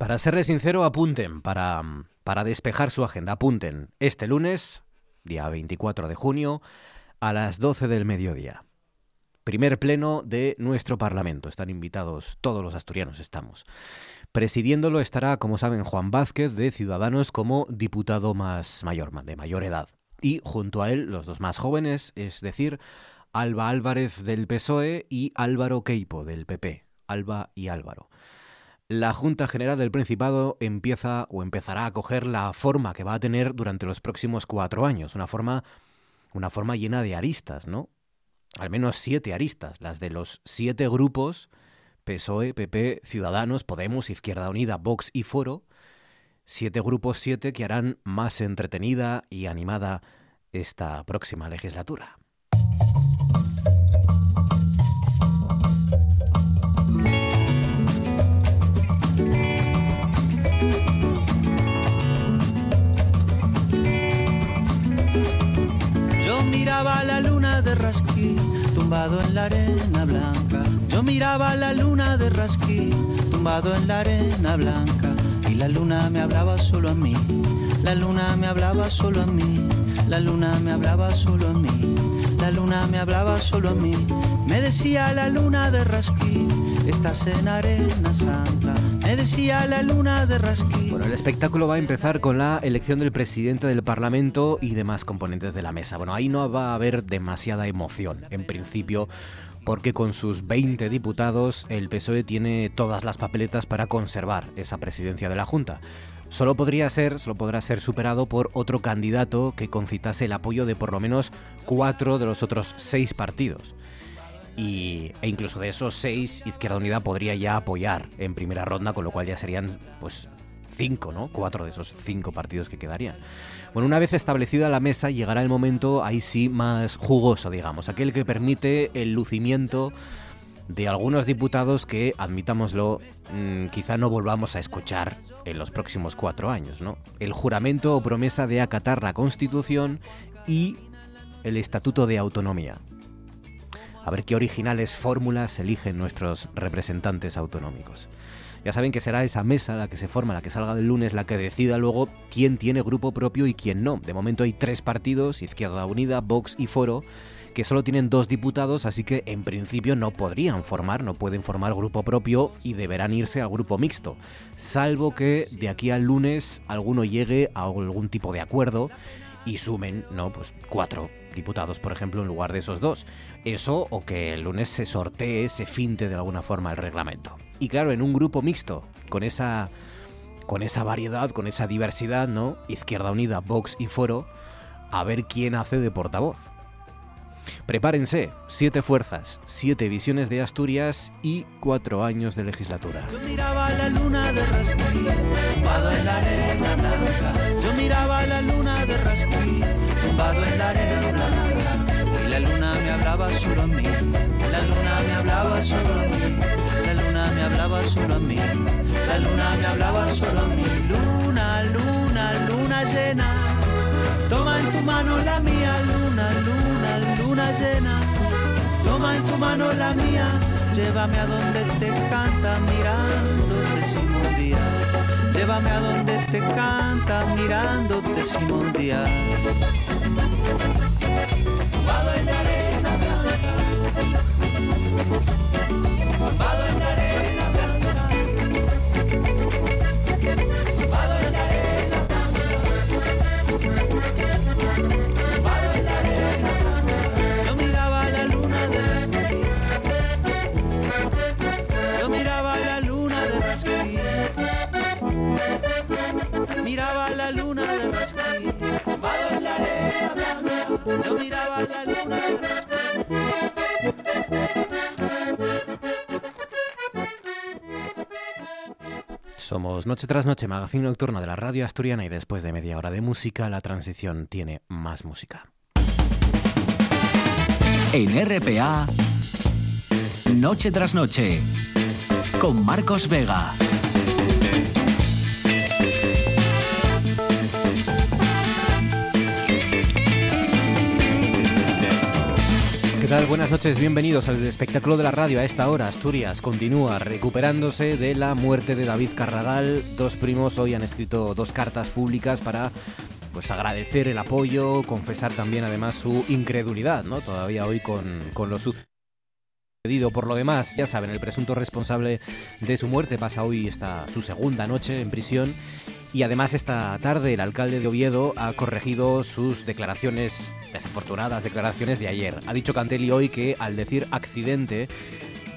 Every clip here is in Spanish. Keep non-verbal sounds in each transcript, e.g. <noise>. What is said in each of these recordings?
Para serles sincero, apunten, para, para despejar su agenda, apunten. Este lunes, día 24 de junio, a las 12 del mediodía. Primer pleno de nuestro Parlamento. Están invitados todos los asturianos, estamos. Presidiéndolo estará, como saben, Juan Vázquez de Ciudadanos como diputado más mayor, de mayor edad. Y junto a él, los dos más jóvenes, es decir, Alba Álvarez del PSOE y Álvaro Queipo del PP. Alba y Álvaro. La Junta General del Principado empieza o empezará a coger la forma que va a tener durante los próximos cuatro años, una forma, una forma llena de aristas, ¿no? Al menos siete aristas, las de los siete grupos PSOE, PP, Ciudadanos, Podemos, Izquierda Unida, Vox y Foro, siete grupos, siete que harán más entretenida y animada esta próxima legislatura. Miraba la luna de rasquí, tumbado en la arena blanca. Yo miraba la luna de rasquí, tumbado en la arena blanca. Y la luna me hablaba solo a mí, la luna me hablaba solo a mí, la luna me hablaba solo a mí, la luna me hablaba solo a mí. Me decía la luna de rasquí, estás en arena santa me decía la luna de rasquí. Bueno, el espectáculo va a empezar con la elección del presidente del Parlamento y demás componentes de la mesa. Bueno, ahí no va a haber demasiada emoción, en principio, porque con sus 20 diputados el PSOE tiene todas las papeletas para conservar esa presidencia de la Junta. Solo podría ser, solo podrá ser superado por otro candidato que concitase el apoyo de por lo menos cuatro de los otros seis partidos y, e incluso de esos seis, Izquierda Unida podría ya apoyar en primera ronda, con lo cual ya serían pues cinco, ¿no? Cuatro de esos cinco partidos que quedarían. Bueno, una vez establecida la mesa, llegará el momento ahí sí más jugoso, digamos, aquel que permite el lucimiento de algunos diputados que, admitámoslo, mm, quizá no volvamos a escuchar en los próximos cuatro años, ¿no? El juramento o promesa de acatar la Constitución y el Estatuto de Autonomía a ver qué originales fórmulas eligen nuestros representantes autonómicos. Ya saben que será esa mesa la que se forma, la que salga del lunes, la que decida luego quién tiene grupo propio y quién no. De momento hay tres partidos, Izquierda Unida, Vox y Foro, que solo tienen dos diputados, así que en principio no podrían formar, no pueden formar grupo propio y deberán irse al grupo mixto, salvo que de aquí al lunes alguno llegue a algún tipo de acuerdo y sumen, ¿no? Pues cuatro diputados, por ejemplo, en lugar de esos dos. Eso o que el lunes se sortee, se finte de alguna forma el reglamento. Y claro, en un grupo mixto, con esa, con esa variedad, con esa diversidad, ¿no? Izquierda Unida, Vox y Foro, a ver quién hace de portavoz. Prepárense, siete fuerzas, siete visiones de Asturias y cuatro años de legislatura. Yo miraba la luna de Rasquí, tumbado en la arena blanca. Yo miraba la luna de Rasquí, tumbado en la arena blanca. La luna me hablaba solo a mí, la luna me hablaba solo a mí, la luna me hablaba solo a mí, la luna me hablaba solo a mí. Luna, luna, luna llena, toma en tu mano la mía, luna, luna luna llena, toma en tu mano la mía, llévame a donde te canta mirándote Simón Díaz, llévame a donde te canta mirándote Simón Díaz. en yo miraba la luna Somos Noche tras Noche, magazine nocturno de la radio asturiana y después de media hora de música, la transición tiene más música. En RPA, Noche tras Noche, con Marcos Vega. Tal? Buenas noches, bienvenidos al espectáculo de la radio. A esta hora, Asturias continúa recuperándose de la muerte de David Carradal. Dos primos hoy han escrito dos cartas públicas para pues agradecer el apoyo, confesar también además su incredulidad, ¿no? Todavía hoy con, con lo sucedido. Por lo demás, ya saben, el presunto responsable de su muerte pasa hoy esta su segunda noche en prisión y además esta tarde el alcalde de Oviedo ha corregido sus declaraciones, desafortunadas declaraciones de ayer. Ha dicho Cantelli hoy que al decir accidente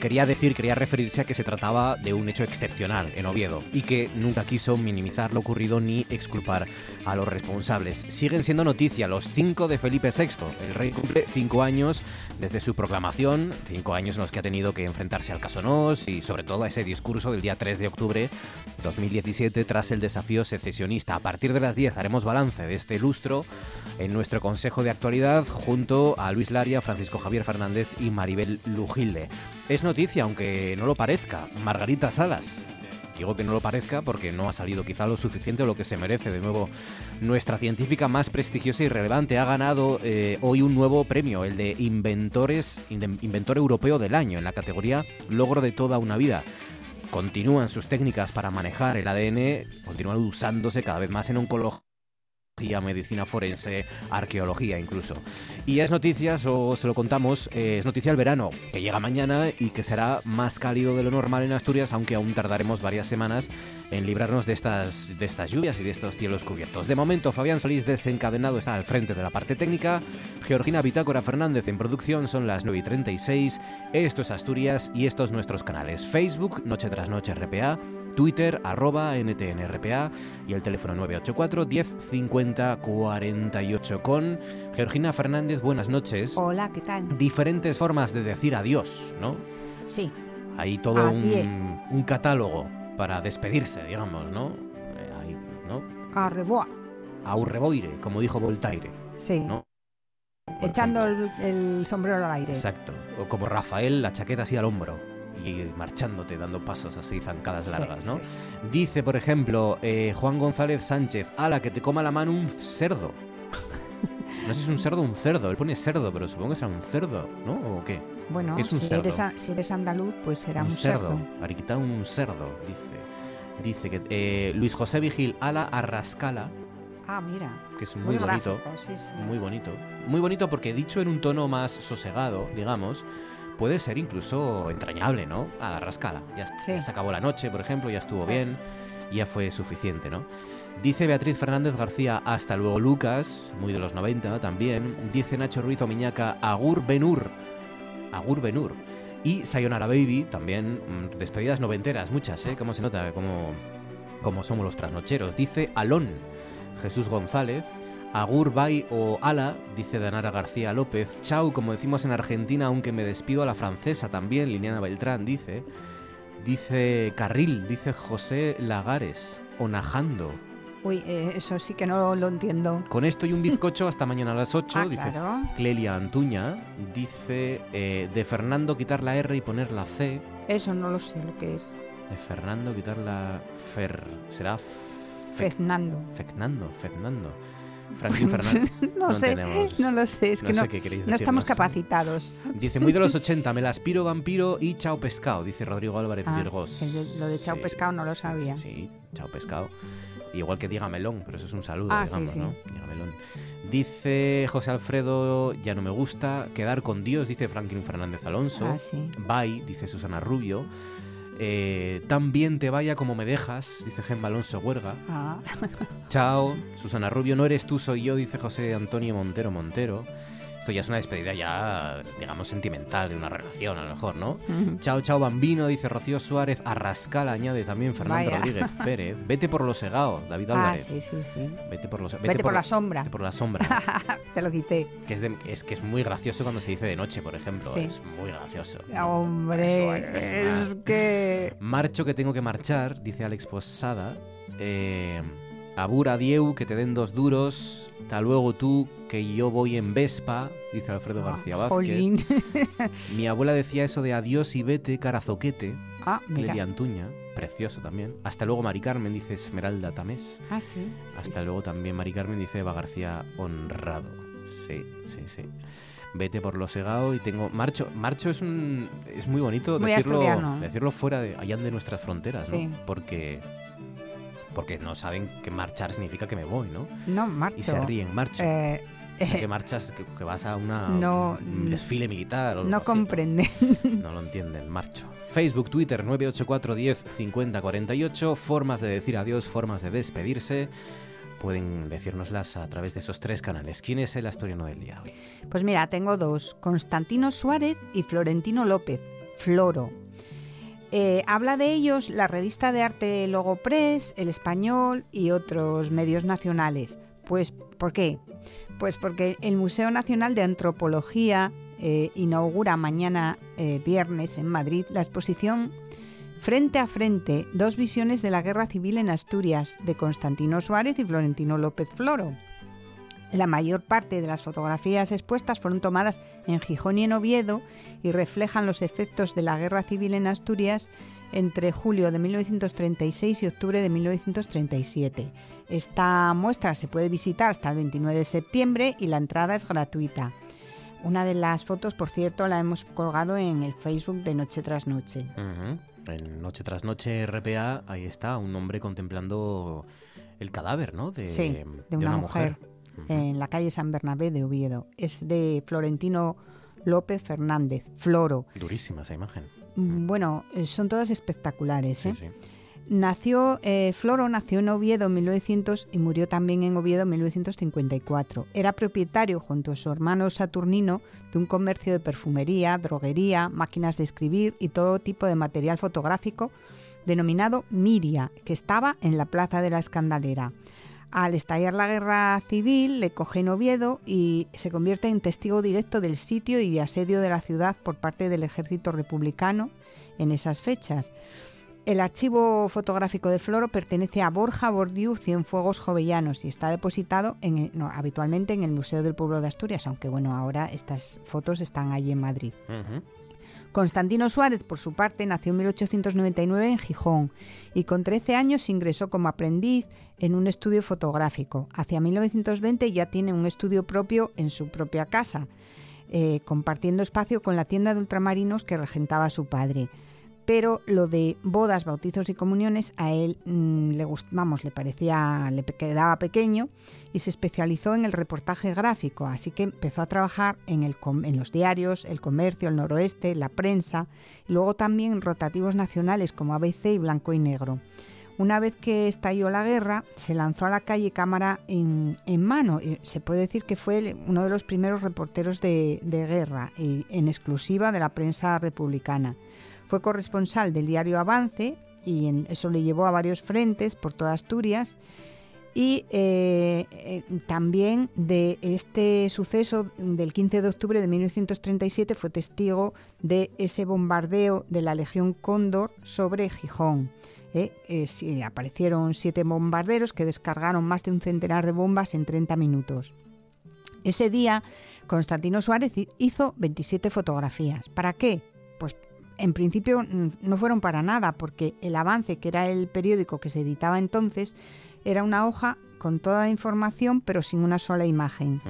quería decir, quería referirse a que se trataba de un hecho excepcional en Oviedo y que nunca quiso minimizar lo ocurrido ni exculpar a los responsables. Siguen siendo noticia los cinco de Felipe VI. El rey cumple cinco años desde su proclamación, cinco años en los que ha tenido que enfrentarse al caso Nos y sobre todo a ese discurso del día 3 de octubre 2017 tras el desafío secesionista. A partir de las 10 haremos balance de este lustro en nuestro Consejo de Actualidad junto a Luis Laria, Francisco Javier Fernández y Maribel Lujilde. Es noticia, aunque no lo parezca, Margarita Salas. Digo que no lo parezca porque no ha salido quizá lo suficiente o lo que se merece. De nuevo, nuestra científica más prestigiosa y relevante ha ganado eh, hoy un nuevo premio, el de Inventores, Inventor Europeo del Año, en la categoría Logro de toda una vida continúan sus técnicas para manejar el ADN, continúan usándose cada vez más en oncología medicina forense, arqueología incluso. Y es noticias, o se lo contamos, eh, es noticia el verano, que llega mañana y que será más cálido de lo normal en Asturias, aunque aún tardaremos varias semanas en librarnos de estas, de estas lluvias y de estos cielos cubiertos. De momento, Fabián Solís desencadenado está al frente de la parte técnica, Georgina Bitácora Fernández en producción, son las 9 y 36, esto es Asturias y estos nuestros canales, Facebook, Noche tras Noche RPA, Twitter, arroba NTNRPA y el teléfono 984 10 50 48 con Georgina Fernández. Buenas noches. Hola, ¿qué tal? Diferentes formas de decir adiós, ¿no? Sí. Hay todo un, un, catálogo para despedirse, digamos, ¿no? Eh, ¿no? A revoir. A urreboire, como dijo Voltaire. Sí. ¿no? Echando el, el, sombrero al aire. Exacto. O como Rafael, la chaqueta así al hombro y marchándote, dando pasos así, zancadas largas, ¿no? Dice, por ejemplo, eh, Juan González Sánchez, ala, que te coma la mano un cerdo. <laughs> No sé si es un cerdo o un cerdo. Él pone cerdo, pero supongo que será un cerdo, ¿no? ¿O qué? Bueno, es un si, cerdo? Eres si, eres andaluz, pues será un, cerdo. cerdo. Ariquita un cerdo, dice. Dice que eh, Luis José Vigil, ala arrascala. Ah, mira. Que es muy, muy bonito. Gráfico, sí, sí. Muy bonito. Muy bonito porque dicho en un tono más sosegado, digamos, puede ser incluso entrañable, ¿no? A la rascala. Ya, Sí. ya se acabó la noche, por ejemplo, ya estuvo Pues bien, ya fue suficiente, ¿no? Dice Beatriz Fernández García, hasta luego Lucas, muy de los 90 también. Dice Nacho Ruiz Omiñaca, Agur Benur. Agur Benur. Y Sayonara Baby, también mm, despedidas noventeras, muchas, ¿eh? ¿Cómo se nota? Cómo, cómo somos los trasnocheros. Dice Alón, Jesús González. Agur Bay o Ala, dice Danara García López. Chau, como decimos en Argentina, aunque me despido a la francesa también, Liliana Beltrán dice. Dice Carril, dice José Lagares. Onajando. Uy, eh, eso sí que no lo entiendo. Con esto y un bizcocho hasta mañana a las 8, Ah, dice claro. Clelia Antuña. Dice eh, de Fernando quitar la R y poner la C. Eso no lo sé lo que es. De Fernando quitar la Fer. ¿Será Fe- Fernando. Fernando? Fernando. <laughs> Franklin Fernández. <laughs> no, No sé, tenemos- no lo sé, es no que sé no, qué queréis no estamos capacitados. Dice, muy de los <laughs> 80, me la aspiro vampiro y chao pescado, dice Rodrigo Álvarez Ah, Virgos. lo de chao Sí, pescado no lo sabía. Sí, chao pescado. Igual que diga melón, pero eso es un saludo, Ah, sí, digamos, sí. ¿no? Diga melón. Dice José Alfredo, ya no me gusta. Quedar con Dios, dice Franklin Fernández Alonso. Ah, sí. Bye, dice Susana Rubio. Eh, tan bien te vaya como me dejas, dice Gemma Alonso Huerga. Ah, <laughs> Chao, Susana Rubio, no eres tú, soy yo, dice José Antonio Montero Montero. Esto ya es una despedida ya, digamos, sentimental de una relación, a lo mejor, ¿no? Chao, chao, bambino, dice Rocío Suárez. Arrascal, añade también Fernando Vaya. Rodríguez Pérez. Vete por lo segado, David ah, Álvarez. sí, sí, sí. Vete por, los, Vete, por, la sombra. vete por la sombra. <laughs> Te lo quité. que es, de- es que es muy gracioso cuando se dice de noche, por ejemplo. Sí. Es muy gracioso. Hombre, Eso, es que... Marcho que tengo que marchar, dice Alex Posada. Eh, Abura Dieu, que te den dos duros. Hasta luego tú, que yo voy en Vespa, dice Alfredo García Vázquez. Ah, Jolín. <laughs> Mi abuela decía eso de adiós y vete, carazoquete. Ah, mira. Antuña, precioso también. Hasta luego, Mari Carmen, dice Esmeralda Tamés. Ah, sí. Hasta sí. luego también Mari Carmen dice Eva García honrado. Sí, sí, sí. vete por lo segado y tengo marcho marcho es un es muy bonito Muy decirlo asturiano. decirlo fuera de allá de nuestras fronteras Sí. ¿no? porque porque no saben que marchar significa que me voy no No, marcho. y se ríen marcho. Eh, O sea, que marchas que, que vas a una No, un desfile militar o no así, comprende. <laughs> no lo entienden marcho. Facebook Twitter 984 10 50 48 formas de decir adiós formas de despedirse. Pueden decírnoslas a través de esos tres canales. Quién es el asturiano del día hoy Pues mira, tengo dos, Constantino Suárez y Florentino López, Floro. Eh, habla de ellos la revista de arte Logopress, El Español y otros medios nacionales. Pues, ¿por qué? Pues porque el Museo Nacional de Antropología eh, inaugura mañana eh, viernes en Madrid la exposición Frente a Frente, dos visiones de la Guerra Civil en Asturias, de Constantino Suárez y Florentino López Floro. La mayor parte de las fotografías expuestas fueron tomadas en Gijón y en Oviedo y reflejan los efectos de la guerra civil en Asturias entre julio de 1936 y octubre de 1937. Esta muestra se puede visitar hasta el 29 de septiembre y la entrada es gratuita. Una de las fotos, por cierto, la hemos colgado en el Facebook de Noche tras Noche. En Noche tras Noche RPA, ahí está, un hombre contemplando el cadáver, ¿no? De, Sí, de una, mujer, En la calle San Bernabé de Oviedo. Es de Florentino López Fernández, Floro. Durísima esa imagen. Mm, Bueno, eh, son todas espectaculares. Sí, ¿eh? sí. Nació, eh, Floro nació en Oviedo en 1900 y murió también en Oviedo en 1954. Era propietario, junto a su hermano Saturnino, de un comercio de perfumería, droguería, máquinas de escribir y todo tipo de material fotográfico denominado Miria, que estaba en la Plaza de la Escandalera. Al estallar la guerra civil, le coge en Oviedo y se convierte en testigo directo del sitio y asedio de la ciudad por parte del ejército republicano en esas fechas. El archivo fotográfico de Floro pertenece a Borja Bordiú Cienfuegos Jovellanos y está depositado en el- no, habitualmente en el Museo del Pueblo de Asturias, aunque bueno, ahora estas fotos están allí en Madrid. Constantino Suárez, por su parte, nació en 1899 en Gijón y con 13 años ingresó como aprendiz en un estudio fotográfico. Hacia 1920 ya tiene un estudio propio en su propia casa, eh, compartiendo espacio con la tienda de ultramarinos que regentaba su padre. Pero lo de bodas, bautizos y comuniones a él mm, le vamos, le parecía, le quedaba pequeño y se especializó en el reportaje gráfico, así que empezó a trabajar en, en los diarios, el comercio, el noroeste, la prensa, y luego también en rotativos nacionales como ABC y Blanco y Negro. Una vez que estalló la guerra, se lanzó a la calle cámara en, mano. y se puede decir que fue uno de los primeros reporteros de, guerra, y en exclusiva de la prensa republicana. Fue corresponsal del diario Avance y en- eso le llevó a varios frentes por toda Asturias y eh, eh, también de este suceso del 15 de octubre de 1937 fue testigo de ese bombardeo de la Legión Cóndor sobre Gijón. ¿Eh? Aparecieron siete bombarderos que descargaron más de un centenar de bombas en 30 minutos. Ese día, Constantino Suárez hi- hizo 27 fotografías. ¿Para qué? Pues en principio no fueron para nada, porque el avance, que era el periódico que se editaba entonces, era una hoja con toda la información, pero sin una sola imagen.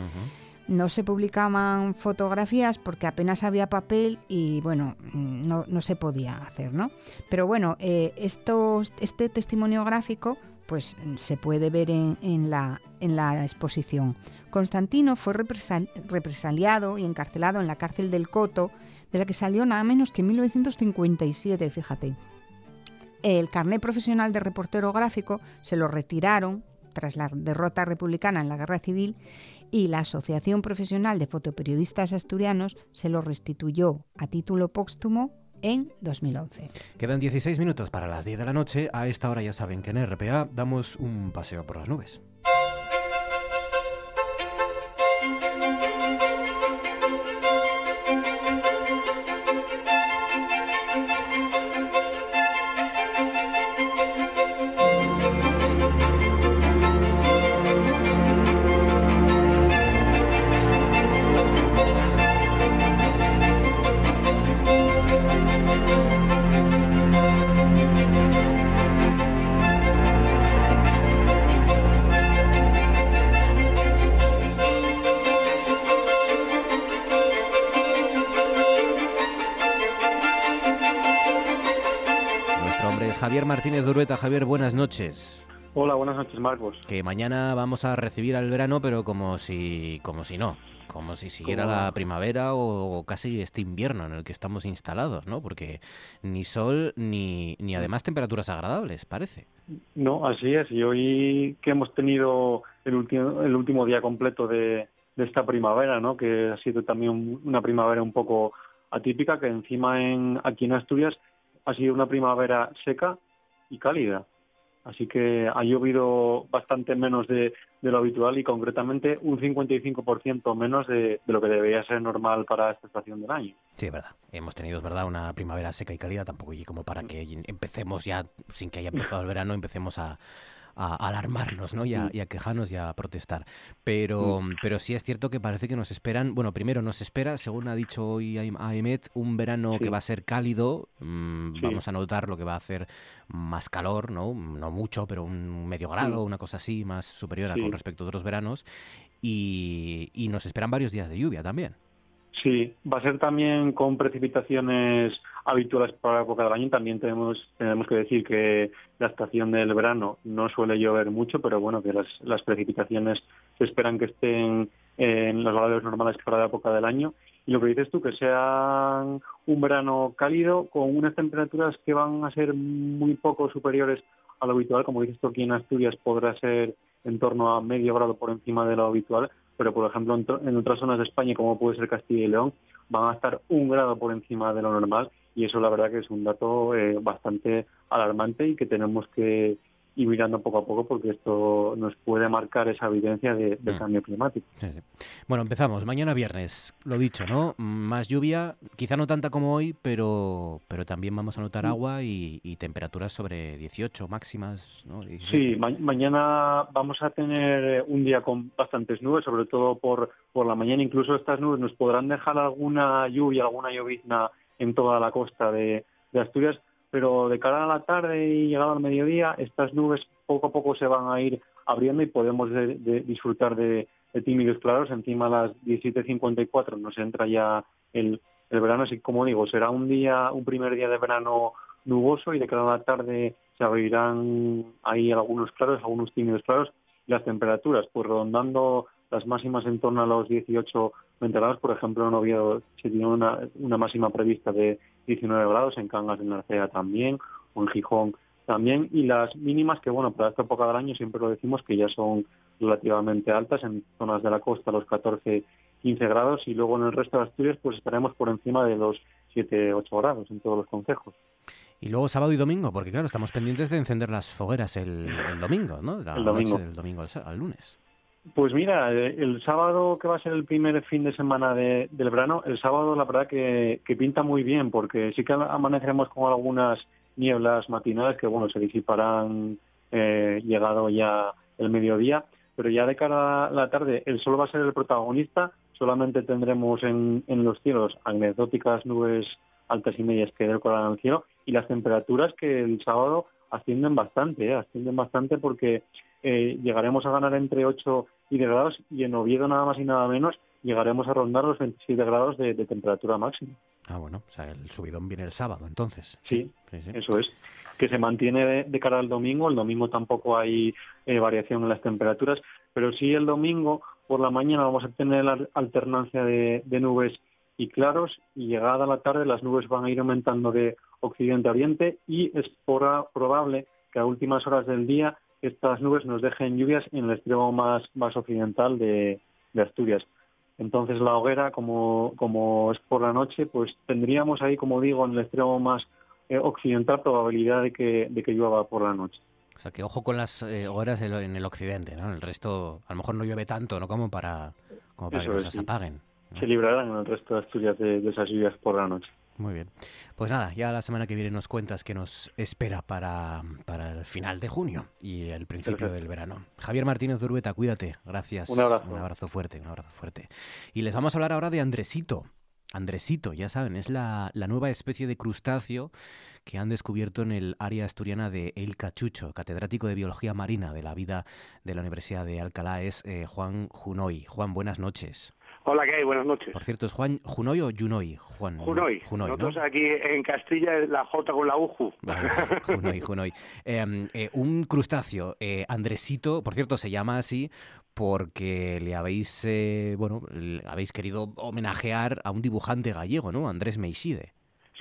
No se publicaban fotografías porque apenas había papel y bueno, mm, no, no se podía hacer, ¿no? Pero bueno, eh, este testimonio gráfico pues mm, se puede ver en, en la, en la exposición. Constantino fue represal- represaliado y encarcelado en la cárcel del Coto, de la que salió nada menos que en 1957, fíjate. El carné profesional de reportero gráfico se lo retiraron tras la derrota republicana en la Guerra Civil y la Asociación Profesional de Fotoperiodistas Asturianos se lo restituyó a título póstumo en 2011. Quedan 16 minutos para las 10 de la noche. A esta hora ya saben que en RPA damos un paseo por las nubes. Martínez Durueta. Javier, buenas noches. Hola, buenas noches, Marcos. Que mañana vamos a recibir al verano, pero como si, como si no. Como si siguiera la primavera o casi este invierno en el que estamos instalados, ¿no? Porque ni sol ni, ni además temperaturas agradables, parece. No, así es. Y hoy que hemos tenido el último, el último día completo de, de esta primavera, ¿no? Que ha sido también una primavera un poco atípica, que encima en aquí en Asturias ha sido una primavera seca y cálida. Así que ha llovido bastante menos de, lo habitual y concretamente un 55% menos de, de, lo que debería ser normal para esta estación del año. Sí, es verdad. Hemos tenido, es verdad, una primavera seca y cálida, tampoco y como para que empecemos ya, sin que haya empezado el verano, empecemos a, a alarmarnos, ¿no? Y a, quejarnos y a protestar. Pero, pero sí es cierto que parece que nos esperan, bueno, primero nos espera, según ha dicho hoy Aemet, un verano que va a ser cálido. Mm, vamos a notar lo que va a hacer más calor, ¿no? No mucho, pero un medio grado, una cosa así, más superior a con respecto a otros veranos. Y, y nos esperan varios días de lluvia también. Sí, va a ser también con precipitaciones habituales para la época del año. También tenemos, tenemos que decir que la estación del verano no suele llover mucho, pero bueno, que las, las precipitaciones se esperan que estén en los valores normales para la época del año. Y lo que dices tú, que sea un verano cálido con unas temperaturas que van a ser muy poco superiores a lo habitual. Como dices tú, aquí en Asturias podrá ser en torno a medio grado por encima de lo habitual pero por ejemplo en, otras zonas de España, como puede ser Castilla y León, van a estar un grado por encima de lo normal y eso la verdad que es un dato eh, bastante alarmante y que tenemos que ir mirando poco a poco porque esto nos puede marcar esa evidencia de, mm. cambio climático. Bueno, empezamos. Mañana viernes, lo dicho, ¿no? Más lluvia, quizá no tanta como hoy, pero, pero también vamos a notar mm. agua y, temperaturas sobre 18 máximas, ¿no? Sí, mañana vamos a tener eh, un día con bastantes nubes, sobre todo por, por la mañana. Incluso estas nubes nos podrán dejar alguna lluvia, alguna llovizna en toda la costa de, de Asturias, pero de cara a la tarde y llegado al mediodía, estas nubes poco a poco se van a ir abriendo y podemos disfrutar de, tímidos claros. Encima a las 17.54 nos entra ya el, verano, así como digo, será un día, un primer día de verano nuboso y de cara a la tarde se abrirán ahí algunos claros, algunos tímidos claros y las temperaturas, pues rondando las máximas en torno a los 18 20 grados, por ejemplo, en Oviedo se tiene una, una máxima prevista de 19 grados, en Cangas de Narcea también, o en Gijón también, y las mínimas que, bueno, para esta época del año siempre lo decimos que ya son relativamente altas, en zonas de la costa los 14, 15 grados, y luego en el resto de Asturias pues estaremos por encima de los 7, 8 grados en todos los concejos. Y luego sábado y domingo, porque claro, estamos pendientes de encender las fogueras el, domingo, ¿no? el domingo. del domingo al lunes. Pues mira, el sábado que va a ser el primer fin de semana del verano, el sábado la verdad que, pinta muy bien porque sí que amaneceremos con algunas nieblas matinales que bueno se disiparán eh, llegado ya el mediodía, pero ya de cara a la tarde el sol va a ser el protagonista, solamente tendremos en, los cielos anecdóticas nubes altas y medias que decoran el cielo y las temperaturas que el sábado ascienden bastante, ¿eh? ascienden bastante porque eh, llegaremos a ganar entre 8 y 10 grados y en Oviedo nada más y nada menos llegaremos a rondar los 27 grados de, temperatura máxima. Ah, bueno, o sea, el subidón viene el sábado, entonces. Sí, eso es. Que se mantiene de, cara al domingo. El domingo tampoco hay eh, variación en las temperaturas, pero sí el domingo por la mañana vamos a tener la alternancia de, nubes y claros y llegada la tarde las nubes van a ir aumentando de occidente a oriente y es probable que a últimas horas del día estas nubes nos dejen lluvias en el extremo más, más occidental de, Asturias. Entonces la hoguera, como, como es por la noche, pues tendríamos ahí, como digo, en el extremo más eh, occidental probabilidad de que, de que llueva por la noche. O sea, que ojo con las eh, hogueras en el occidente, ¿no? En el resto, a lo mejor no llueve tanto, ¿no? Como para, como para que nos las apaguen. Se librarán en el resto de Asturias de esas lluvias por la noche. Muy bien. Pues nada, ya la semana que viene nos cuentas qué nos espera para, para el final de junio y el principio del verano. Javier Martínez Durueta, cuídate. Gracias. Un abrazo. Un abrazo fuerte, un abrazo fuerte. Y les vamos a hablar ahora de Andresito. Andresito, ya saben, es la, la nueva especie de crustáceo que han descubierto en el área asturiana de El Cachucho. Catedrático de Biología Marina de la Vida de la Universidad de Alcalá es eh, Juan Junoy. Juan, buenas noches. Hola, ¿qué hay? Buenas noches. Por cierto, ¿es Juan Junoy o Junoy? Juan, Junoy. Junoy Nosotros aquí en Castilla es la J con la UJU. Vale, Junoy, Junoy. Eh, eh, un crustáceo, eh, Andresito, por cierto, se llama así porque le habéis, eh, bueno, le habéis querido homenajear a un dibujante gallego, ¿no? Andrés Meixide.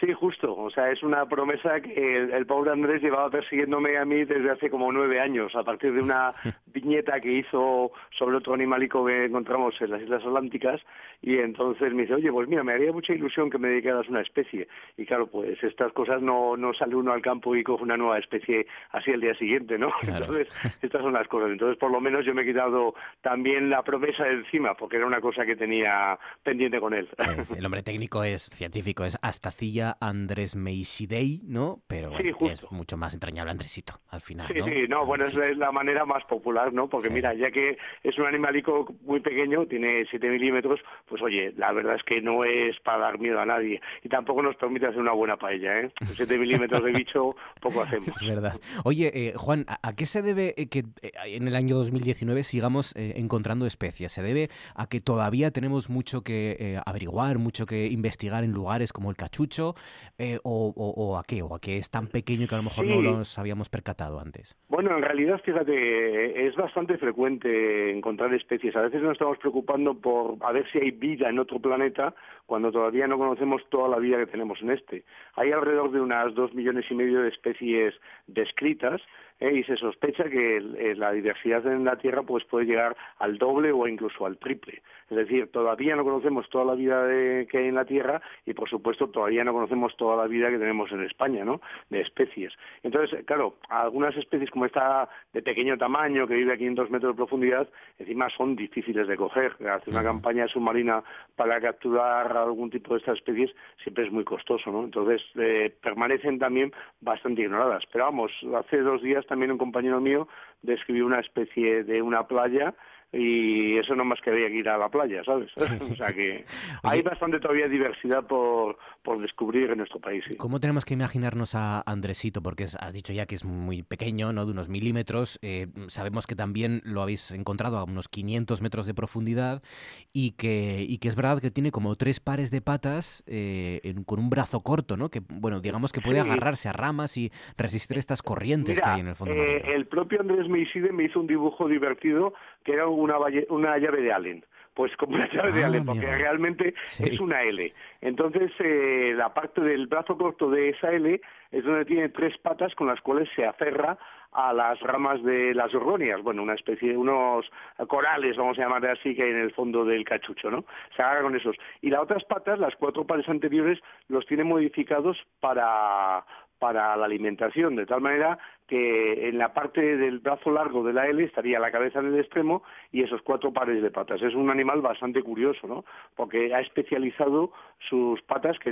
Sí, justo. O sea, es una promesa que el, el, pobre Andrés llevaba persiguiéndome a mí desde hace como nueve años, a partir de una <laughs> viñeta que hizo sobre otro animalico que encontramos en las Islas Atlánticas. Y entonces me dice, oye, pues mira, me haría mucha ilusión que me dedicaras a una especie. Y claro, pues estas cosas no, no sale uno al campo y coge una nueva especie así el día siguiente, ¿no? <laughs> Claro. Entonces, estas son las cosas. Entonces, por lo menos yo me he quitado también la promesa de encima, porque era una cosa que tenía pendiente con él. El nombre técnico es científico, es Astacilla Andrés Meisidei, ¿no? Pero sí, es mucho más entrañable Andresito, al final, sí, ¿no? Sí, no, bueno, es, es, la manera más popular, ¿no? Porque sí. mira, ya que es un animalico muy pequeño, tiene 7 milímetros, pues oye, la verdad es que no es para dar miedo a nadie. Y tampoco nos permite hacer una buena paella, ¿eh? 7 milímetros de <laughs> bicho, poco hacemos. Es verdad. Oye, eh, Juan, ¿a, ¿a, qué se debe que eh, en el año 2019 sigamos eh, encontrando especies? ¿Se debe a que todavía tenemos mucho que eh, averiguar, mucho que investigar en lugares como el cachucho? Eh, o, o, o, a qué? ¿O a que es tan pequeño que a lo mejor sí. no nos habíamos percatado antes? Bueno, en realidad, fíjate, es bastante frecuente encontrar especies. A veces nos estamos preocupando por a ver si hay vida en otro planeta cuando todavía no conocemos toda la vida que tenemos en este. Hay alrededor de unas dos millones y medio de especies descritas ¿eh? y se sospecha que el, la diversidad en la Tierra pues puede llegar al doble o incluso al triple. Es decir, todavía no conocemos toda la vida de, que hay en la Tierra y, por supuesto, todavía no conocemos toda la vida que tenemos en España, ¿no? De especies. Entonces, claro, algunas especies como esta de pequeño tamaño que vive a 500 metros de profundidad, encima son difíciles de coger. Hacer una campaña submarina para capturar algún tipo de estas especies siempre es muy costoso, ¿no? Entonces, eh, permanecen también bastante ignoradas. Pero vamos, hace dos días también un compañero mío describió una especie de una playa y eso no más que había que ir a la playa, ¿sabes? <laughs> o sea que <laughs> hay bastante todavía diversidad por, por descubrir en nuestro país. Sí. ¿Cómo tenemos que imaginarnos a Andresito? Porque has dicho ya que es muy pequeño, ¿no? De unos milímetros. Eh, sabemos que también lo habéis encontrado a unos 500 metros de profundidad y que, y que es verdad que tiene como tres pares de patas eh, en, con un brazo corto, ¿no? Que, bueno, digamos que puede sí. agarrarse a ramas y resistir estas corrientes Mira, que hay en el fondo. Eh, el propio Andrés Meiside me hizo un dibujo divertido que era una, una llave de Allen pues como una llave ah, de Allen, porque mira. realmente sí. es una L. Entonces, eh, la parte del brazo corto de esa L es donde tiene tres patas con las cuales se aferra a las ramas de las orgonias, bueno, una especie de unos corales, vamos a llamar así, que hay en el fondo del cachucho, ¿no? Se agarra con esos. Y las otras patas, las cuatro pares anteriores, los tiene modificados para, para la alimentación, de tal manera que en la parte del brazo largo de la L estaría la cabeza en el extremo y esos cuatro pares de patas. Es un animal bastante curioso, ¿no? Porque ha especializado sus patas, que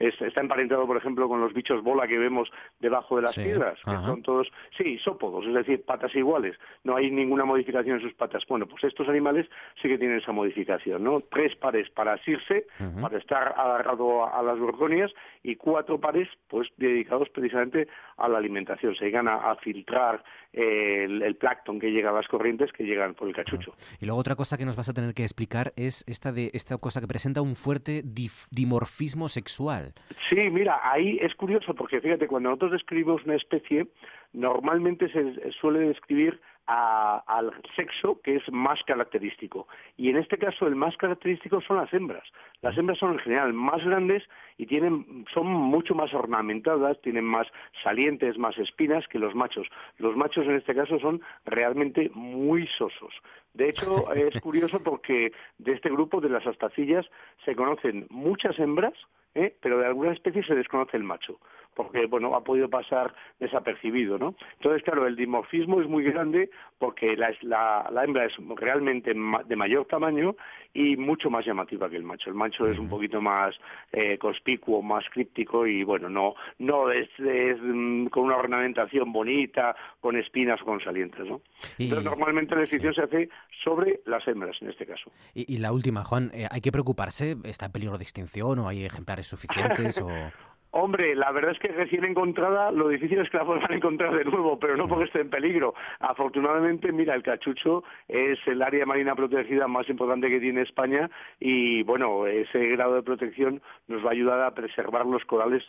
es, está emparentado, por ejemplo, con los bichos bola que vemos debajo de las sí. piedras, que Ajá. son todos, sí, isópodos, es decir, patas iguales. No hay ninguna modificación en sus patas. Bueno, pues estos animales sí que tienen esa modificación, ¿no? Tres pares para asirse, uh -huh. para estar agarrado a, a las gorgonias, y cuatro pares, pues, dedicados precisamente a la alimentación. Se llegan a, a filtrar eh, el, el, plancton que llega a las corrientes que llegan por el cachucho. Y luego otra cosa que nos vas a tener que explicar es esta de esta cosa que presenta un fuerte dif, dimorfismo sexual. Sí, mira, ahí es curioso porque fíjate, cuando nosotros describimos una especie, normalmente se suele describir a, al sexo que es más característico. Y en este caso el más característico son las hembras. Las hembras son en general más grandes y tienen, son mucho más ornamentadas, tienen más salientes, más espinas que los machos. Los machos en este caso son realmente muy sosos. De hecho, <laughs> es curioso porque de este grupo de las astacillas se conocen muchas hembras, ¿eh? pero de algunas especies se desconoce el macho, porque bueno, ha podido pasar desapercibido, ¿no? Entonces, claro, el dimorfismo es muy grande porque la, la, la hembra es realmente de mayor tamaño y mucho más llamativa que el macho. El macho es un poquito más eh, conspicuo, más críptico y bueno, no, no es, es mm, con una ornamentación bonita, con espinas o con salientes, ¿no? Y... Entonces, normalmente la decisión se hace sobre las hembras en este caso. Y, y la última, Juan, eh, ¿hay que preocuparse? ¿Está en peligro de extinción o hay ejemplares suficientes? o... <laughs> Hombre, la verdad es que recién encontrada, lo difícil es que la puedan <laughs> encontrar de nuevo, pero no porque esté en peligro. Afortunadamente, mira, el cachucho es el área marina protegida más importante que tiene España y, bueno, ese grado de protección nos va a ayudar a preservar los corales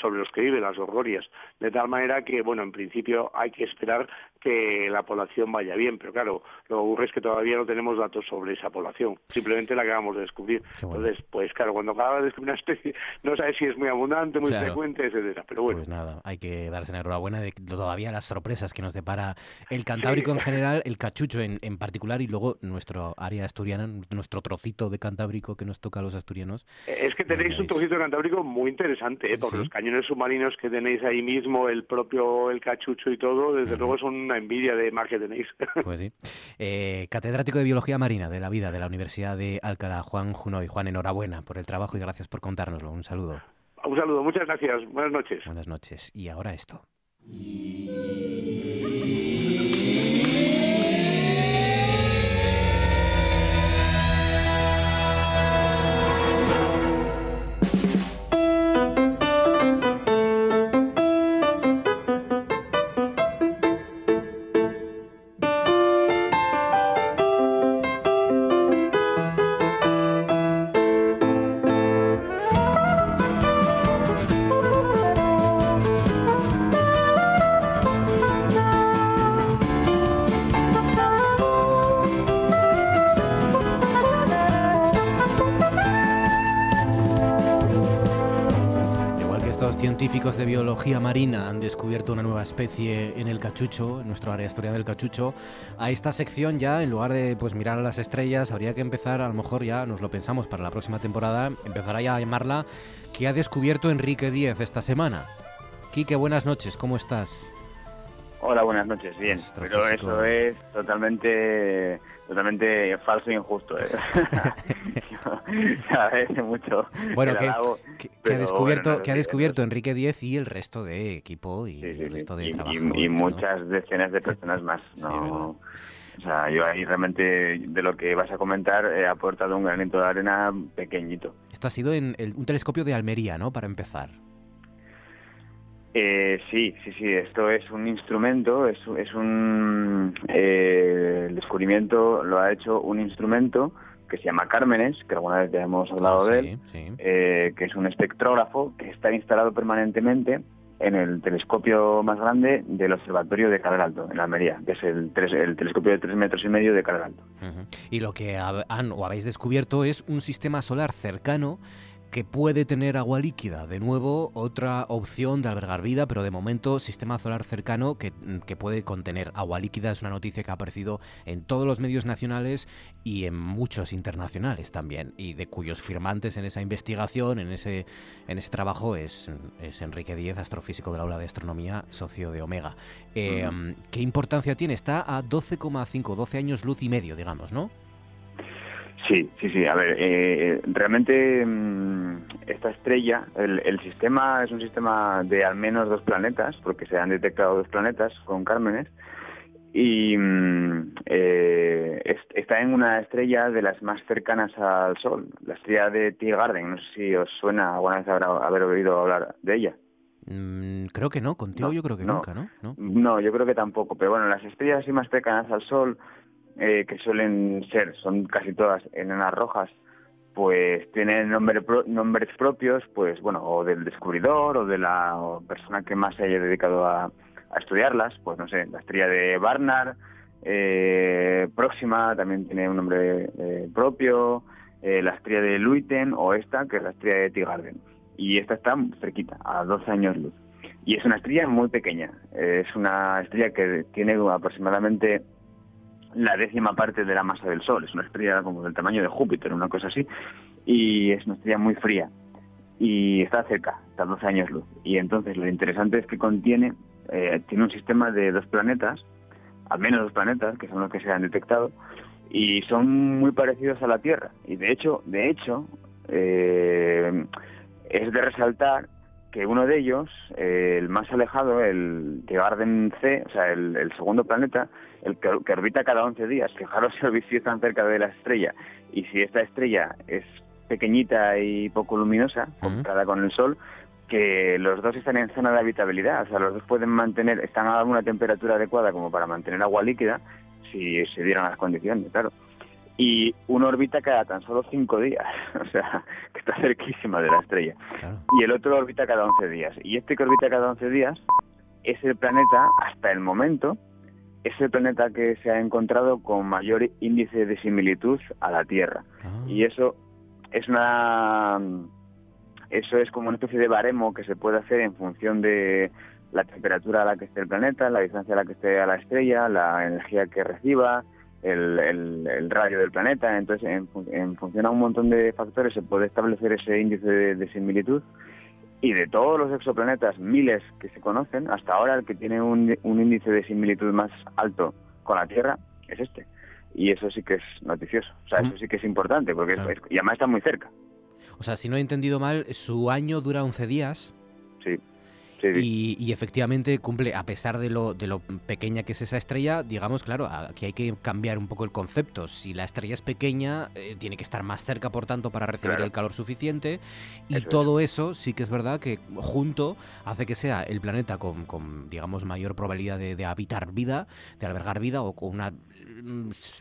sobre los que viven las orgorias. De tal manera que, bueno, en principio hay que esperar que la población vaya bien, pero claro, lo que ocurre es que todavía no tenemos datos sobre esa población, simplemente la acabamos de descubrir. Entonces, pues claro, cuando acabas de descubrir una especie, <laughs> no sabes si es muy abundante, muy frecuente, etcétera. Pero bueno. Pues nada, hay que darse enhorabuena de todavía las sorpresas que nos depara el Cantábrico en <laughs> general, el cachucho en, en, particular y luego nuestro área asturiana, nuestro trocito de Cantábrico que nos toca a los asturianos. Es que tenéis un trocito de Cantábrico muy interesante, ¿eh? porque los cañones submarinos que tenéis ahí mismo, el propio el cachucho y todo, desde luego son una envidia de mar que tenéis. <laughs> Pues sí. Eh, catedrático de Biología Marina de la Vida de la Universidad de Alcalá, Juan Junoy. Juan, enhorabuena por el trabajo y gracias por contárnoslo. Un saludo. Un saludo, muchas gracias. Buenas noches. Buenas noches. Y ahora esto. Científicos de biología marina han descubierto una nueva especie en el cachucho, en nuestro área historia del cachucho, a esta sección ya, en lugar de pues mirar a las estrellas, habría que empezar, a lo mejor ya nos lo pensamos para la próxima temporada, empezará ya a llamarla ¿Qué ha descubierto Enrique Díez esta semana? Quique, buenas noches, ¿cómo estás? Hola, buenas noches. Bien, pero eso es totalmente totalmente falso e injusto. ¿eh? <laughs> <laughs> mucho. Bueno, que, ha descubierto, que ha descubierto Enrique Díez y el resto de equipo y el resto de y, y, muchas decenas de personas más. <laughs> No, o sea, yo ahí realmente de lo que vas a comentar he aportado un granito de arena pequeñito. Esto ha sido en un telescopio de Almería, ¿no? Para empezar. Eh, sí, sí, sí, esto es un instrumento, es, es un... Eh, el descubrimiento lo ha hecho un instrumento que se llama Cármenes, que alguna vez ya hemos hablado de él, eh, que es un espectrógrafo que está instalado permanentemente en el telescopio más grande del Observatorio de Carrel Alto, en Almería, que es el, el telescopio de tres metros y medio de Carrel Alto. Y lo que han o habéis descubierto es un sistema solar cercano que puede tener agua líquida. De nuevo, otra opción de albergar vida, pero de momento sistema solar cercano que, que, puede contener agua líquida. Es una noticia que ha aparecido en todos los medios nacionales y en muchos internacionales también, y de cuyos firmantes en esa investigación, en ese, en ese trabajo, es, es Enrique Díez, astrofísico del aula de astronomía, socio de Omega. Eh, ¿Qué importancia tiene? Está a 12,5, 12 años luz y medio, digamos, ¿no? Sí, sí, sí. A ver, eh, realmente mm, esta estrella, el, sistema es un sistema de al menos dos planetas, porque se han detectado dos planetas con Cármenes, y mm, eh, está en una estrella de las más cercanas al Sol, la estrella de Tiergarden. No sé si os suena alguna vez haber oído hablar de ella. Mm, creo que no, contigo yo creo que nunca, ¿no? ¿no? No, yo creo que tampoco. Pero bueno, las estrellas así más cercanas al Sol eh, que suelen ser, son casi todas enanas rojas, pues tienen nombre nombres propios, pues bueno, o del descubridor o de la persona que más se haya dedicado a, estudiarlas, pues no sé, la estrella de Barnard, eh, Próxima también tiene un nombre eh, propio, la estrella de Luiten o esta, que es la estrella de Tigarden. Y esta está cerquita, a 12 años luz. Y es una estrella muy pequeña, es una estrella que tiene aproximadamente la décima parte de la masa del Sol. Es una estrella como del tamaño de Júpiter, una cosa así. Y es una estrella muy fría. Y está cerca, está a 12 años luz. Y entonces lo interesante es que contiene, eh, tiene un sistema de dos planetas, al menos dos planetas, que son los que se han detectado, y son muy parecidos a la Tierra. Y de hecho, de hecho, eh, es de resaltar que uno de ellos, eh, el más alejado, el Garden C, o sea, el, segundo planeta, el que, orbita cada 11 días, fijaros si el tan cerca de la estrella. Y si esta estrella es pequeñita y poco luminosa, comparada con el Sol, que los dos están en zona de habitabilidad, o sea, los dos pueden mantener, están a una temperatura adecuada como para mantener agua líquida, si se dieran las condiciones, claro. Y uno orbita cada tan solo cinco días, <laughs> o sea, que está cerquísima de la estrella. Y el otro orbita cada 11 días. Y este que orbita cada 11 días es el planeta, hasta el momento, es el planeta que se ha encontrado con mayor índice de similitud a la Tierra. Ah. Y eso es una eso es como una especie de baremo que se puede hacer en función de la temperatura a la que esté el planeta, la distancia a la que esté a la estrella, la energía que reciba, el, el, radio del planeta. Entonces, en, función a un montón de factores se puede establecer ese índice de, similitud. Y de todos los exoplanetas, miles que se conocen, hasta ahora el que tiene un, índice de similitud más alto con la Tierra es este. Y eso sí que es noticioso. O sea, eso sí que es importante, porque y además está muy cerca. O sea, si no he entendido mal, su año dura 11 días. Sí. Y, efectivamente cumple, a pesar de lo, de lo pequeña que es esa estrella, digamos, claro, aquí hay que cambiar un poco el concepto. Si la estrella es pequeña, eh, tiene que estar más cerca, por tanto, para recibir el calor suficiente. Y todo eso sí que es verdad que junto hace que sea el planeta con, con digamos, mayor probabilidad de, de, habitar vida, de albergar vida o con una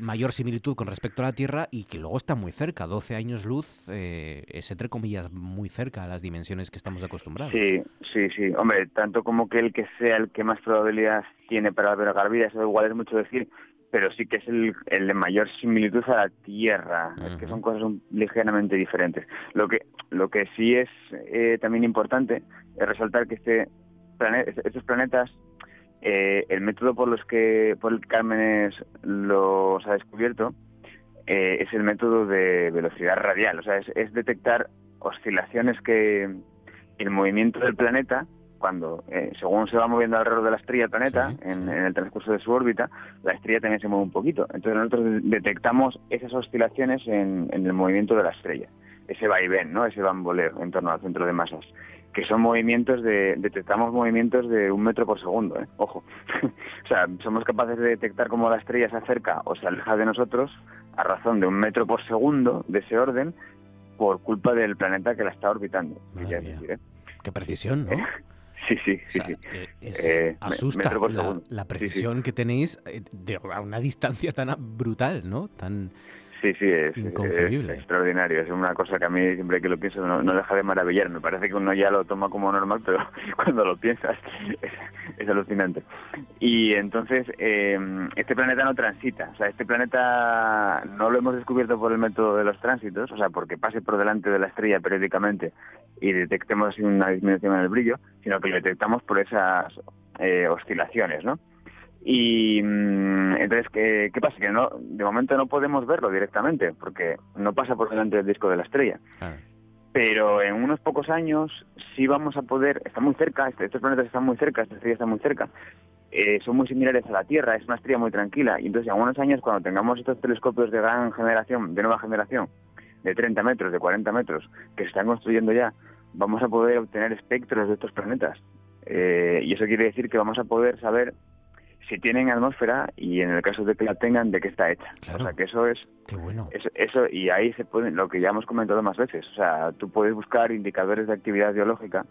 mayor similitud con respecto a la Tierra y que luego está muy cerca, 12 años luz, eh, es entre comillas muy cerca a las dimensiones que estamos acostumbrados. Sí, sí, sí. Hombre, tanto como que el que sea el que más probabilidad tiene para albergar vida, eso igual es mucho decir, pero sí que es el, el de mayor similitud a la Tierra. Es que son cosas ligeramente diferentes. Lo que, lo que sí es eh, también importante es resaltar que este estos planetas eh, el método por los que por el Cármenes los ha descubierto eh, es el método de velocidad radial, o sea, es, detectar oscilaciones que el movimiento del planeta, cuando eh, según se va moviendo alrededor de la estrella el planeta, en, el transcurso de su órbita, la estrella también se mueve un poquito. Entonces nosotros detectamos esas oscilaciones en, en el movimiento de la estrella, ese vaivén, ¿no? ese bamboleo en torno al centro de masas que son movimientos de, detectamos movimientos de un metro por segundo, ¿eh? ojo. <laughs> o sea, somos capaces de detectar cómo la estrella se acerca o se aleja de nosotros a razón de un metro por segundo de ese orden por culpa del planeta que la está orbitando. ¿eh? Qué precisión, ¿no? <laughs> Sí, sí, sí. sí. Eh, asusta la, precisión que tenéis de, a una <laughs> distancia tan brutal, ¿no? Tan Sí, sí, es, extraordinario. Es una cosa que a mí siempre que lo pienso no, deja de maravillar. Me parece que uno ya lo toma como normal, pero <laughs> cuando lo piensas <laughs> es, alucinante. Y entonces, eh, este planeta no transita. O sea, este planeta no lo hemos descubierto por el método de los tránsitos, o sea, porque pase por delante de la estrella periódicamente y detectemos una disminución en el brillo, sino que lo detectamos por esas eh, oscilaciones, ¿no? Y mm, entonces, ¿qué, pasa? Que no, de momento no podemos verlo directamente, porque no pasa por delante del disco de la estrella. Pero en unos pocos años sí vamos a poder, está muy cerca, este, estos planetas están muy cerca, esta estrella está muy cerca, eh, son muy similares a la Tierra, es una estrella muy tranquila. Y entonces, en unos años, cuando tengamos estos telescopios de gran generación, de nueva generación, de 30 metros, de 40 metros, que se están construyendo ya, vamos a poder obtener espectros de estos planetas. Eh, y eso quiere decir que vamos a poder saber si tienen atmósfera y en el caso de que la tengan, de qué está hecha. O sea, que eso es... Qué bueno. Eso, y ahí se puede, lo que ya hemos comentado más veces, o sea, tú puedes buscar indicadores de actividad biológica,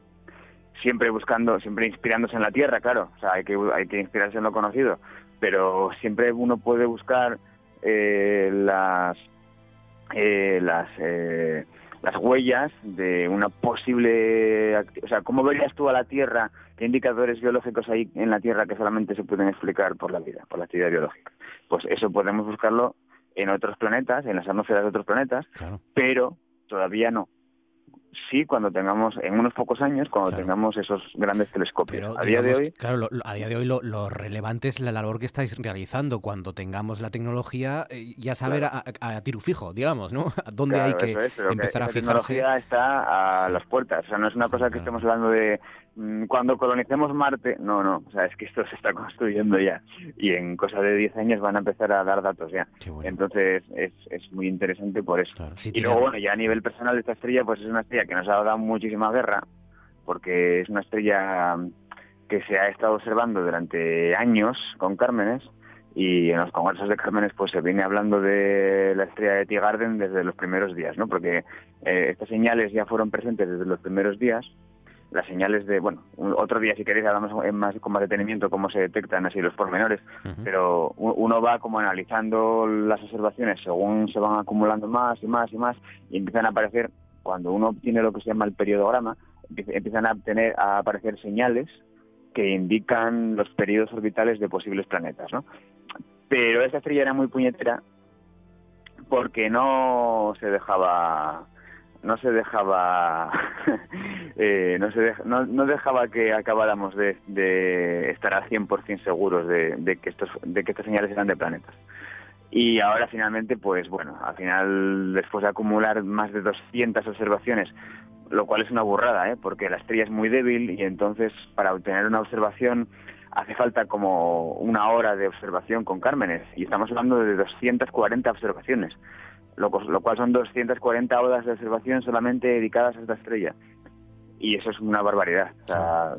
siempre buscando, siempre inspirándose en la Tierra, claro, o sea, hay que, hay que inspirarse en lo conocido, pero siempre uno puede buscar eh, las... Eh, las eh, las huellas de una posible... O sea, ¿cómo verías tú a la Tierra? ¿Qué indicadores biológicos hay en la Tierra que solamente se pueden explicar por la vida, por la actividad biológica? Pues eso podemos buscarlo en otros planetas, en las atmósferas de otros planetas, pero todavía no sí cuando tengamos, en unos pocos años, cuando tengamos esos grandes telescopios. a día de hoy... Claro, a día de hoy lo, relevante es la labor que estáis realizando. Cuando tengamos la tecnología, eh, ya saber a, tiro fijo, digamos, ¿no? <laughs> A dónde hay que empezar a fijarse. La tecnología está a las puertas. O sea, no es una cosa que estemos hablando de cuando colonicemos Marte. No, no. O sea, es que esto se está construyendo ya. Y en cosa de 10 años van a empezar a dar datos ya. Entonces, es, es muy interesante por eso. y luego, bueno, ya a nivel personal de esta estrella, pues es una estrella que nos ha dado muchísima guerra, porque es una estrella que se ha estado observando durante años con Cármenes y en los congresos de Cármenes pues se viene hablando de la estrella de T-Garden desde los primeros días, ¿no? Porque eh, estas señales ya fueron presentes desde los primeros días. Las señales de, bueno, otro día si queréis hablamos en más, con más detenimiento cómo se detectan así los pormenores, pero uno va como analizando las observaciones según se van acumulando más y más y más y empiezan a aparecer, cuando uno tiene lo que se llama el periodograma, empiezan a, tener, a aparecer señales que indican los periodos orbitales de posibles planetas, ¿no? Pero esa estrella era muy puñetera porque no se dejaba no se dejaba <laughs> eh, no se no, dejaba que acabáramos de, de estar al 100% seguros de, de, que estos de que estas señales eran de planetas. Y ahora finalmente pues bueno al final después de acumular más de 200 observaciones lo cual es una burrada ¿eh? porque la estrella es muy débil y entonces para obtener una observación hace falta como una hora de observación con Cármenes. Y estamos hablando de 240 observaciones, lo, lo cual son 240 horas de observación solamente dedicadas a esta estrella. Y eso es una barbaridad. O sea,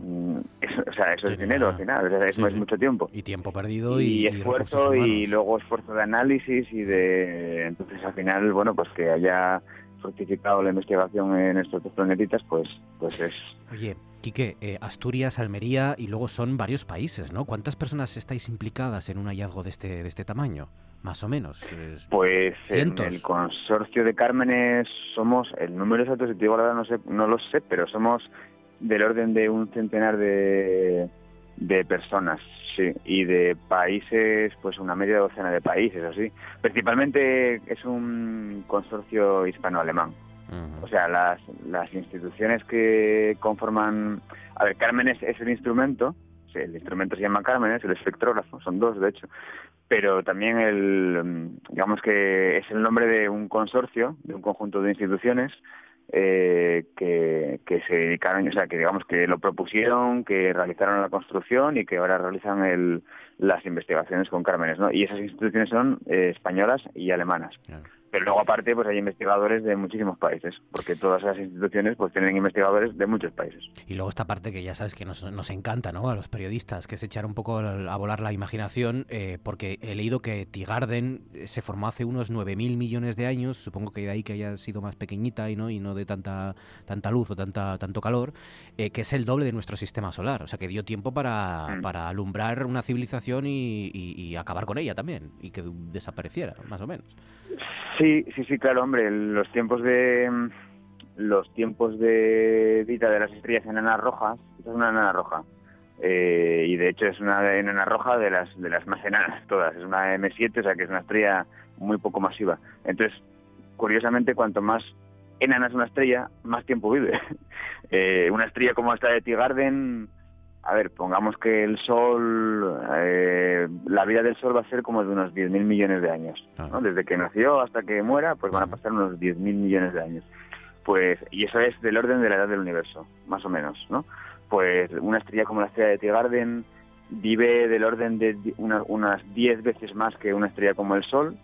mm, Eso, o sea, eso es dinero al final, eso es mucho tiempo. Y tiempo perdido y, y esfuerzo y, luego esfuerzo de análisis y de... Entonces al final, bueno, pues que haya fructificado la investigación en estos dos planetitas, pues, pues es... Oye, Quique, eh, Asturias, Almería y luego son varios países, ¿no? ¿Cuántas personas estáis implicadas en un hallazgo de este, de este tamaño? Más o menos. Pues en el consorcio de Cármenes somos, el número exacto, si te digo la verdad no, sé, no lo sé, pero somos del orden de un centenar de, de personas, sí, y de países, pues una media docena de países, así. Principalmente es un consorcio hispano-alemán. O sea, las, las instituciones que conforman... A ver, Cármenes es el instrumento, el instrumento se llama Cármenes, el espectrógrafo, son dos de hecho, pero también el, digamos que es el nombre de un consorcio, de un conjunto de instituciones eh, que, que, se dedicaron, o sea, que digamos que lo propusieron, que realizaron la construcción y que ahora realizan el, las investigaciones con Cármenes, ¿no? Y esas instituciones son eh, españolas y alemanas. Pero luego aparte pues hay investigadores de muchísimos países, porque todas esas instituciones pues tienen investigadores de muchos países. Y luego esta parte que ya sabes que nos, nos encanta, ¿no? A los periodistas, que es echar un poco a volar la imaginación, eh, porque he leído que Tigarden se formó hace unos 9.000 millones de años, supongo que de ahí que haya sido más pequeñita y no y no de tanta tanta luz o tanta tanto calor, eh, que es el doble de nuestro sistema solar, o sea que dio tiempo para, mm. para alumbrar una civilización y, acabar con ella también, y que desapareciera, más o menos. Sí, sí, sí, claro, hombre, los tiempos de los tiempos de vida de las estrellas enanas rojas, es una enana roja, eh, y de hecho es una enana roja de las de las más enanas todas, es una M7, o sea que es una estrella muy poco masiva. Entonces, curiosamente, cuanto más enana es una estrella, más tiempo vive. <laughs> eh, una estrella como esta de T-Garden a ver, pongamos que el Sol, eh, la vida del Sol va a ser como de unos 10.000 millones de años. ¿no? Desde que nació hasta que muera, pues van a pasar unos 10.000 millones de años. Pues, y eso es del orden de la edad del universo, más o menos, ¿no? Pues una estrella como la estrella de T-Garden vive del orden de unas 10 veces más que una estrella como el Sol,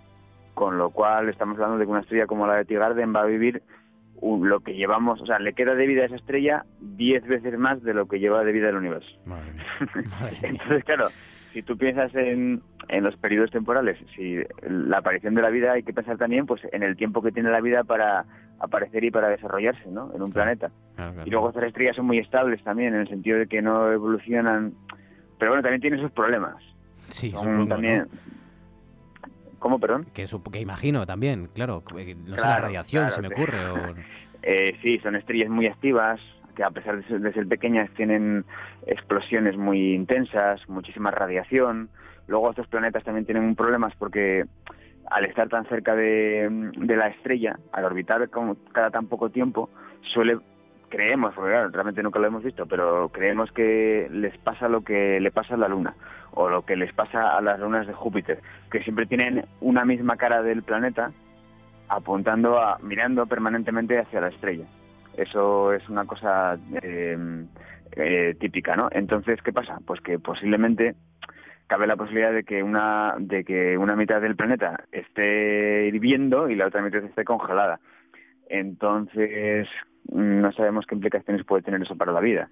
con lo cual estamos hablando de que una estrella como la de T-Garden va a vivir lo que llevamos, o sea, le queda de vida a esa estrella diez veces más de lo que lleva de vida el universo. Entonces, claro, si tú piensas en, en los periodos temporales, si la aparición de la vida hay que pensar también pues en el tiempo que tiene la vida para aparecer y para desarrollarse, ¿no? En un planeta. y luego estas estrellas son muy estables también en el sentido de que no evolucionan, pero bueno, también tienen sus problemas. Sí, son también ¿Cómo, perdón? Que, que imagino también, claro. No sé, la radiación se me ocurre. <laughs> Eh, sí, son estrellas muy activas, que a pesar de ser, pequeñas tienen explosiones muy intensas, muchísima radiación. Luego estos planetas también tienen problemas porque al estar tan cerca de, la estrella, al orbitar cada tan poco tiempo, suele creemos, porque realmente nunca lo hemos visto, pero creemos que les pasa lo que le pasa a la Luna o lo que les pasa a las lunas de Júpiter, que siempre tienen una misma cara del planeta apuntando a, mirando permanentemente hacia la estrella. Eso es una cosa eh, eh, típica, ¿no? Entonces, ¿qué pasa? Pues que posiblemente cabe la posibilidad de que una de que una mitad del planeta esté hirviendo y la otra mitad esté congelada. Entonces, no sabemos qué implicaciones puede tener eso para la vida.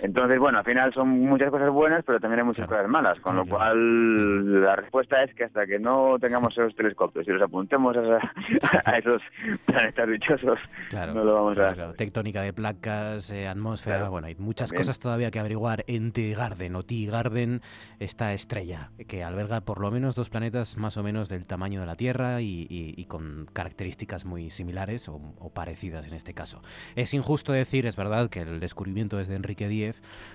Entonces, bueno, al final son muchas cosas buenas, pero también hay muchas cosas malas, con lo cual la respuesta es que hasta que no tengamos esos telescopios y los apuntemos a, esos planetas dichosos, no lo vamos a ver. Tectónica de placas, eh, atmósfera, bueno, hay muchas cosas todavía que averiguar en T-Garden o T-Garden, esta estrella que alberga por lo menos dos planetas más o menos del tamaño de la Tierra y, con características muy similares o, o parecidas en este caso. Es injusto decir, es verdad, que el descubrimiento es de Enrique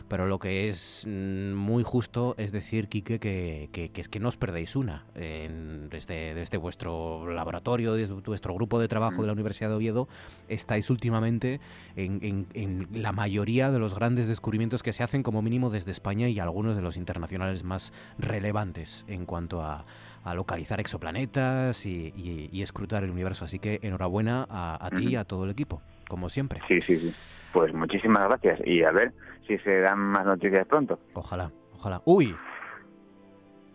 Pero lo que es mm, muy justo es decir, Quique, que, es que no os perdéis una. desde, desde vuestro laboratorio, desde vuestro grupo de trabajo de la Universidad de Oviedo, estáis últimamente en, la mayoría de los grandes descubrimientos que se hacen como mínimo desde España y algunos de los internacionales más relevantes en cuanto a, localizar exoplanetas y, escrutar el universo. Así que enhorabuena a, a ti y a todo el equipo, como siempre. Sí, sí, sí. Pues muchísimas gracias y a ver si se dan más noticias pronto. Ojalá, ojalá. Uy,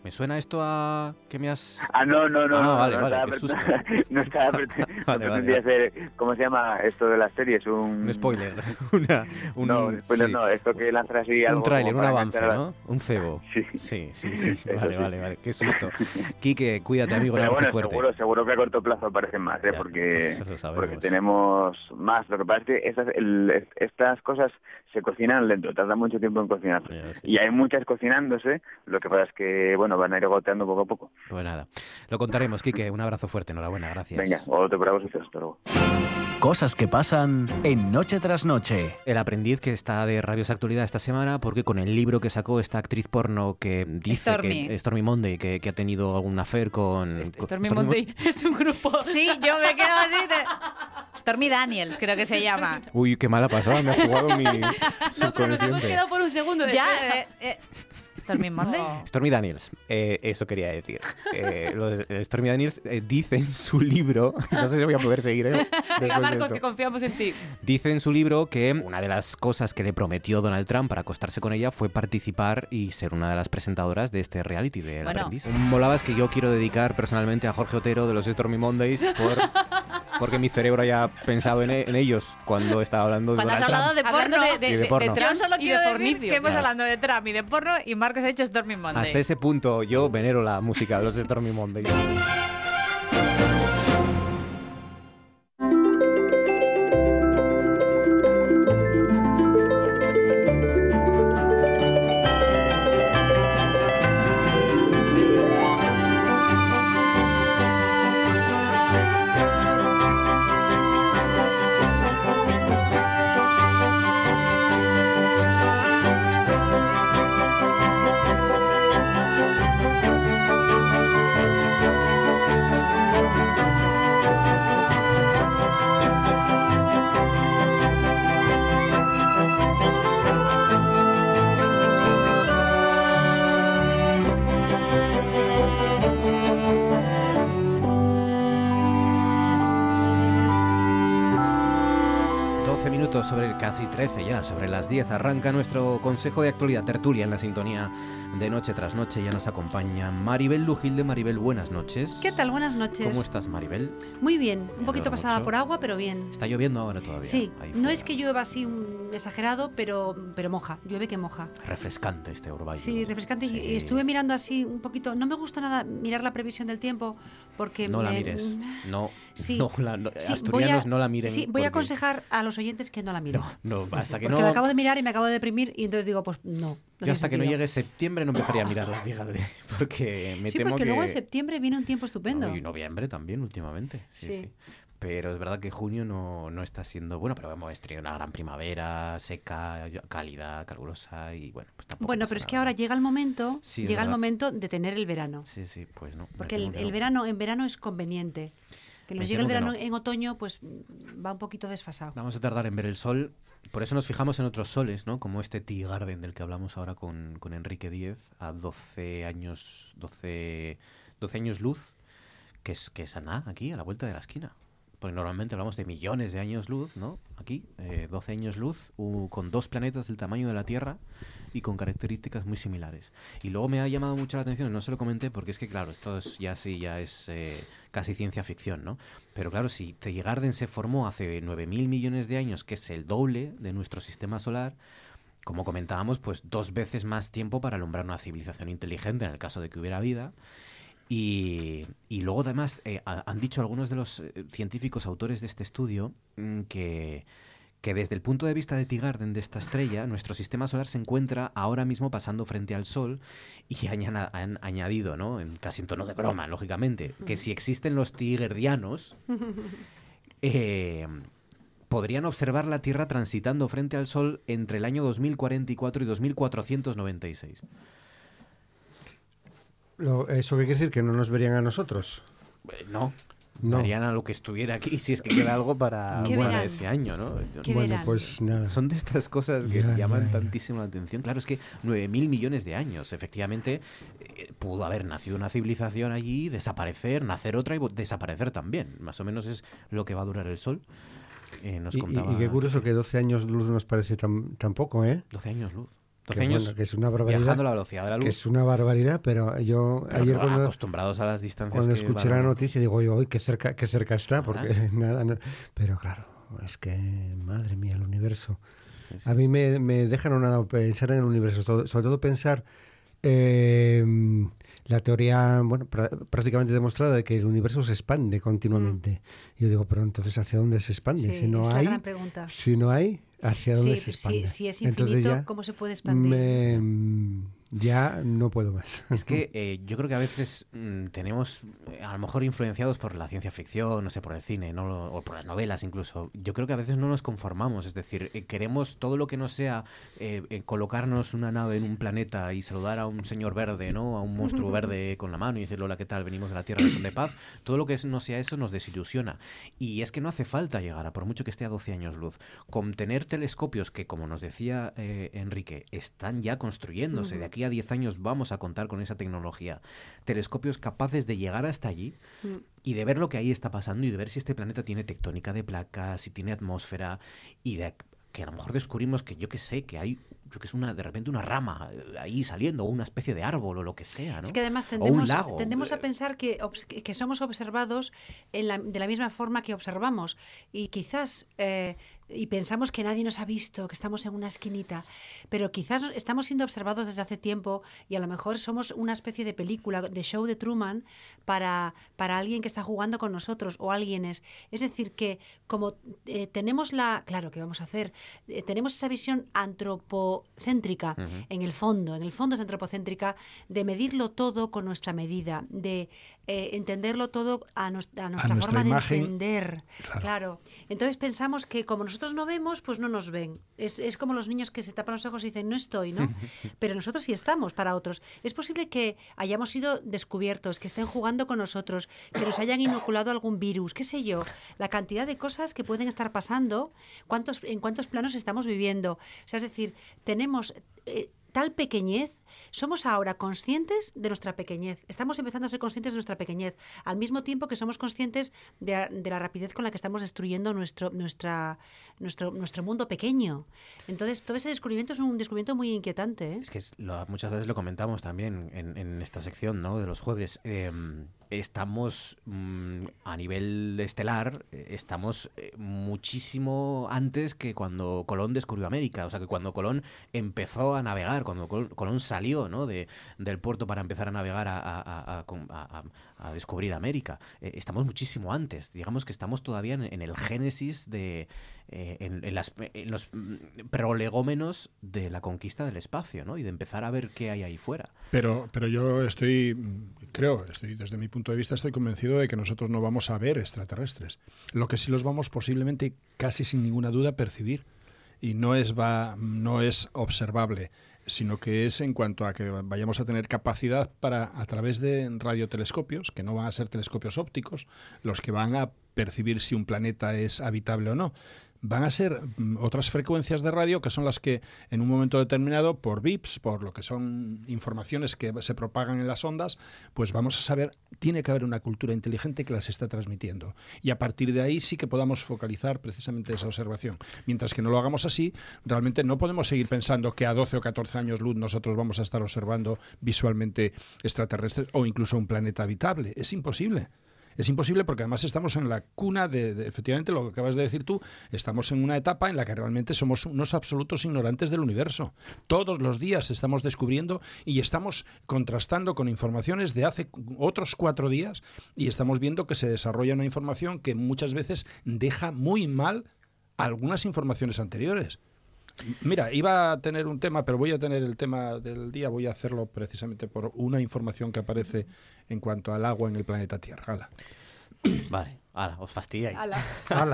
¿Me suena esto a que me has...? Ah, no, no, no. Ah, no, vale, no vale, qué susto. <laughs> no estaba <laughs> vale, vale, hacer, ¿cómo se llama esto de las series? Un, un spoiler. <laughs> Una, un, no, spoiler no, esto que lanza así algo... Un tráiler, un avance, ¿no? Un cebo. Sí, sí, sí. sí. vale, vale, vale, qué susto. Quique, cuídate, amigo, Pero bueno, fuerte. seguro, seguro que a corto plazo aparecen más, ¿eh? porque, porque tenemos más. Lo que pasa es que estas, el, estas cosas se cocinan lento, tarda mucho tiempo en cocinar. Y hay muchas cocinándose, lo que pasa es que, bueno, van a ir agoteando poco a poco. Pues nada, lo contaremos, Quique. Un abrazo fuerte, enhorabuena, gracias. Venga, otro para vosotros, hasta luego. Cosas que pasan en Noche tras Noche. El aprendiz que está de Rabiosa Actualidad esta semana, porque con el libro que sacó esta actriz porno que dice Stormy. que Stormy Monday, que, que ha tenido algún affair con... Stormy, Monday es un grupo. Sí, yo me quedo así de... <laughs> Stormy Daniels, creo que se llama. Uy, qué mala pasada, me ha jugado mi <laughs> No, pero nos hemos quedado por un segundo. Ya, eh, eh, Stormy Monday. Stormy Daniels, eh, eso quería decir. Eh, Stormy Daniels eh, dice en su libro, <laughs> no sé si voy a poder seguir. ¿eh? <laughs> Venga, Marcos, que confiamos en ti. Dice en su libro que una de las cosas que le prometió Donald Trump para acostarse con ella fue participar y ser una de las presentadoras de este reality de El Aprendiz. Un molabas que yo quiero dedicar personalmente a Jorge Otero de los Stormy Mondays por <laughs> porque mi cerebro haya pensado en, ellos cuando estaba hablando de Cuando has hablado de porno, de, de, porno. Yo solo quiero decir que hemos hablando de Trump y de porno y Marcos ha hecho Stormy Monday. Hasta ese punto yo venero la música de los Stormy Monday. 13 ya, sobre las 10, arranca nuestro Consejo de Actualidad Tertulia en la sintonía de Noche tras Noche. Ya nos acompaña Maribel Lujilde. Maribel, buenas noches. ¿Qué tal? Buenas noches. ¿Cómo estás, Maribel? Muy bien, un poquito pasada por agua, pero bien. Está lloviendo ahora todavía. Sí, no es que llueva así un exagerado, pero, pero moja, llueve que moja. Refrescante este Uruguay. Sí, refrescante. Y estuve mirando así un poquito, no me gusta nada mirar la previsión del tiempo porque... No la mires, <laughs> no, sí. no, la, asturianos no la miren. Sí, voy a aconsejar a los oyentes que no la miren. No, <laughs> no, hasta que porque no... la acabo de mirar y me acabo de deprimir y entonces digo, pues no. Yo hasta que no llegue septiembre no empezaría a mirarla, fíjate, <laughs> porque me sí, temo porque que... luego en septiembre viene un tiempo estupendo. y noviembre también últimamente, sí. sí. Pero es verdad que junio no, no está siendo bueno, pero hemos tenido una gran primavera, seca, cálida, calurosa y bueno, pues tampoco. Bueno, pero es que ahora llega el momento, llega el momento de tener el verano. Sí, sí, pues no. Porque el, verano en verano es conveniente. Que nos llegue el verano en otoño, pues va un poquito desfasado. Vamos a tardar en ver el sol. Por eso nos fijamos en otros soles, ¿no? Como este Tea Garden del que hablamos ahora con, con Enrique Díez, a 12 años, 12, 12 años luz, que es, que es Aná, aquí, a la vuelta de la esquina porque normalmente hablamos de millones de años luz, ¿no? Aquí, 12 eh, años luz, con dos planetas del tamaño de la Tierra y con características muy similares. Y luego me ha llamado mucho la atención, no se lo comenté porque es que, claro, esto es, ya sí, ya es eh, casi ciencia ficción, ¿no? Pero claro, si Teilgarden se formó hace 9.000 millones de años, que es el doble de nuestro sistema solar, como comentábamos, pues dos veces más tiempo para alumbrar una civilización inteligente en el caso de que hubiera vida. Y, luego además eh, han dicho algunos de los eh, científicos autores de este estudio mm, que, que desde el punto de vista de Tigarden, de esta estrella, nuestro sistema solar se encuentra ahora mismo pasando frente al Sol y <laughs> han, añadido, ¿no? en, casi en tono de broma, lógicamente, que si existen los tigerdianos, <laughs> eh, podrían observar la Tierra transitando frente al Sol entre el año 2044 y 2496. ¿Eso qué quiere decir? ¿Que no nos verían a nosotros? Eh, no. No. Verían a lo que estuviera aquí si es que queda algo para, ese año, ¿no? bueno, pues nada. Son de estas cosas que llaman tantísimo la atención. Claro, es que 9.000 millones de años, efectivamente, eh, pudo haber nacido una civilización allí, desaparecer, nacer otra y desaparecer también. Más o menos es lo que va a durar el Sol. Eh, y, qué curioso que 12 años luz nos parece tan, poco, ¿eh? 12 años luz. 12 años que es una barbaridad. la velocidad de la luz. Que es una barbaridad, pero yo ayer cuando, acostumbrados a las distancias cuando escuché la noticia digo, oye, qué cerca, qué cerca está, porque <laughs> nada, pero claro, es que madre mía, el universo. A mí me, me deja nada pensar en el universo, sobre todo pensar eh, la teoría, bueno, prácticamente demostrada de que el universo se expande continuamente. Mm. Yo digo, pero entonces ¿hacia dónde se expande? si no hay, si no hay, ¿hacia dónde se expande? Si, es infinito, ¿cómo se puede expandir? Ya no puedo más. Es que <laughs> eh, yo creo que a veces mm, tenemos, eh, a lo mejor influenciados por la ciencia ficción, no sé, por el cine, ¿no? o por las novelas incluso, yo creo que a veces no nos conformamos, es decir, eh, queremos todo lo que no sea colocarnos una nave en un planeta y saludar a un señor verde, ¿no? A un monstruo verde con la mano y decirle, hola, ¿qué tal? Venimos de la Tierra, de paz. Todo lo que no sea eso nos desilusiona. Y es que no hace falta llegar a, por mucho que esté a 12 años luz, con tener telescopios que, como nos decía Enrique, están ya construyéndose de aquí a 10 años vamos a contar con esa tecnología. Telescopios capaces de llegar hasta allí mm. y de ver lo que ahí está pasando y de ver si este planeta tiene tectónica de placas, si tiene atmósfera y de que a lo mejor descubrimos que yo que sé, que hay yo que es una de repente una rama eh, ahí saliendo o una especie de árbol o lo que sea, ¿no? Es que además tendemos, tendemos a pensar que, que somos observados en la, de la misma forma que observamos y quizás eh, y pensamos que nadie nos ha visto, que estamos en una esquinita, pero quizás estamos siendo observados desde hace tiempo y a lo mejor somos una especie de película, de show de Truman para, para alguien que está jugando con nosotros o alguien Es Es decir, que como eh, tenemos la, claro, ¿qué vamos a hacer? Eh, tenemos esa visión antropocéntrica en el fondo, en el fondo es antropocéntrica, de medirlo todo con nuestra medida, de eh, entenderlo todo a, nuestra, forma de entender. Claro. Entonces pensamos que como nosotros no vemos, pues no nos ven. Es, es, como los niños que se tapan los ojos y dicen, no estoy, ¿no? <laughs> Pero nosotros sí estamos para otros. Es posible que hayamos sido descubiertos, que estén jugando con nosotros, que nos hayan inoculado algún virus, qué sé yo. La cantidad de cosas que pueden estar pasando, cuántos, en cuántos planos estamos viviendo. O sea, es decir, tenemos... Eh, tal pequeñez, somos ahora conscientes de nuestra pequeñez. Estamos empezando a ser conscientes de nuestra pequeñez, al mismo tiempo que somos conscientes de, la rapidez con la que estamos destruyendo nuestro, nuestra, nuestro, nuestro mundo pequeño. Entonces, todo ese descubrimiento es un descubrimiento muy inquietante. ¿eh? Es que muchas veces lo comentamos también en, esta sección ¿no? de los jueves. Em, estamos mm, a nivel estelar, eh, estamos eh, muchísimo antes que cuando Colón descubrió América. O sea, que cuando Colón empezó a navegar, cuando Colón salió ¿no? de, del puerto para empezar a navegar a, descubrir América. Eh, estamos muchísimo antes. Digamos que estamos todavía en, el génesis de. en, las, en, los mm, prolegómenos de la conquista del espacio, ¿no? Y de empezar a ver qué hay ahí fuera. Pero, pero yo estoy creo, estoy, desde mi punto de vista, estoy convencido de que nosotros no vamos a ver extraterrestres. Lo que sí los vamos posiblemente, casi sin ninguna duda, percibir. Y no es, va, no es observable, sino que es en cuanto a que vayamos a tener capacidad para, a través de radiotelescopios, que no van a ser telescopios ópticos, los que van a percibir si un planeta es habitable o no, van a ser mm, otras frecuencias de radio que son las que en un momento determinado, por VIPs, por lo que son informaciones que se propagan en las ondas, pues vamos a saber, tiene que haber una cultura inteligente que las está transmitiendo. Y a partir de ahí sí que podamos focalizar precisamente esa observación. Mientras que no lo hagamos así, realmente no podemos seguir pensando que a 12 o 14 años luz nosotros vamos a estar observando visualmente extraterrestres o incluso un planeta habitable. Es imposible. Es imposible porque además estamos en la cuna de, efectivamente, lo que acabas de decir tú, estamos en una etapa en la que realmente somos unos absolutos ignorantes del universo. Todos los días estamos descubriendo y estamos contrastando con informaciones de hace otros cuatro días y estamos viendo que se desarrolla una información que muchas veces deja muy mal algunas informaciones anteriores. Mira, iba a tener un tema, pero voy a tener el tema del día, voy a hacerlo precisamente por una información que aparece en cuanto al agua en el planeta Tierra. Vale. Ala, os fastidiáis. Ala,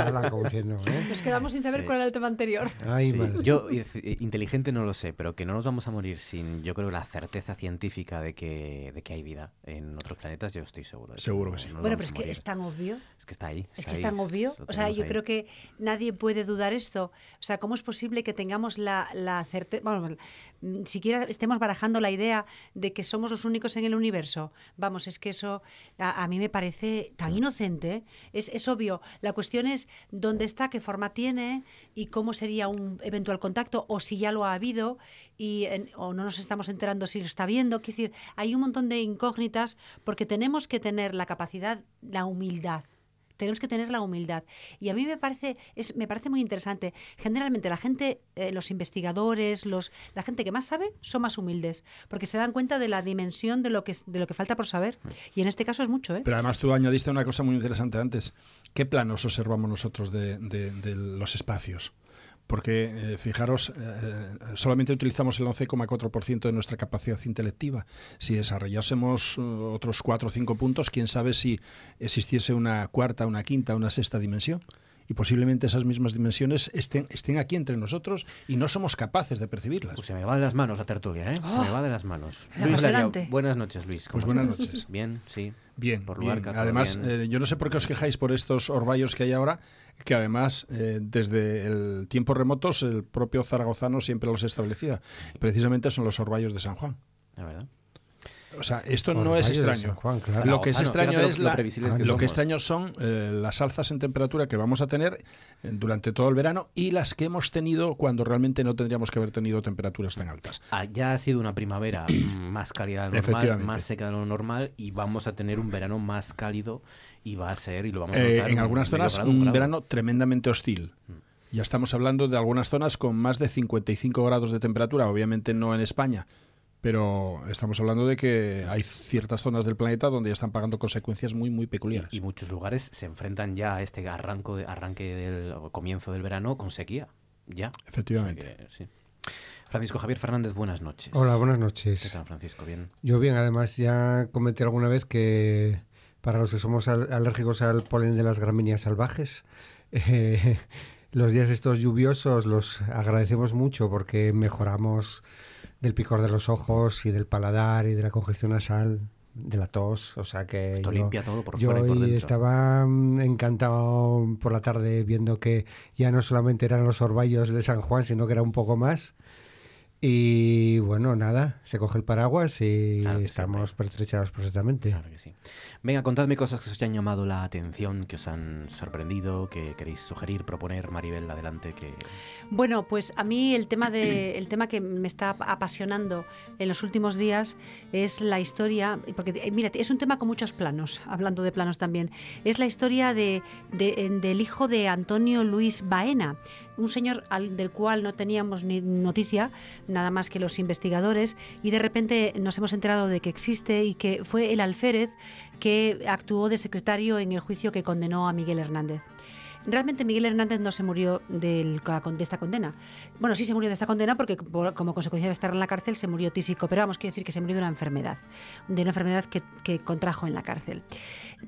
ala, como diciendo, ¿eh? Nos quedamos sin saber cuál era el tema anterior. Ay, Yo, eh, inteligente no lo sé, pero que no nos vamos a morir sin, yo creo, la certeza científica de que, de que hay vida en otros planetas, yo estoy seguro. seguro que sí. bueno, pero es que es tan obvio. Es que está ahí. es que es tan obvio. O sea, yo creo que nadie puede dudar esto. O sea, ¿cómo es posible que tengamos la, la certeza, bueno, siquiera estemos barajando la idea de que somos los únicos en el universo? Vamos, es que eso a, a mí me parece tan inocente es, obvio. La cuestión es dónde está, qué forma tiene y cómo sería un eventual contacto o si ya lo ha habido y o no nos estamos enterando si lo está viendo. Quiero decir, hay un montón de incógnitas porque tenemos que tener la capacidad, la humildad tenemos que tener la humildad. Y a mí me parece, es, me parece muy interesante. Generalmente la gente, eh, los investigadores, los, la gente que más sabe, son más humildes, porque se dan cuenta de la dimensión de lo que, de lo que falta por saber. Y en este caso es mucho. ¿eh? Pero además tú añadiste una cosa muy interesante antes. ¿Qué planos observamos nosotros de, de los espacios? Porque eh, fijaros, eh, eh, solamente utilizamos el 11,4% de nuestra capacidad intelectiva. Si desarrollásemos otros 4 o 5 puntos, quién sabe si existiese una cuarta, una quinta, una sexta dimensión y posiblemente esas mismas dimensiones estén, estén aquí entre nosotros y no somos capaces de percibirlas. Pues se me va de las manos la tertulia, ¿eh? se me ah. va de las manos. Luis buenas noches, Luis. Pues buenas noches. Bien, sí. Bien, por bien. Además, eh, yo no sé por qué os quejáis por estos orvallos que hay ahora, que además eh, desde el tiempo remotos el propio zaragozano siempre los establecía. Precisamente son los orvallos de San Juan. ¿La verdad? O sea, esto no es extraño. Lo que es extraño es la, lo, que, extraño son eh, las alzas en temperatura que vamos a tener eh, durante todo el verano y las que hemos tenido cuando realmente no tendríamos que haber tenido temperaturas tan altas. Ah, ya ha sido una primavera <clears throat> más cálida de lo normal, más seca de lo normal y vamos a tener un verano más cálido y va a ser y lo vamos a eh, en algunas zonas un, verano tremendamente hostil. Mm. Ya estamos hablando de algunas zonas con más de 55 grados de temperatura, obviamente no en España, pero estamos hablando de que hay ciertas zonas del planeta donde ya están pagando consecuencias muy, muy peculiares. Y, muchos lugares se enfrentan ya a este arranco de, arranque del comienzo del verano con sequía. Ya. Efectivamente. Francisco Javier Fernández, buenas noches. Hola, buenas noches. ¿Qué tal, Francisco? Bien. Yo bien, además ya comenté alguna vez que para los que somos alérgicos al polen de las gramíneas salvajes, <laughs> eh, los días estos lluviosos los agradecemos mucho porque mejoramos del picor de los ojos y del paladar y de la congestión nasal, de la tos, o sea que Esto limpia todo por fuera y por dentro. estaba mm, encantado por la tarde viendo que ya no solamente eran los orvallos de San Juan, sino que era un poco más y bueno, nada, se coge el paraguas y estamos pertrechados perfectamente. Claro que sí. Venga, contadme cosas que os hayan llamado la atención, que os han sorprendido, que queréis sugerir, proponer, Maribel, adelante. Que... Bueno, pues a mí el tema, de, el tema que me está apasionando en los últimos días es la historia, porque eh, mira, es un tema con muchos planos, hablando de planos también, es la historia de, del hijo de Antonio Luis Baena un señor del cual no teníamos ni noticia, nada más que los investigadores, y de repente nos hemos enterado de que existe y que fue el alférez que actuó de secretario en el juicio que condenó a Miguel Hernández. Realmente Miguel Hernández no se murió de esta condena. Bueno, sí se murió de esta condena porque como consecuencia de estar en la cárcel se murió tísico, pero vamos, quiero decir que se murió de una enfermedad, de una enfermedad que, contrajo en la cárcel.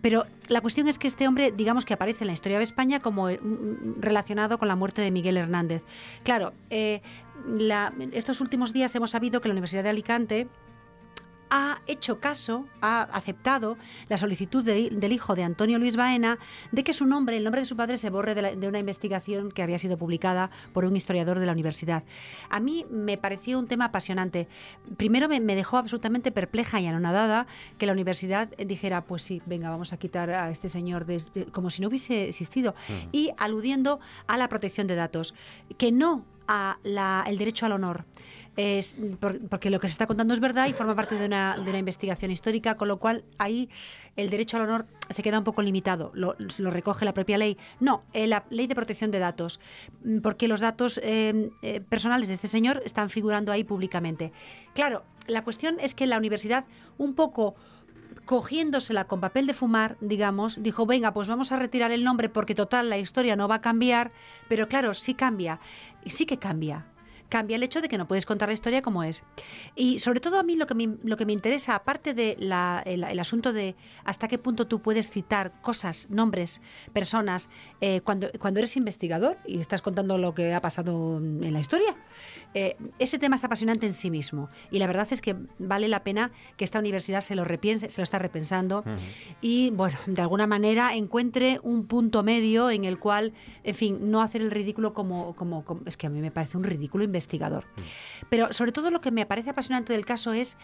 Pero la cuestión es que este hombre, digamos que aparece en la historia de España como eh, relacionado con la muerte de Miguel Hernández. Claro, eh, estos últimos días hemos sabido que la Universidad de Alicante ha hecho caso, ha aceptado la solicitud del hijo de Antonio Luis Baena de que su nombre, el nombre de su padre, se borre de, una investigación que había sido publicada por un historiador de la universidad. A mí me pareció un tema apasionante. Primero me, dejó absolutamente perpleja y anonadada que la universidad dijera, pues sí, venga, vamos a quitar a este señor como si no hubiese existido. Y aludiendo a la protección de datos, que no a el derecho al honor. Es porque lo que se está contando es verdad y forma parte de una, de una investigación histórica, con lo cual ahí el derecho al honor se queda un poco limitado, lo, recoge la propia ley. No, eh, la ley de protección de datos, mm, porque los datos eh, eh, personales de este señor están figurando ahí públicamente. Claro, la cuestión es que la universidad un poco cogiéndosela con papel de fumar, digamos, dijo, venga, pues vamos a retirar el nombre porque total la historia no va a cambiar, pero claro, sí cambia, sí que cambia cambia el hecho de que no puedes contar la historia como es. Y sobre todo a mí lo que me, lo que me interesa, aparte del de el, asunto de hasta qué punto tú puedes citar cosas, nombres, personas, eh, cuando, cuando eres investigador y estás contando lo que ha pasado en la historia, eh, ese tema es apasionante en sí mismo. Y la verdad es que vale la pena que esta universidad se lo repiense, se lo está repensando y, bueno, de alguna manera encuentre un punto medio en el cual, en fin, no hacer el ridículo como, como, como es que a mí me parece un ridículo investigar investigador. Pero sobre todo lo que me parece apasionante del caso es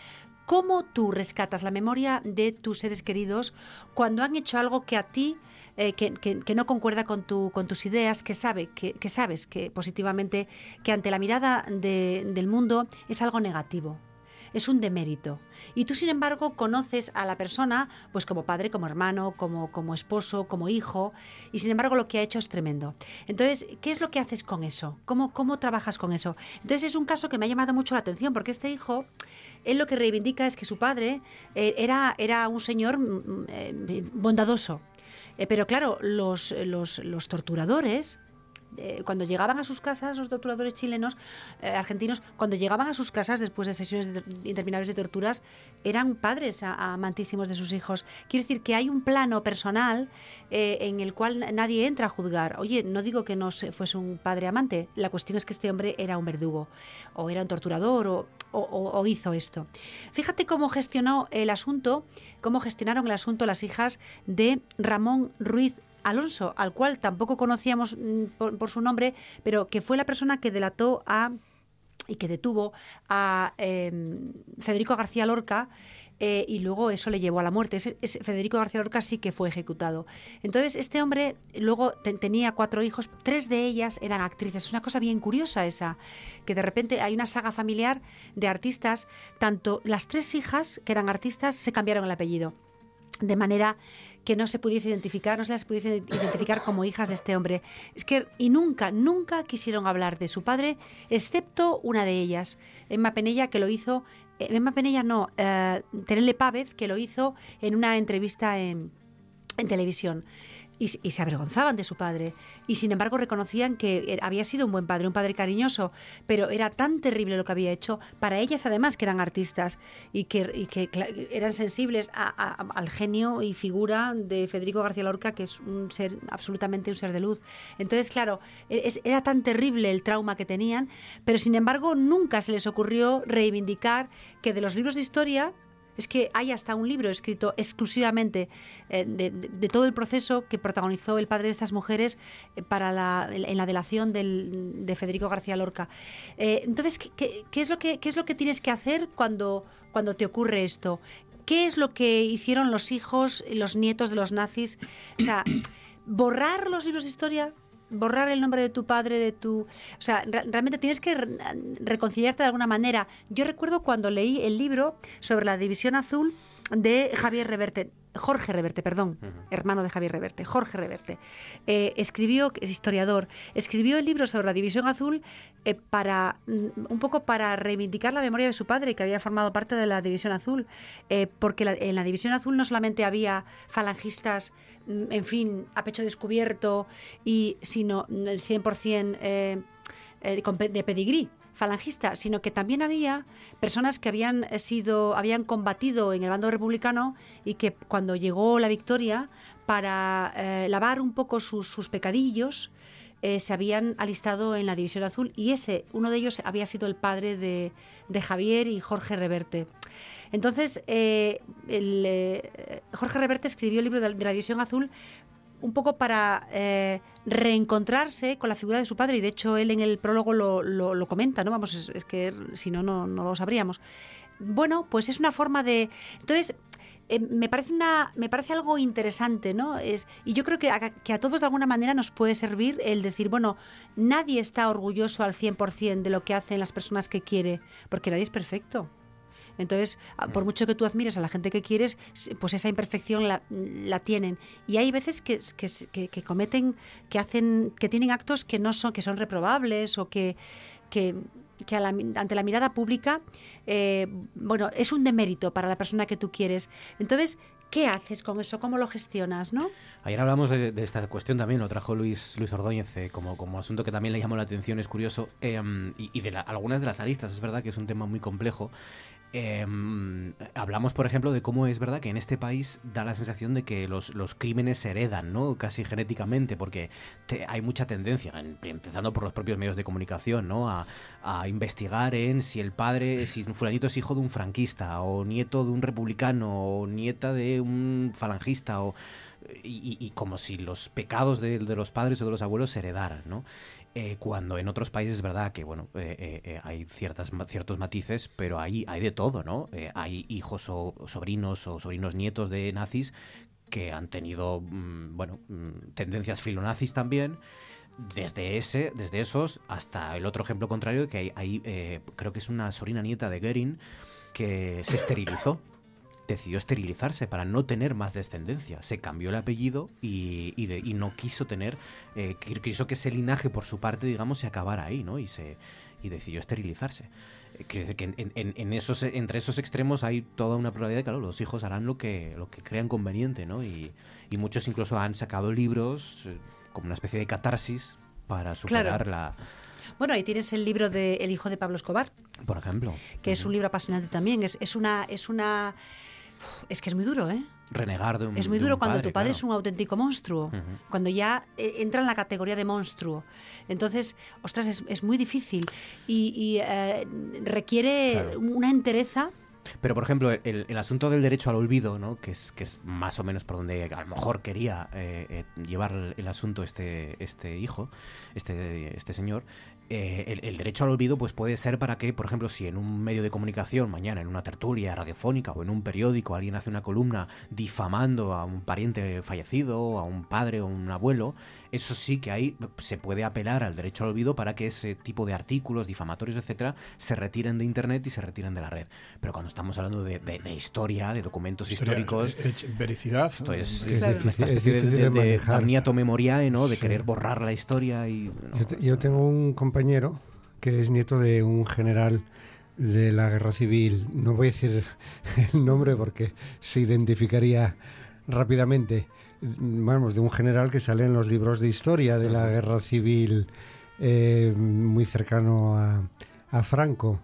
cómo tú rescatas la memoria de tus seres queridos cuando han hecho algo que a ti eh, que, no concuerda con, tu, con tus ideas, que, sabe, que, sabes que positivamente, que ante la mirada del mundo es algo negativo, es un demérito. Y tú, sin embargo, conoces a la persona pues como padre, como hermano, como, como esposo, como hijo, y sin embargo lo que ha hecho es tremendo. Entonces, ¿qué es lo que haces con eso? ¿Cómo, cómo trabajas con eso? Entonces, es un caso que me ha llamado mucho la atención, porque este hijo, él lo que reivindica es que su padre eh, era, era un señor mm, mm, eh, bondadoso. Eh, pero claro, los, los, los torturadores eh, cuando llegaban a sus casas, los torturadores chilenos, eh, argentinos, cuando llegaban a sus casas después de sesiones interminables de torturas, eran padres amantísimos de sus hijos. Quiero decir que hay un plano personal eh, en el cual nadie entra a juzgar. Oye, no digo que no fuese un padre amante, la cuestión es que este hombre era un verdugo, o era un torturador, o, o hizo esto. Fíjate cómo gestionó el asunto, cómo gestionaron el asunto las hijas de Ramón Ruiz Alonso, al cual tampoco conocíamos mm, por, su nombre, pero que fue la persona que delató a y que detuvo a em, Federico García Lorca eh, y luego eso le llevó a la muerte. Federico García Lorca sí que fue ejecutado. Entonces, este hombre luego tenía cuatro hijos, tres de ellas eran actrices. Es una cosa bien curiosa esa, que de repente hay una saga familiar de artistas, tanto las tres hijas que eran artistas se cambiaron el apellido. De manera que no se pudiese identificar, no se las pudiese identificar como hijas de este hombre. Es que, y nunca, nunca quisieron hablar de su padre, excepto una de ellas, Emma Penella, que lo hizo, eh, Emma Penella no, eh, Terele Pávez, que lo hizo en una entrevista en, en televisión y, se avergonzaban de su padre. Y sin embargo reconocían que había sido un buen padre, un padre cariñoso, pero era tan terrible lo que había hecho para ellas además que eran artistas y que, eran sensibles al genio y figura de Federico García Lorca, que es un ser absolutamente un ser de luz. Entonces, claro, e, era tan terrible el trauma que tenían, pero sin embargo nunca se les ocurrió reivindicar que de los libros de historia es que hay hasta un libro escrito exclusivamente eh, de, todo el proceso que protagonizó el padre de estas mujeres eh, para la, en la delación de Federico García Lorca. Eh, entonces, ¿qué, es lo que, ¿qué es lo que tienes que hacer cuando, cuando te ocurre esto? ¿Qué es lo que hicieron los hijos y los nietos de los nazis? O sea, <coughs> borrar los libros de historia borrar el nombre de tu padre, de tu... O sea, realmente tienes que reconciliarte de alguna manera. Yo recuerdo cuando leí el libro sobre la División Azul de Javier Reverte. Jorge Reverte, perdón, hermano de Javier Reverte, Jorge Reverte, eh, escribió, es historiador, escribió el libro sobre la División Azul eh, para mm, un poco para reivindicar la memoria de su padre, que había formado parte de la División Azul, eh, porque en la División Azul no solamente había falangistas, mm, en fin, a pecho descubierto, y sino el 100% de pedigrí, falangista, sino que también había personas que habían sido, habían combatido en el bando republicano y que cuando llegó la victoria, para eh, lavar un poco sus, pecadillos, eh, se habían alistado en la División Azul y ese, uno de ellos había sido el padre de, Javier y Jorge Reverte. Entonces, eh, Jorge Reverte escribió el libro de, la División Azul un poco para eh, reencontrarse con la figura de su padre y de hecho él en el prólogo lo, lo, comenta, ¿no? Vamos, es, que si no, no, lo sabríamos. Bueno, pues es una forma de... Entonces, eh, me, parece una, me parece algo interesante, ¿no? Es, y yo creo que a, que a todos de alguna manera nos puede servir el decir, bueno, nadie está orgulloso al 100% de lo que hacen las personas que quiere, porque nadie es perfecto. Entonces, por mucho que tú admires a la gente que quieres, pues esa imperfección la, tienen. Y hay veces que, que, cometen, que hacen, que tienen actos que no son, que son reprobables o que, que, ante la mirada pública, eh, bueno, es un demérito para la persona que tú quieres. Entonces, ¿Qué haces con eso? ¿Cómo lo gestionas? ¿no? Ayer hablamos de, esta cuestión también, lo trajo Luis, Luis Ordóñez eh, como, como asunto que también le llamó la atención, es curioso, em, y, de algunas de las aristas, es verdad que es un tema muy complejo, Em, hablamos, por ejemplo, de cómo es verdad que en este país da la sensación de que los, crímenes se heredan, ¿no? Casi genéticamente, porque hay mucha tendencia, empezando por los propios medios de comunicación, ¿no? A, investigar en si el padre, si un fulanito es hijo de un franquista, o nieto de un republicano, o nieta de un falangista, o, y, como si los pecados de, de, los padres o de los abuelos se heredaran, ¿no? Eh, cuando en otros países es verdad que bueno eh, eh, hay ciertas ciertos matices pero ahí hay de todo no hay hijos o sobrinos o sobrinos nietos de nazis que han tenido mm, bueno mm, tendencias filonazis también desde ese desde esos hasta el otro ejemplo contrario que hay, hay creo que es una sobrina nieta de Goering que se esterilizó decidió esterilizarse para no tener más descendencia. Se cambió el apellido y, y, no quiso tener, eh, quiso que ese linaje por su parte, digamos, se acabara ahí, ¿no? Y, se, y decidió esterilizarse. Eh, decir que en, en, esos, entre esos extremos hay toda una probabilidad de que claro, los hijos harán lo que, lo que crean conveniente, ¿no? Y, y muchos incluso han sacado libros eh, como una especie de catarsis para superar la... Bueno, ahí tienes el libro de El hijo de Pablo Escobar. Por ejemplo. Que es un libro apasionante también. Es, es una... Es una es que es muy duro, ¿eh? Renegar de un Es muy duro cuando tu padre es un auténtico monstruo, cuando ya eh, entra en la categoría de monstruo. Entonces, ostras, es, muy difícil y, eh, requiere una entereza pero, por ejemplo, el, asunto del derecho al olvido, ¿no? que, es, que es más o menos por donde a lo mejor quería eh, llevar el, asunto este, este hijo, este, este señor, eh, el, derecho al olvido pues puede ser para que, por ejemplo, si en un medio de comunicación, mañana en una tertulia radiofónica o en un periódico alguien hace una columna difamando a un pariente fallecido, a un padre o un abuelo, eso sí que ahí se puede apelar al derecho al olvido para que ese tipo de artículos difamatorios, etcétera, se retiren de internet y se retiren de la red. Pero cuando estamos hablando de, historia, de documentos históricos, vericidad, esto es, especie de, de, memoriae, ¿no? De querer borrar la historia y. yo tengo un compañero compañero que es nieto de un general de la guerra civil. No voy a decir <laughs> el nombre porque se identificaría rápidamente. Vamos, de un general que sale en los libros de historia de la guerra civil eh, muy cercano a, a, Franco.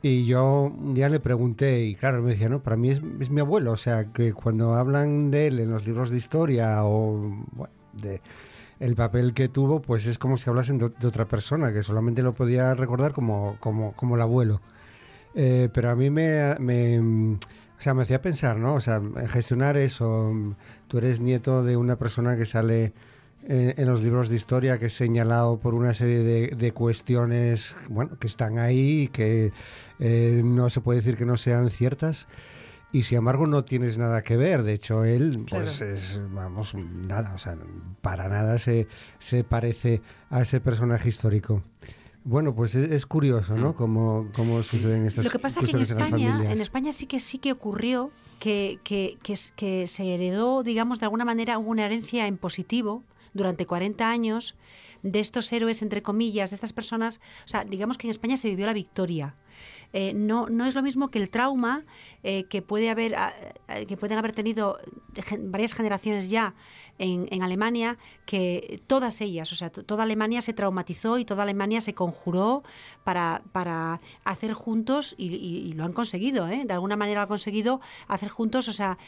Y yo un día le pregunté, y claro, me decía, no, para mí es, es mi abuelo. O sea, que cuando hablan de él en los libros de historia o bueno, de el papel que tuvo, pues es como si hablasen de, otra persona, que solamente lo podía recordar como, como, como el abuelo. Eh, pero a mí me, me, o sea, me hacía pensar, ¿no? O sea, gestionar eso. Tú eres nieto de una persona que sale eh, en los libros de historia, que es señalado por una serie de, de cuestiones, bueno, que están ahí y que eh, no se puede decir que no sean ciertas y sin embargo no tienes nada que ver. De hecho, él, pues es, vamos, nada, o sea, para nada se, se parece a ese personaje histórico. Bueno, pues es, curioso, ¿no? Mm. Cómo, cómo suceden estas Lo que pasa es que en España, en, España sí que sí que ocurrió que, que, que, que se heredó, digamos, de alguna manera hubo una herencia en positivo durante 40 años de estos héroes, entre comillas, de estas personas. O sea, digamos que en España se vivió la victoria. Eh, no, no es lo mismo que el trauma eh, que, puede haber, ah, eh, que pueden haber tenido varias generaciones ya en, Alemania, que todas ellas, o sea, toda Alemania se traumatizó y toda Alemania se conjuró para, para hacer juntos, y, lo han conseguido, de alguna manera lo han conseguido hacer juntos, o sea,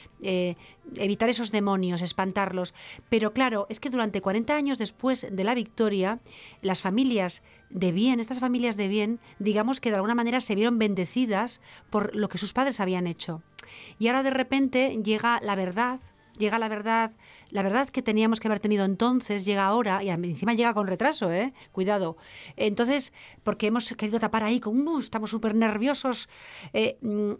evitar esos demonios, espantarlos. Pero claro, es que durante 40 años después de la victoria, las familias de bien, estas familias de bien, digamos que de alguna manera se vieron bendecidas por lo que sus padres habían hecho. Y ahora de repente llega la verdad, llega la verdad, la verdad que teníamos que haber tenido entonces, llega ahora, y encima llega con retraso, ¿eh? Cuidado. Entonces, porque hemos querido tapar ahí, con, uh, estamos súper nerviosos. Eh, mm,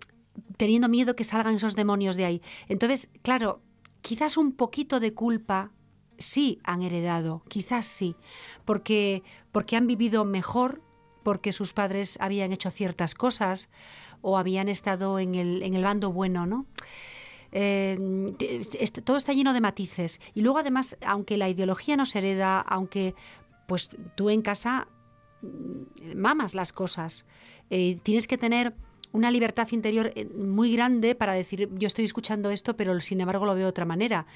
teniendo miedo que salgan esos demonios de ahí. Entonces, claro, quizás un poquito de culpa sí han heredado, quizás sí, porque, porque han vivido mejor, porque sus padres habían hecho ciertas cosas o habían estado en el, en el bando bueno, ¿no? Eh, todo está lleno de matices. Y luego, además, aunque la ideología no se hereda, aunque pues tú en casa mm, mamas las cosas, eh, tienes que tener una libertad interior eh, muy grande para decir, yo estoy escuchando esto, pero sin embargo lo veo de otra manera.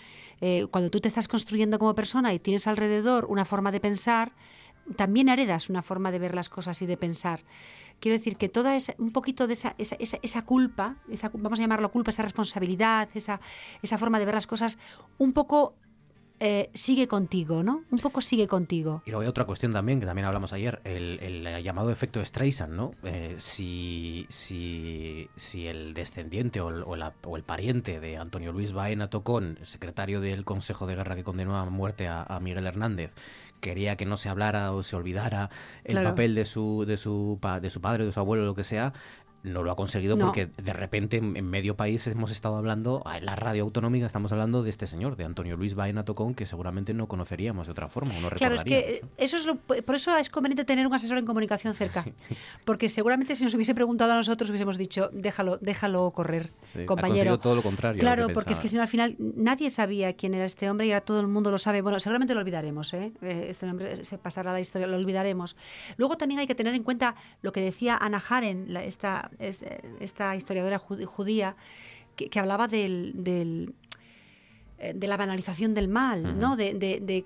cuando tú te estás construyendo como persona y tienes alrededor una forma de pensar, también heredas una forma de ver las cosas y de pensar. Quiero decir que toda esa, un poquito de esa, esa, culpa, esa, vamos a llamarlo culpa, esa responsabilidad, esa, esa forma de ver las cosas, un poco eh, sigue contigo, ¿no? Un poco sigue contigo. Y luego hay otra cuestión también, que también hablamos ayer, el, llamado efecto Streisand, ¿no? Eh, si, si, si, el descendiente o el, pariente de Antonio Luis Baena Tocón, secretario del Consejo de Guerra que condenó a muerte a Miguel Hernández, quería que no se hablara o se olvidara el papel de su, de, su, de su padre, de su abuelo, lo que sea, no lo ha conseguido porque de repente en, medio país hemos estado hablando, en la radio autonómica estamos hablando de este señor, de Antonio Luis Baena Tocón, que seguramente no conoceríamos de otra forma, no Claro, es que eso es por eso es conveniente tener un asesor en comunicación cerca, <laughs> porque seguramente si nos hubiese preguntado a nosotros hubiésemos dicho, déjalo, déjalo correr, compañero. todo lo contrario. Claro, porque es que si no al final nadie sabía quién era este hombre y ahora todo el mundo lo sabe. Bueno, seguramente lo olvidaremos, ¿eh? eh este nombre se pasará a la historia, lo olvidaremos. Luego también hay que tener en cuenta lo que decía Ana Haren, esta esta historiadora judía, que, hablaba del, eh, de la banalización del mal, ¿no? De, de,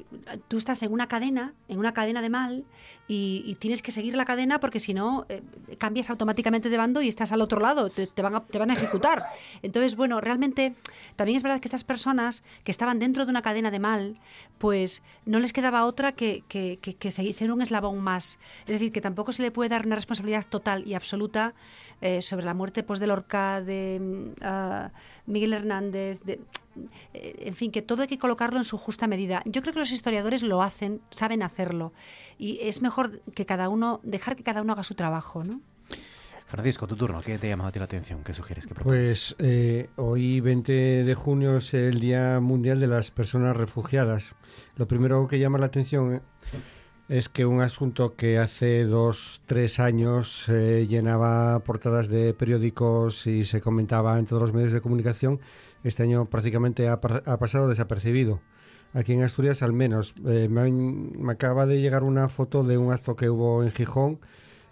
tú estás en una cadena, en una cadena de mal, y, tienes que seguir la cadena porque si no eh, cambias automáticamente de bando y estás al otro lado, te, van a, te van a ejecutar. Entonces, bueno, realmente también es verdad que estas personas que estaban dentro de una cadena de mal, pues no les quedaba otra que, que, que, ser un eslabón más. Es decir, que tampoco se le puede dar una responsabilidad total y absoluta eh, sobre la muerte pues, de Lorca, de mm, Miguel Hernández, de en fin, que todo hay que colocarlo en su justa medida. Yo creo que los historiadores lo hacen, saben hacerlo. Y es mejor que cada uno, dejar que cada uno haga su trabajo, ¿no? Francisco, tu turno, ¿qué te ha llamado a ti la atención? ¿Qué sugieres que Pues eh, hoy 20 de junio es el Día Mundial de las Personas Refugiadas. Lo primero que llama la atención es que un asunto que hace dos, tres años eh, llenaba portadas de periódicos y se comentaba en todos los medios de comunicación, este año prácticamente ha, pasado desapercibido. Aquí en Asturias al menos. Eh, me, acaba de llegar una foto de un acto que hubo en Gijón,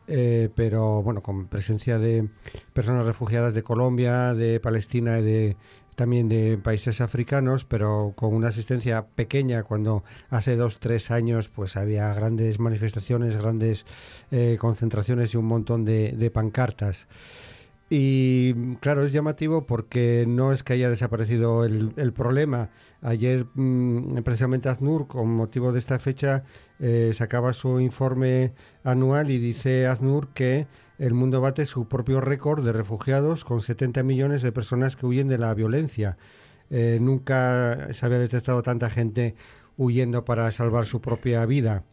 eh, pero bueno, con presencia de personas refugiadas de Colombia, de Palestina y de, también de países africanos, pero con una asistencia pequeña cuando hace dos, tres años pues había grandes manifestaciones, grandes eh, concentraciones y un montón de pancartas. Y claro, es llamativo porque no es que haya desaparecido el, el problema. Ayer, mm, precisamente, AZNUR, con motivo de esta fecha, eh, sacaba su informe anual y dice AZNUR que el mundo bate su propio récord de refugiados con 70 millones de personas que huyen de la violencia. Eh, nunca se había detectado tanta gente huyendo para salvar su propia vida.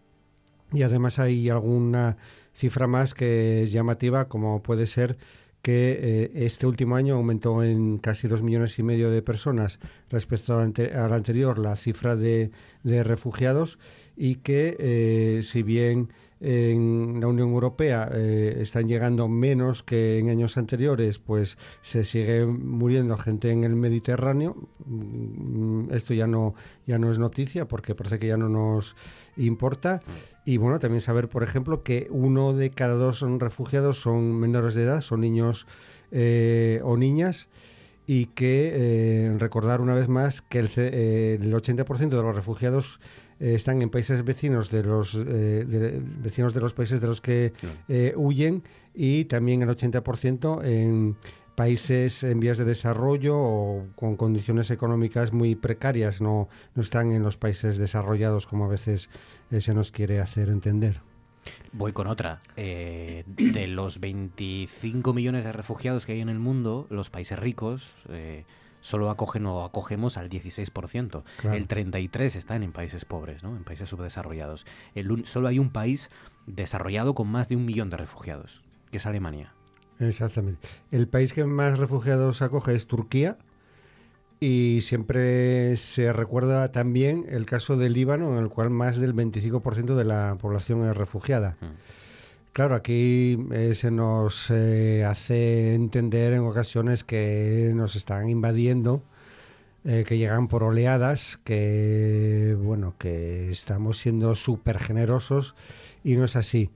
Y además hay alguna cifra más que es llamativa, como puede ser que eh, este último año aumentó en casi dos millones y medio de personas respecto al, anterior la cifra de, refugiados y que eh, si bien en la Unión Europea eh, están llegando menos que en años anteriores, pues se sigue muriendo gente en el Mediterráneo. Mm, esto ya no, ya no es noticia porque parece que ya no nos importa. Y bueno, también saber, por ejemplo, que uno de cada dos refugiados son menores de edad, son niños eh, o niñas y que eh, recordar una vez más que el, el 80% de los refugiados eh, están en países vecinos de los eh, vecinos de los países de los que eh, huyen y también el 80% en países en vías de desarrollo o con condiciones económicas muy precarias, no, no están en los países desarrollados como a veces se nos quiere hacer entender. Voy con otra. de los 25 millones de refugiados que hay en el mundo, los países ricos, solo acogen o acogemos al 16%. El 33% están en países pobres, ¿no? en países subdesarrollados. El solo hay un país desarrollado con más de un millón de refugiados, que es Alemania. Exactamente. El país que más refugiados acoge es Turquía y siempre se recuerda también el caso del Líbano, en el cual más del 25% de la población es refugiada. Mm. Claro, aquí eh, se nos eh, hace entender en ocasiones que nos están invadiendo, eh, que llegan por oleadas, que bueno, que estamos siendo súper generosos y no es así.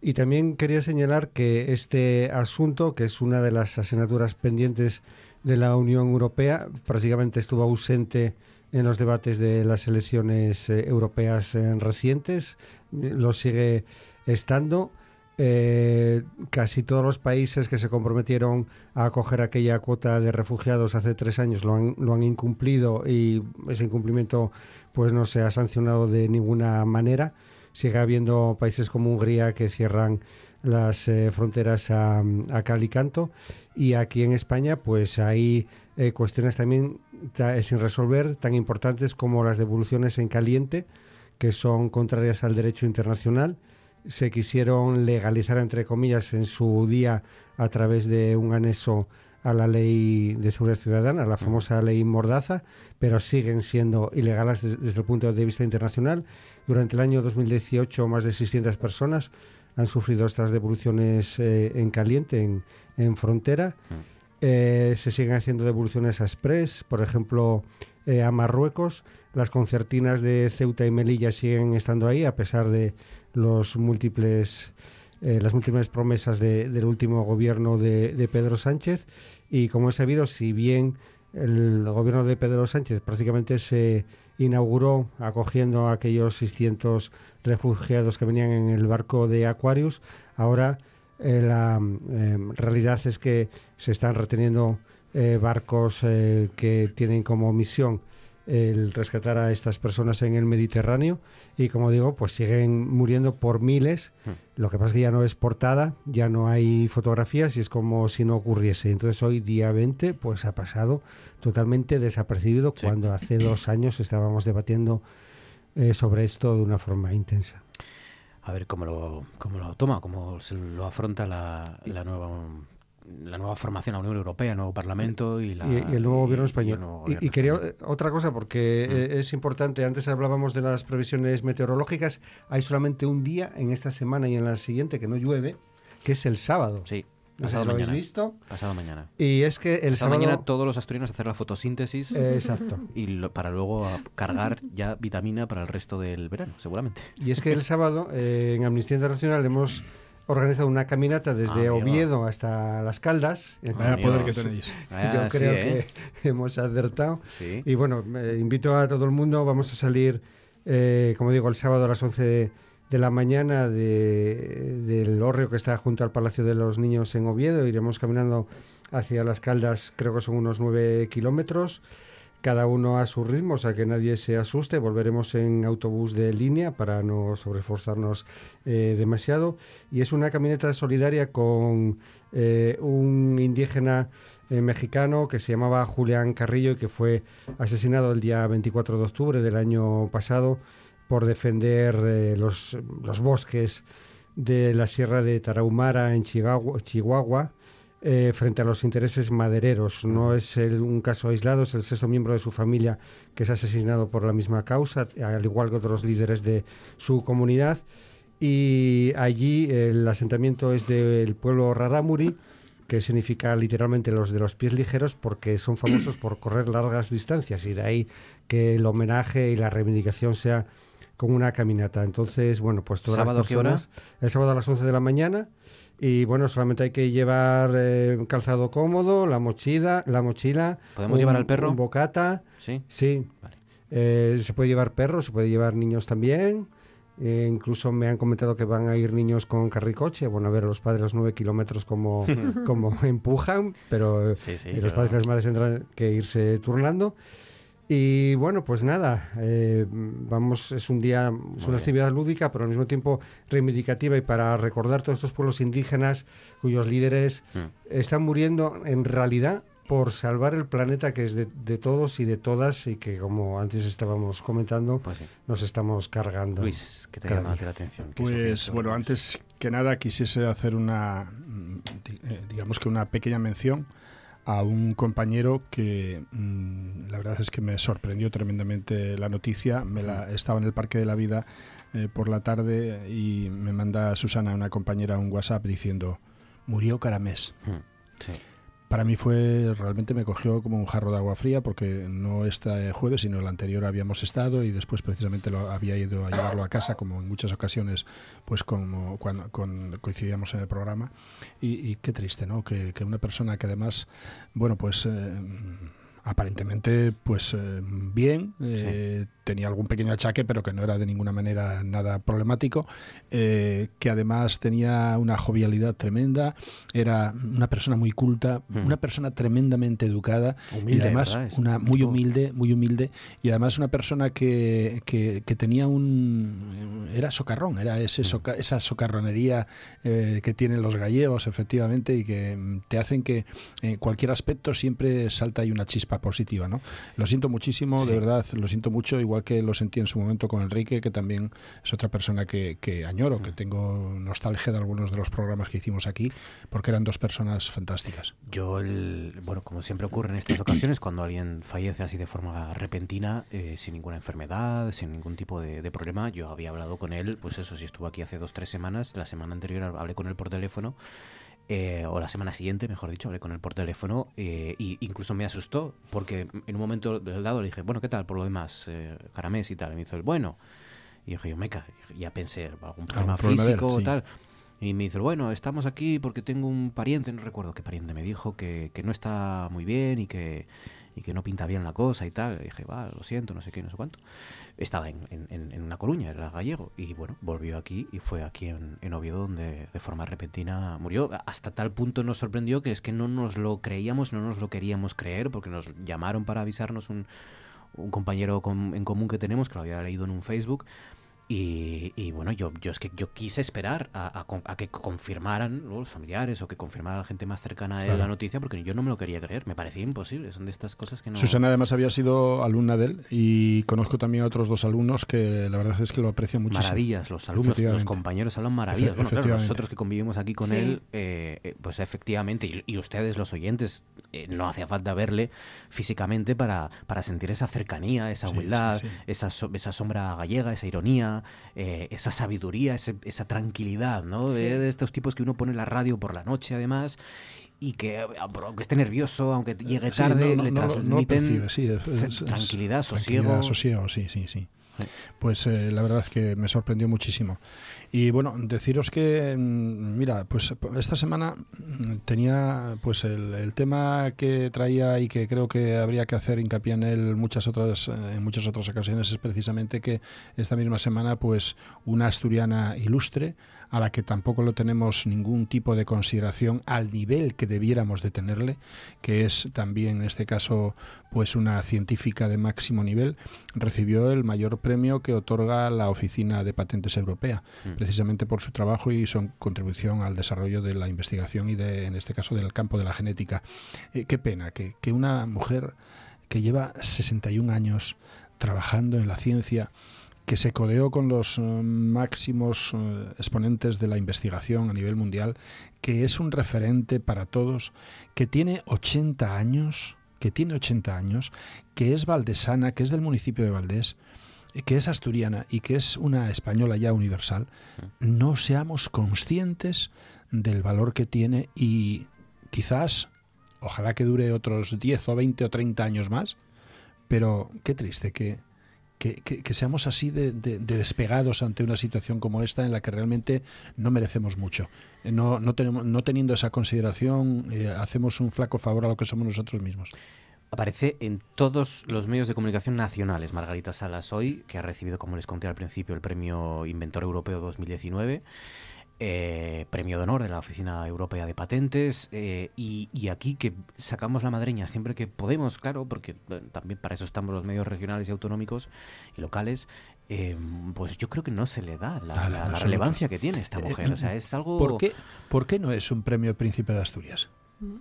Y también quería señalar que este asunto, que es una de las asignaturas pendientes de la Unión Europea, prácticamente estuvo ausente en los debates de las elecciones europeas recientes, lo sigue estando. Eh, casi todos los países que se comprometieron a acoger aquella cuota de refugiados hace tres años lo han, lo han incumplido y ese incumplimiento pues no se ha sancionado de ninguna manera. Sigue habiendo países como Hungría que cierran las eh, fronteras a, a Calicanto y aquí en España pues hay eh, cuestiones también sin resolver tan importantes como las devoluciones en caliente que son contrarias al derecho internacional se quisieron legalizar entre comillas en su día a través de un anexo a la ley de seguridad ciudadana, la famosa ley Mordaza, pero siguen siendo ilegales desde el punto de vista internacional durante el año 2018, más de 600 personas han sufrido estas devoluciones eh, en caliente, en, frontera. Eh, se siguen haciendo devoluciones a Express, por ejemplo, eh, a Marruecos. Las concertinas de Ceuta y Melilla siguen estando ahí, a pesar de los múltiples, las múltiples promesas del último gobierno de, de Pedro Sánchez. Y como he sabido, si bien el gobierno de Pedro Sánchez prácticamente se inauguró acogiendo a aquellos 600 refugiados que venían en el barco de Aquarius. Ahora eh, la em, realidad es que se están reteniendo eh, barcos eh, que tienen como misión el rescatar a estas personas en el Mediterráneo y como digo, pues siguen muriendo por miles. Hmm. Lo que pasa es que ya no es portada, ya no hay fotografías y es como si no ocurriese. Entonces hoy día 20 pues ha pasado totalmente desapercibido cuando hace dos años estábamos debatiendo eh, sobre esto de una forma intensa. A ver cómo lo, cómo lo toma, cómo se lo afronta la, la nueva la nueva formación, la Unión Europea, el nuevo Parlamento y, la, el nuevo gobierno español. Y, quería otra cosa, porque eh, es importante, antes hablábamos de las previsiones meteorológicas, hay solamente un día en esta semana y en la siguiente que no llueve, que es el sábado. Sí. Pasado mañana. visto. Pasado mañana. Y es que el Pasado mañana todos los asturianos hacer la fotosíntesis. exacto. <laughs> Y para luego cargar ya vitamina para el resto del verano, seguramente. Y es que el sábado eh, en Amnistía Internacional hemos organizado una caminata desde ah, Oviedo hasta Las Caldas. Vaya poder que tenéis. <laughs> Yo ah, creo que ¿eh? <laughs> hemos acertado. Y bueno, invito a todo el mundo, vamos a salir, eh, como digo, el sábado a las 11 de, la mañana del hórreo que está junto al Palacio de los Niños en Oviedo. Iremos caminando hacia Las Caldas, creo que son unos 9 kilómetros cada uno a su ritmo, o sea que nadie se asuste. Volveremos en autobús de línea para no sobreforzarnos eh, demasiado. Y es una camioneta solidaria con eh, un indígena eh, mexicano que se llamaba Julián Carrillo y que fue asesinado el día 24 de octubre del año pasado por defender los, los, bosques de la Sierra de Tarahumara en Chihuahua eh, frente a los intereses madereros. No es un caso aislado, es el sexto miembro de su familia que es asesinado por la misma causa, al igual que otros líderes de su comunidad. Y allí el asentamiento es del pueblo Raramuri, que significa literalmente los de los pies ligeros, porque son famosos por correr largas distancias y de ahí que el homenaje y la reivindicación sea con una caminata. Entonces, bueno, pues todas ¿Sábado las personas, El sábado a las 11 de la mañana y bueno, solamente hay que llevar eh, calzado cómodo, la mochila, la mochila. ¿Podemos llevar al perro? Un bocata. Sí. Sí. Eh, se puede llevar perros, se puede llevar niños también. Eh, incluso me han comentado que van a ir niños con carricoche. Bueno, a ver los padres los nueve kilómetros como, <laughs> como empujan, pero los padres y las madres tendrán que irse turnando. Y bueno, pues nada, eh, vamos, es un día, es una actividad lúdica, pero al mismo tiempo reivindicativa y para recordar todos estos pueblos indígenas cuyos líderes mm. están muriendo en realidad por salvar el planeta que es de, todos y de todas y que como antes estábamos comentando, pues nos estamos cargando. Luis, ¿qué te llama la atención? Pues bueno, antes que nada, quisiese hacer una, mm, eh, digamos que una pequeña mención a un compañero que mm, la verdad es que me sorprendió tremendamente la noticia. Me la, estaba en el Parque de la Vida eh, por la tarde y me manda Susana, una compañera, un WhatsApp diciendo, murió Caramés. Sí para mí fue, realmente me cogió como un jarro de agua fría porque no este jueves, sino el anterior habíamos estado y después precisamente lo había ido a llevarlo a casa, como en muchas ocasiones, pues como cuando coincidíamos en el programa. Y, qué triste, ¿no? Que, una persona que además, bueno, pues... Eh, aparentemente pues eh, bien eh, tenía algún pequeño achaque, pero que no era de ninguna manera nada problemático, eh, que además tenía una jovialidad tremenda, era una persona muy culta, hmm. una persona tremendamente educada y además una muy humilde, muy humilde y además una persona que, que, tenía un era socarrón, era ese hmm. esa socarronería eh, que tienen los gallegos efectivamente y que te hacen que en cualquier aspecto siempre salta ahí una chispa positiva, ¿no? Lo siento muchísimo, de verdad, lo siento mucho, igual que lo sentí en su momento con Enrique, que también es otra persona que, añoro, que tengo nostalgia de algunos de los programas que hicimos aquí, porque eran dos personas fantásticas. Yo, bueno, como siempre ocurre en estas ocasiones, cuando alguien fallece así de forma repentina, eh, sin ninguna enfermedad, sin ningún tipo de, problema, yo había hablado con él, pues eso, si estuvo aquí hace dos, tres semanas, la semana anterior hablé con él por teléfono. Eh, o la semana siguiente, mejor dicho, hablé con él por teléfono e incluso me asustó porque en un momento del lado le dije, bueno, ¿qué tal por lo demás? Eh, Caramés y tal. Y me hizo el, bueno. Y dije, yo, meca, ya pensé, algún problema físico o tal. Y me dice, bueno, estamos aquí porque tengo un pariente, no recuerdo qué pariente me dijo, que, que no está muy bien y que, y que no pinta bien la cosa y tal. Y dije, va, lo siento, no sé qué, no sé cuánto estaba en, en, Una Coruña, era gallego, y bueno, volvió aquí y fue aquí en, Oviedo donde de forma repentina murió. Hasta tal punto nos sorprendió que es que no nos lo creíamos, no nos lo queríamos creer, porque nos llamaron para avisarnos un, un compañero en común que tenemos, que lo había leído en un Facebook, y, bueno, yo, yo es que yo quise esperar a, que confirmaran los familiares o que confirmara la gente más cercana a la noticia porque yo no me lo quería creer, me parecía imposible, son de estas cosas que no... Susana además había sido alumna de él y conozco también a otros dos alumnos que la verdad es que lo aprecian muchísimo. Maravillas, los alumnos, los compañeros hablan maravillas. Bueno, claro, nosotros que convivimos aquí con él, eh, eh, pues efectivamente, y, ustedes los oyentes, eh, no hacía falta verle físicamente para, para sentir esa cercanía, esa humildad, esa, esa sombra gallega, esa ironía eh, esa sabiduría, esa tranquilidad, ¿no? De, estos tipos que uno pone la radio por la noche, además, y que aunque esté nervioso, aunque llegue tarde, le transmiten tranquilidad, sosiego. sosiego, sí, sí, sí. Pues eh, la verdad es que me sorprendió muchísimo. Y bueno, deciros que, mm, mira, pues esta semana mm, tenía pues el, tema que traía y que creo que habría que hacer hincapié en él muchas otras, en muchas otras ocasiones es precisamente que esta misma semana pues una asturiana ilustre a la que tampoco lo tenemos ningún tipo de consideración al nivel que debiéramos de tenerle, que es también en este caso pues una científica de máximo nivel, recibió el mayor premio que otorga la Oficina de Patentes Europea, mm. precisamente por su trabajo y su contribución al desarrollo de la investigación y de, en este caso del campo de la genética. Eh, qué pena que, que una mujer que lleva 61 años trabajando en la ciencia, que se codeó con los eh, máximos eh, exponentes de la investigación a nivel mundial, que es un referente para todos, que tiene 80 años, que tiene 80 años, que es valdesana, que es del municipio de Valdés, que es asturiana y que es una española ya universal, no seamos conscientes del valor que tiene y quizás, ojalá que dure otros 10 o 20 o 30 años más, pero qué triste que que, seamos así de, despegados ante una situación como esta en la que realmente no merecemos mucho. Eh, no, no, tenemos, no teniendo esa consideración, eh, hacemos un flaco favor a lo que somos nosotros mismos. Aparece en todos los medios de comunicación nacionales Margarita Salas hoy, que ha recibido, como les conté al principio, el Premio Inventor Europeo 2019. Eh, premio de honor de la Oficina Europea de Patentes eh, y, aquí que sacamos la madreña siempre que podemos, claro, porque también para eso estamos los medios regionales y autonómicos y locales, eh, pues yo creo que no se le da la, relevancia que tiene esta mujer. O sea, es algo... ¿Por qué, ¿Por qué no es un premio Príncipe de Asturias? Mm.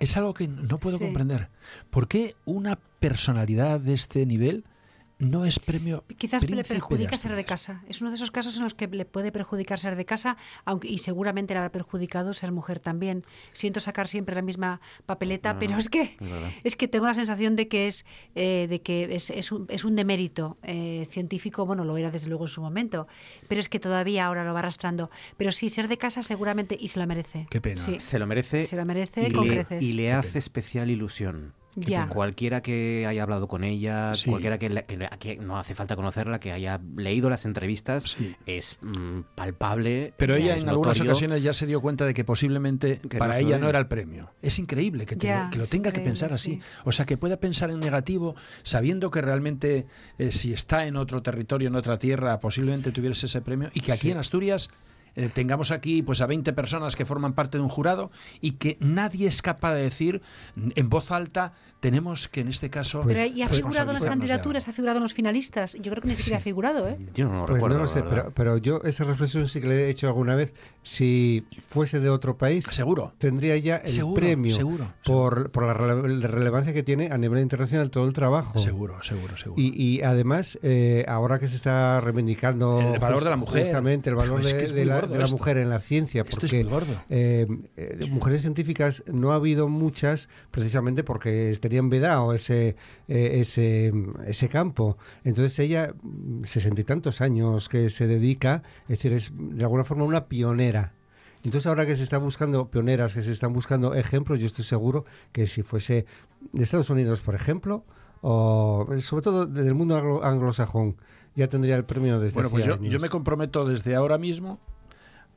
Es algo que no puedo comprender. ¿Por qué una personalidad de este nivel no es premio. Quizás le perjudica ser de casa. Es uno de esos casos en los que le puede perjudicar ser de casa, aunque y seguramente le habrá perjudicado ser mujer también. Siento sacar siempre la misma papeleta, No, pero es que es verdad. es que tengo la sensación de que es eh, de que es, es un, es un demérito eh, científico. Bueno, lo era desde luego en su momento, pero es que todavía ahora lo va arrastrando. Pero sí, ser de casa seguramente y se lo merece. Qué pena. Sí. Se lo merece. Se lo merece y con le, creces. y le hace especial ilusión. Ya. Cualquiera que haya hablado con ella, Sí. cualquiera que, la- que la- que no hace falta conocerla, que haya leído las entrevistas, Sí. es mm, palpable. Pero ella en algunas ocasiones ya se dio cuenta de que posiblemente Que para no ella no era el premio. Es increíble que, te Ya, lo, que lo es tenga que pensar así. sí. O sea, que pueda pensar en negativo sabiendo que realmente eh, si está en otro territorio, en otra tierra, posiblemente tuviese ese premio y que aquí en Asturias eh, tengamos aquí pues a 20 personas que forman parte de un jurado y que nadie es capaz de decir en voz alta tenemos que en este caso Pero ¿y ha figurado en las candidaturas? ¿Ha figurado en los finalistas? Yo creo que ni siquiera ha figurado, ¿eh? Yo no lo Pues recuerdo. no lo sé, pero, pero yo esa reflexión sí que le he hecho alguna vez. Si fuese de otro país, Seguro. tendría ya el Seguro, premio seguro, por, por la rele- la relevancia que tiene a nivel internacional todo el trabajo. Seguro, seguro, seguro. Y, y además, eh, ahora que se está reivindicando El valor de la mujer. justamente el valor de, que es de muy la, gordo de la esto. mujer en la ciencia, Esto es porque muy gordo. eh, eh, mujeres científicas no ha habido muchas precisamente porque tenían vedado ese, eh, ese, ese campo. Entonces ella, sesenta y tantos años que se dedica, es decir, es de alguna forma una pionera. Entonces ahora que se está buscando pioneras, que se están buscando ejemplos, yo estoy seguro que si fuese de Estados Unidos, por ejemplo, o sobre todo del mundo anglo- anglosajón, ya tendría el premio desde Bueno, pues yo, yo años. me comprometo desde ahora mismo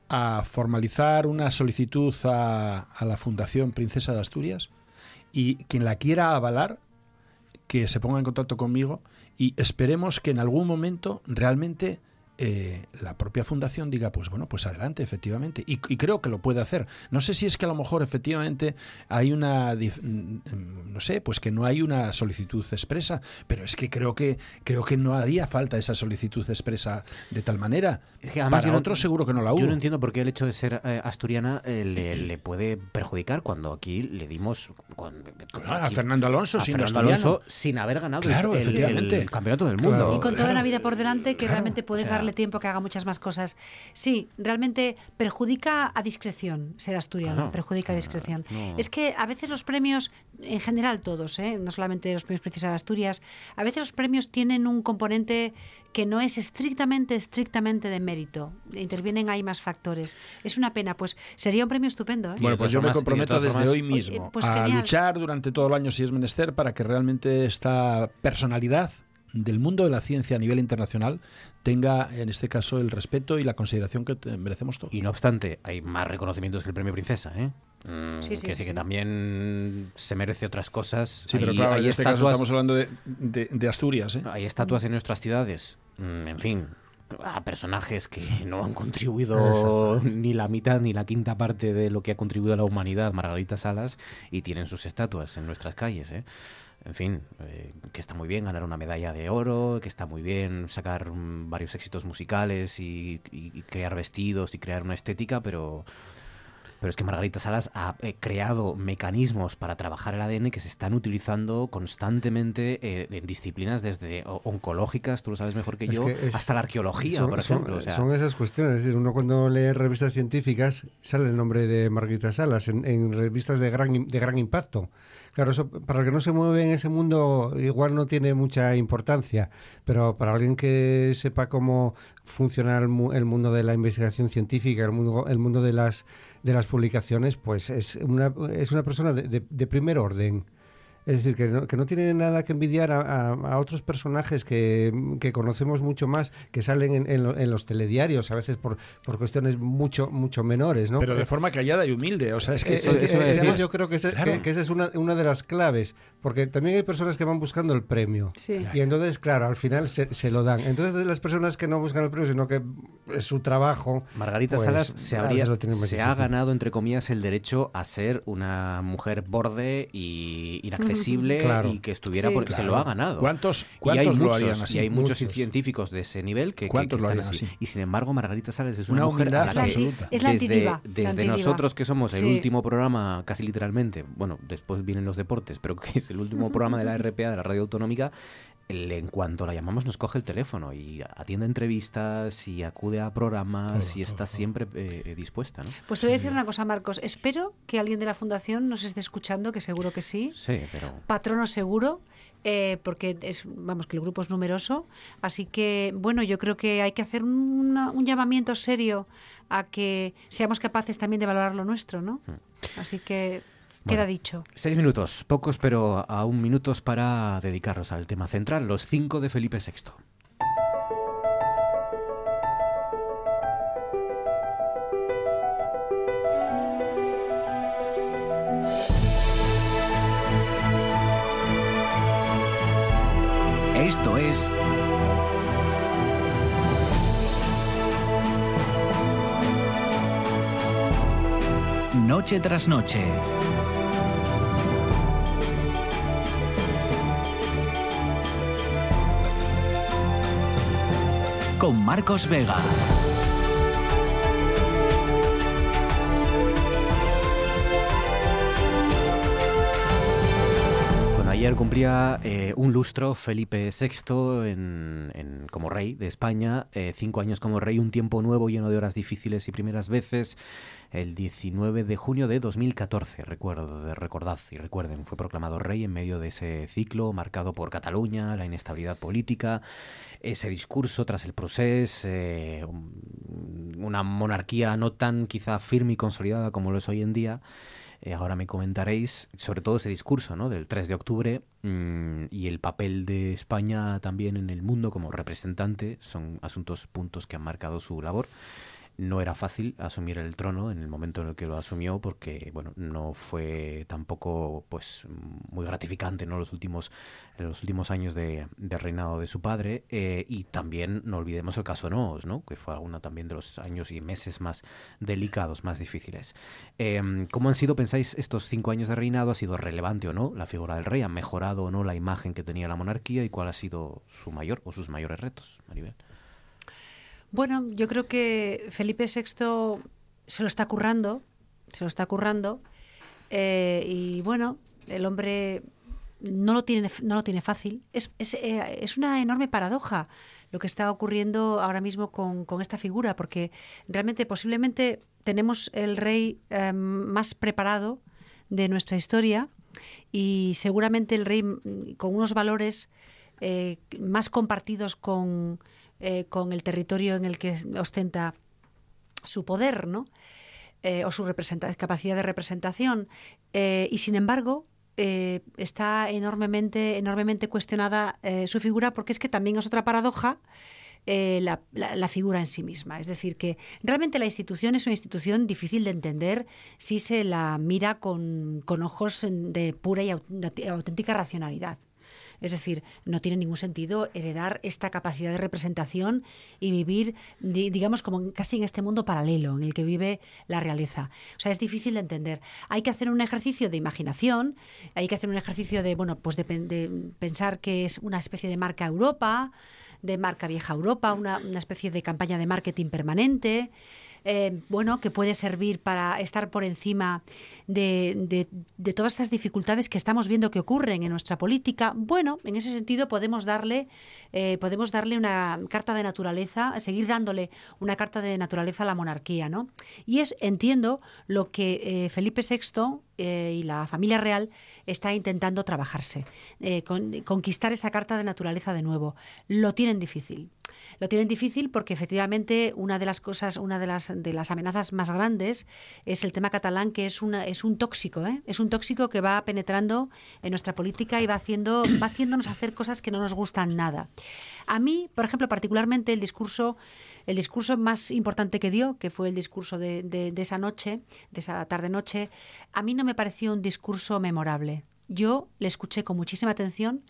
a formalizar una solicitud a, la Fundación Princesa de Asturias y quien la quiera avalar, que se ponga en contacto conmigo y esperemos que en algún momento realmente eh, la propia fundación diga, pues bueno, pues adelante, efectivamente. Y, y creo que lo puede hacer. No sé si es que a lo mejor efectivamente hay una, dif- mm, no sé, pues que no hay una solicitud expresa, pero es que creo que creo que no haría falta esa solicitud expresa de tal manera. Es que además Para yo no- otros seguro que no la hubo. Yo no entiendo por qué el hecho de ser eh, asturiana eh, le, le puede perjudicar cuando aquí le dimos cuando- a aquí- Fernando Alonso, a siendo Fernando asturiano. Alonso sin haber ganado el- Claro, el, efectivamente. el campeonato del mundo. Y con toda la vida por delante que Claro, realmente puedes o sea- darle tiempo que haga muchas más cosas. Sí, realmente perjudica a discreción ser asturiano, Claro. perjudica a discreción. no. Es que a veces los premios, en general todos, ¿eh? no solamente los premios Princesa de Asturias, a veces los premios tienen un componente que no es estrictamente, estrictamente de mérito. Intervienen ahí más factores. Es una pena, pues sería un premio estupendo. ¿eh? Bueno, pues yo me comprometo desde formas- hoy mismo Oye, pues a genial. luchar durante todo el año si es menester para que realmente esta personalidad del mundo de la ciencia a nivel internacional tenga, en este caso, el respeto y la consideración que merecemos todos. Y no obstante, hay más reconocimientos que el premio Princesa, ¿eh? Mm, Sí, sí, quiere sí, decir que también se merece otras cosas. Sí, pero Hay- claro, hay en este caso estatuas- estamos hablando de, de- de Asturias. ¿eh? Hay estatuas en nuestras ciudades, mm, en fin, a personajes que <laughs> no han contribuido ni la mitad ni la quinta parte de lo que ha contribuido la humanidad, Margarita Salas, y tienen sus estatuas en nuestras calles, ¿eh? En fin, eh, que está muy bien ganar una medalla de oro, que está muy bien sacar varios éxitos musicales y, y- y crear vestidos y crear una estética, pero, pero es que Margarita Salas ha eh, creado mecanismos para trabajar el ADN que se están utilizando constantemente eh, en disciplinas desde oncológicas, tú lo sabes mejor que Es yo, que es- hasta la arqueología, son, por son- ejemplo. o sea, son esas cuestiones. Es decir, uno cuando lee revistas científicas sale el nombre de Margarita Salas en, en revistas de gran, de gran impacto. Claro, eso para el que no se mueve en ese mundo igual no tiene mucha importancia, pero para alguien que sepa cómo funciona el, mu- el mundo de la investigación científica, el mundo, el mundo de las de las publicaciones, pues es una, es una persona de, de- de primer orden. Es decir, que no, que no tiene nada que envidiar a, a- a otros personajes que, que conocemos mucho más, que salen en, en lo- en los telediarios, a veces por, por cuestiones mucho mucho menores, ¿no? Pero de forma callada y humilde. O sea, es que, Eh, es que además- yo creo que, ese- claro. que- que esa es una, una de las claves, porque también hay personas que van buscando el premio. Sí. Y entonces, claro, al final se, se lo dan. Entonces, de las personas que no buscan el premio, sino que es su trabajo. Margarita pues, Salas se, habría, lo se ha ganado, entre comillas, el derecho a ser una mujer borde y inaccesible Claro. y que estuviera Sí. porque se lo ha ganado. ¿Cuántos, y hay cuántos lo muchos, harían así? y hay muchos, Muchos. científicos de ese nivel que, que- que ¿Cuántos lo están harían así. así? Y sin embargo, Margarita Salas es una, Una mujer a humildad la que absoluta. Es la desde, la desde nosotros que somos el Sí. último programa, casi literalmente, bueno, después vienen los deportes, pero que es el último programa de la RPA, de la radio autonómica, en cuanto la llamamos nos coge el teléfono y atiende entrevistas y acude a programas y está siempre eh, dispuesta. ¿no? Pues te voy a decir una cosa, Marcos. Espero que alguien de la Fundación nos esté escuchando, que seguro que sí. Sí, pero... Patrono seguro. Eh, porque es, vamos, que el grupo es numeroso. Así que, bueno, yo creo que hay que hacer un llamamiento serio a que seamos capaces también de valorar lo nuestro, ¿no? Hmm. Así que Queda dicho. Seis minutos, pocos, pero aún minutos para dedicarnos al tema central, los cinco de Felipe VI. Esto es Noche tras noche. Con Marcos Vega. Ayer cumplía eh, un lustro Felipe VI como rey de España, eh, cinco años como rey, un tiempo nuevo lleno de horas difíciles y primeras veces. El 19 de junio de 2014, recuerdo, recordad y recuerden, fue proclamado rey en medio de ese ciclo marcado por Cataluña, la inestabilidad política, ese discurso tras el proceso, eh, una monarquía no tan quizá firme y consolidada como lo es hoy en día. Eh, ahora me comentaréis sobre todo ese discurso ¿no? del 3 de octubre mm, y el papel de España también en el mundo como representante. Son asuntos, puntos que han marcado su labor no era fácil asumir el trono en el momento en el que lo asumió porque bueno no fue tampoco pues muy gratificante no los últimos en los últimos años de, reinado de su padre eh, y también no olvidemos el caso Noos no que fue uno también de los años y meses más delicados más difíciles. Em, cómo han sido pensáis estos cinco años de reinado ha sido relevante o no la figura del rey ha mejorado o no la imagen que tenía la monarquía y cuál ha sido su mayor o sus mayores retos Maribel bueno, yo creo que Felipe VI se lo está currando, se lo está currando, eh, y bueno, el hombre no lo tiene, no lo tiene fácil. Es, eh, es, una enorme paradoja lo que está ocurriendo ahora mismo con, esta figura, porque realmente posiblemente tenemos el rey eh, más preparado de nuestra historia y seguramente el rey mm, con unos valores más compartidos con, eh, con el territorio en el que ostenta su poder, ¿no? Eh, o su capacidad de representación. Eh, y sin embargo, está enormemente, enormemente cuestionada su figura porque es que también es otra paradoja. la, figura en sí misma. Es decir, que realmente la institución es una institución difícil de entender si se la mira con, con ojos de pura y auténtica racionalidad. Es decir, no tiene ningún sentido heredar esta capacidad de representación y vivir, digamos, como casi en este mundo paralelo en el que vive la realeza. O sea, es difícil de entender. Hay que hacer un ejercicio de imaginación, hay que hacer un ejercicio de, bueno, pues de, pensar que es una especie de marca Europa, de marca vieja Europa, una, una especie de campaña de marketing permanente. Eh, bueno, que puede servir para estar por encima de, todas estas dificultades que estamos viendo que ocurren en nuestra política. Bueno, en ese sentido podemos darle, eh, podemos darle una carta de naturaleza, seguir dándole una carta de naturaleza a la monarquía, ¿no? Y es, entiendo, lo que eh, Felipe VI y la familia real está intentando trabajarse, conquistar esa carta de naturaleza de nuevo. Lo tienen difícil. Lo tienen difícil porque efectivamente una de las cosas, una de las, de las amenazas más grandes es el tema catalán, que es, es un tóxico, ¿eh? es un tóxico que va penetrando en nuestra política y va, haciendo, va haciéndonos hacer cosas que no nos gustan nada. A mí, por ejemplo, particularmente el discurso, el discurso más importante que dio, que fue el discurso de, esa noche, de esa tarde-noche, a mí no me pareció un discurso memorable. Yo le escuché con muchísima atención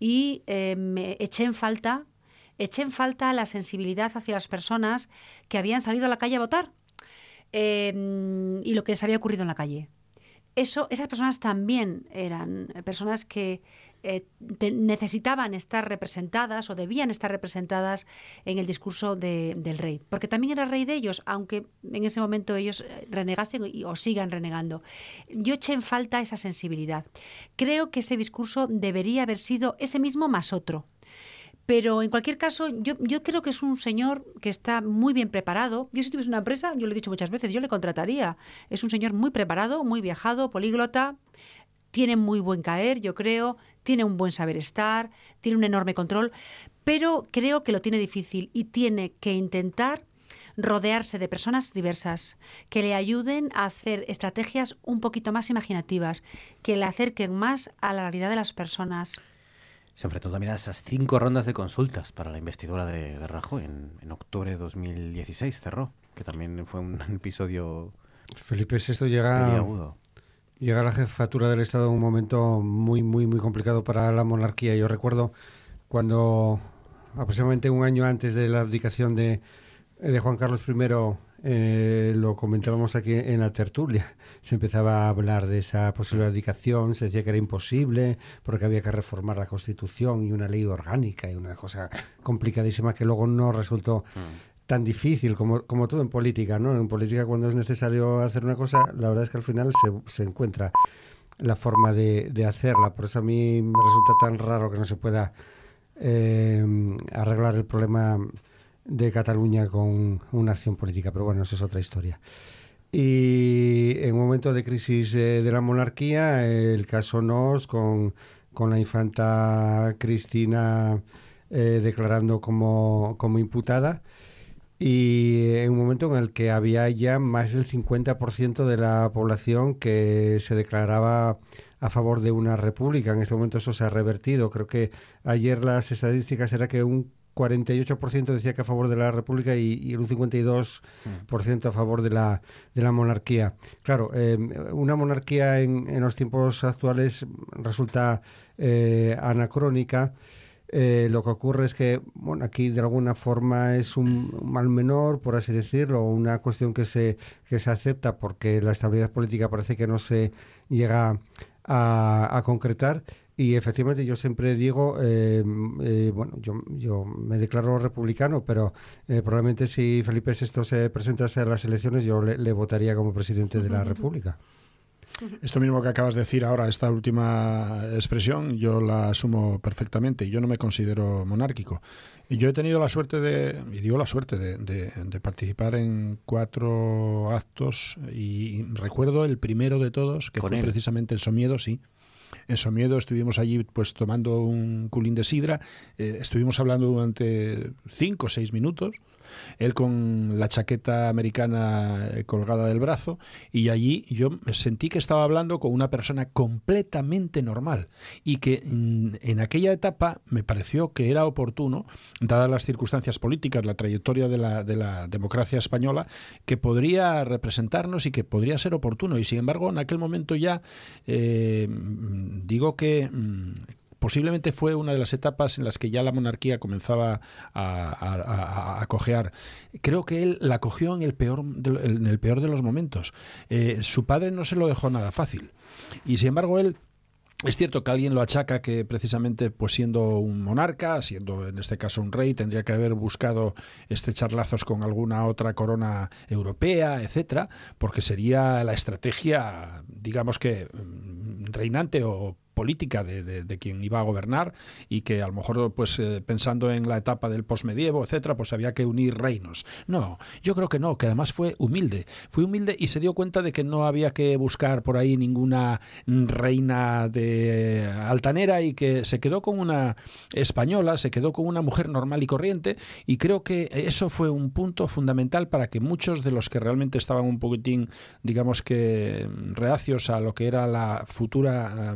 y eh, me eché en falta eché en falta la sensibilidad hacia las personas que habían salido a la calle a votar em, y lo que les había ocurrido en la calle. eso, esas personas también eran personas que eh, necesitaban estar representadas o debían estar representadas en el discurso del rey, porque también era rey de ellos, aunque en ese momento ellos eh, renegasen o sigan renegando. Yo eché en falta esa sensibilidad. Creo que ese discurso debería haber sido ese mismo más otro. Pero en cualquier caso, yo, yo, creo que es un señor que está muy bien preparado. Yo si tuviese una empresa, yo lo he dicho muchas veces, yo le contrataría. Es un señor muy preparado, muy viajado, políglota, tiene muy buen caer, yo creo, tiene un buen saber estar, tiene un enorme control, pero creo que lo tiene difícil y tiene que intentar rodearse de personas diversas que le ayuden a hacer estrategias un poquito más imaginativas, que le acerquen más a la realidad de las personas. Se enfrentó también a esas cinco rondas de consultas para la investidura de, Rajoy en, octubre de 2016, cerró, que también fue un <laughs> episodio... Felipe esto llega llega la jefatura del Estado en un momento muy, muy, muy complicado para la monarquía. Yo recuerdo cuando aproximadamente un año antes de la abdicación de, de Juan Carlos I, eh, lo comentábamos aquí en la tertulia. Se empezaba a hablar de esa posible abdicación, se decía que era imposible porque había que reformar la Constitución y una ley orgánica y una cosa complicadísima que luego no resultó mm tan difícil como, como todo en política, ¿no? En política cuando es necesario hacer una cosa, la verdad es que al final se, se encuentra la forma de, de, hacerla. Por eso a mí me resulta tan raro que no se pueda eh, arreglar el problema de Cataluña con una acción política, pero bueno, eso es otra historia. Y en un momento de crisis de, la monarquía, el caso Nos con, con la infanta Cristina eh, declarando como, como imputada, y en un momento en el que había ya más del 50% de la población que se declaraba a favor de una república. En este momento eso se ha revertido. Creo que ayer las estadísticas era que un 48% decía que a favor de la república y, un 52% a favor de la, de la monarquía. Claro, em, una monarquía en, en, los tiempos actuales resulta eh, anacrónica. Eh, lo que ocurre es que, bueno, aquí de alguna forma es un mal menor, por así decirlo, una cuestión que se, que se acepta porque la estabilidad política parece que no se llega a, concretar. Y efectivamente yo siempre digo, eh, eh, bueno, yo, yo me declaro republicano, pero probablemente si Felipe VI se presentase a las elecciones yo le, le votaría como presidente de la República. Esto mismo que acabas de decir ahora, esta última expresión, yo la asumo perfectamente. Yo no me considero monárquico. Y yo he tenido la suerte de, y digo la suerte, de, participar en cuatro actos y recuerdo el primero de todos, que fue precisamente el Somiedo, sí. En Somiedo estuvimos allí pues tomando un culín de sidra, eh, estuvimos hablando durante cinco o seis minutos él con la chaqueta americana eh, colgada del brazo, y allí yo sentí que estaba hablando con una persona completamente normal y que mm, en aquella etapa me pareció que era oportuno, dadas las circunstancias políticas, la trayectoria de la, de la democracia española, que podría representarnos y que podría ser oportuno. Y sin embargo, en aquel momento ya eh, digo que mm, posiblemente fue una de las etapas en las que ya la monarquía comenzaba a, cojear. Creo que él la cogió en el peor de, en el peor de los momentos. Eh, su padre no se lo dejó nada fácil. Y sin embargo, él es cierto que alguien lo achaca que precisamente pues siendo un monarca, siendo en este caso un rey, tendría que haber buscado estrechar lazos con alguna otra corona europea, etcétera, porque sería la estrategia, digamos que mm, reinante o política de, de, quien iba a gobernar y que a lo mejor pues eh, pensando en la etapa del posmedievo, etcétera, pues había que unir reinos. No, yo creo que no, que además fue humilde. Fue humilde y se dio cuenta de que no había que buscar por ahí ninguna reina de altanera y que se quedó con una española, se quedó con una mujer normal y corriente y creo que eso fue un punto fundamental para que muchos de los que realmente estaban un poquitín, digamos que reacios a lo que era la futura eh,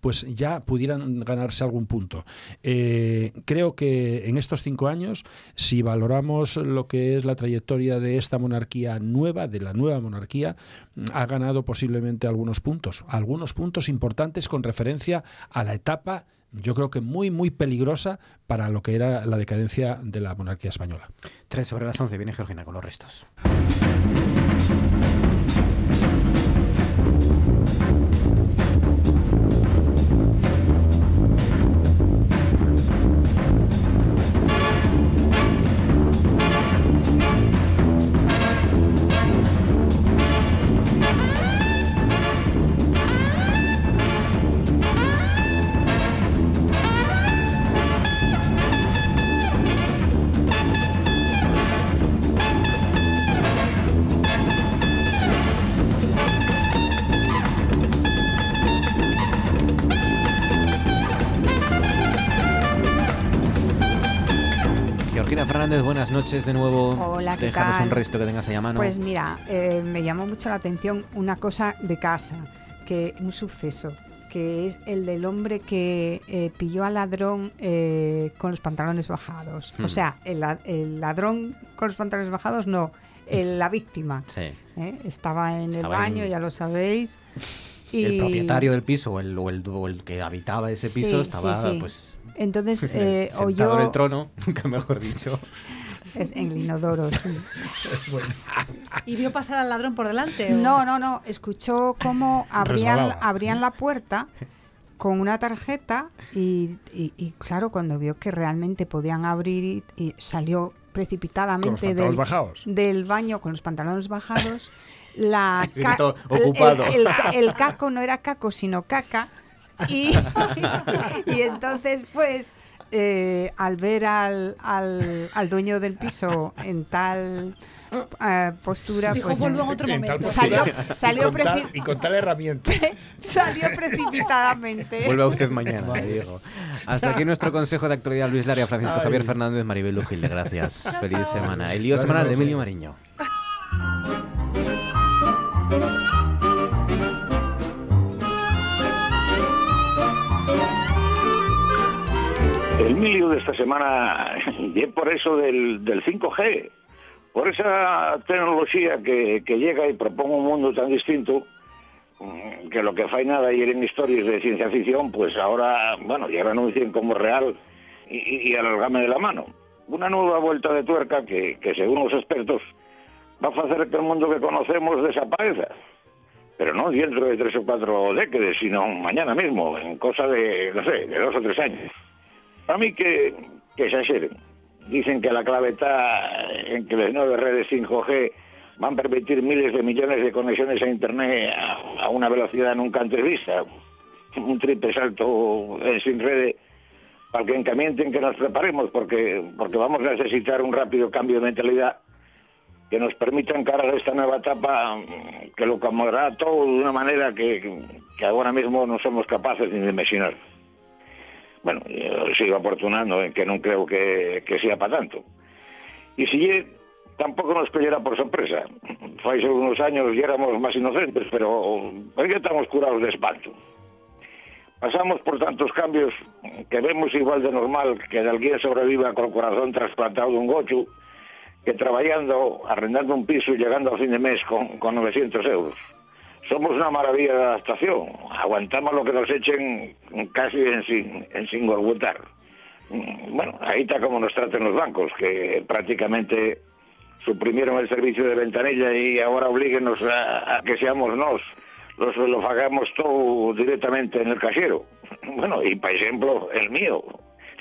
pues ya pudieran ganarse algún punto. Eh, creo que en estos cinco años, si valoramos lo que es la trayectoria de esta monarquía nueva, de la nueva monarquía, ha ganado posiblemente algunos puntos, algunos puntos importantes con referencia a la etapa yo creo que muy, muy peligrosa para lo que era la decadencia de la monarquía española. Tres sobre las once, viene Georgina con los restos. Buenas noches de nuevo. Hola, ¿qué Déjanos tal? un resto que tengas ahí a mano. Pues mira, eh, me llamó mucho la atención una cosa de casa, que un suceso, que es el del hombre que eh, pilló al ladrón eh, con los pantalones bajados. Hmm. O sea, el, el ladrón con los pantalones bajados no, el- <laughs> la víctima. Sí. ¿eh? Estaba en Estaba el baño, en- ya lo sabéis. <laughs> El propietario del piso o el, o el, o el que habitaba ese piso sí, estaba sí. pues Entonces <laughs> eh, sentado oyó... en el trono, nunca mejor dicho. Es en el inodoro, sí. <laughs> ¿Y vio pasar al ladrón por delante? o? No, no, no. Escuchó cómo abrían, abrían la puerta con una tarjeta y, y- y, claro, cuando vio que realmente podían abrir y, y salió precipitadamente Con los pantalones del, bajados. del baño con los pantalones bajados. La <laughs> ca- el- "Ocupado". El, el- el caco no era caco, sino caca. Y, <laughs> y entonces, pues, eh, al ver al, al, al dueño del piso en tal eh, postura, Dijo, pues "Vuelvo en otro En momento". salió, postura salió, y, con tal, preci- y con tal herramienta. <laughs> salió precipitadamente. Vuelva usted mañana, Diego. Hasta aquí nuestro consejo de actualidad, Luis Laria, Francisco Ay. Javier Fernández, Maribel Lujilde. Gracias. Chao, Feliz chao. semana. El lío semanal de Emilio. Mariño. <laughs> El milio de esta semana y es por eso del, del 5G, por esa tecnología que, llega y propone un mundo tan distinto mm, que lo que fue nada y eran historias de ciencia ficción, pues ahora, bueno, ya lo anuncian como real y, y, y al alcance de la mano. Una nueva vuelta de tuerca que, que según los expertos va a hacer que el mundo que conocemos desaparezca. Pero no dentro de tres o cuatro décadas, sino mañana mismo, en cosa de, no sé, de dos o tres años. A mí que, que se. Dicen que la clave está en que las nuevas redes 5G van a permitir miles de millones de conexiones a Internet a, a una velocidad nunca antes vista. Un triple salto en sin redes para que encamienten que nos preparemos, porque, porque vamos a necesitar un rápido cambio de mentalidad que nos permita encarar esta nueva etapa mm, que lo acomodará todo de una manera que, que ahora mismo no somos capaces ni de imaginar. Bueno, sigo afortunando en que no creo que, que sea para tanto. Y si tampoco nos pillará por sorpresa. Hace unos años ya éramos más inocentes, pero hoy estamos curados de espanto. Pasamos por tantos cambios que vemos igual de normal que alguien sobreviva con el corazón trasplantado de un gochu que trabajando, arrendando un piso y llegando a fin de mes con, con 900 euros. Somos una maravilla de adaptación. Aguantamos lo que nos echen casi en sin, en sin gorguetar. Mm, Bueno, ahí está como nos tratan los bancos, que prácticamente suprimieron el servicio de ventanilla y ahora oblíguenos a, a que seamos nos los lo hagamos todo directamente en el casero. <laughs> Bueno, y por ejemplo, el mío.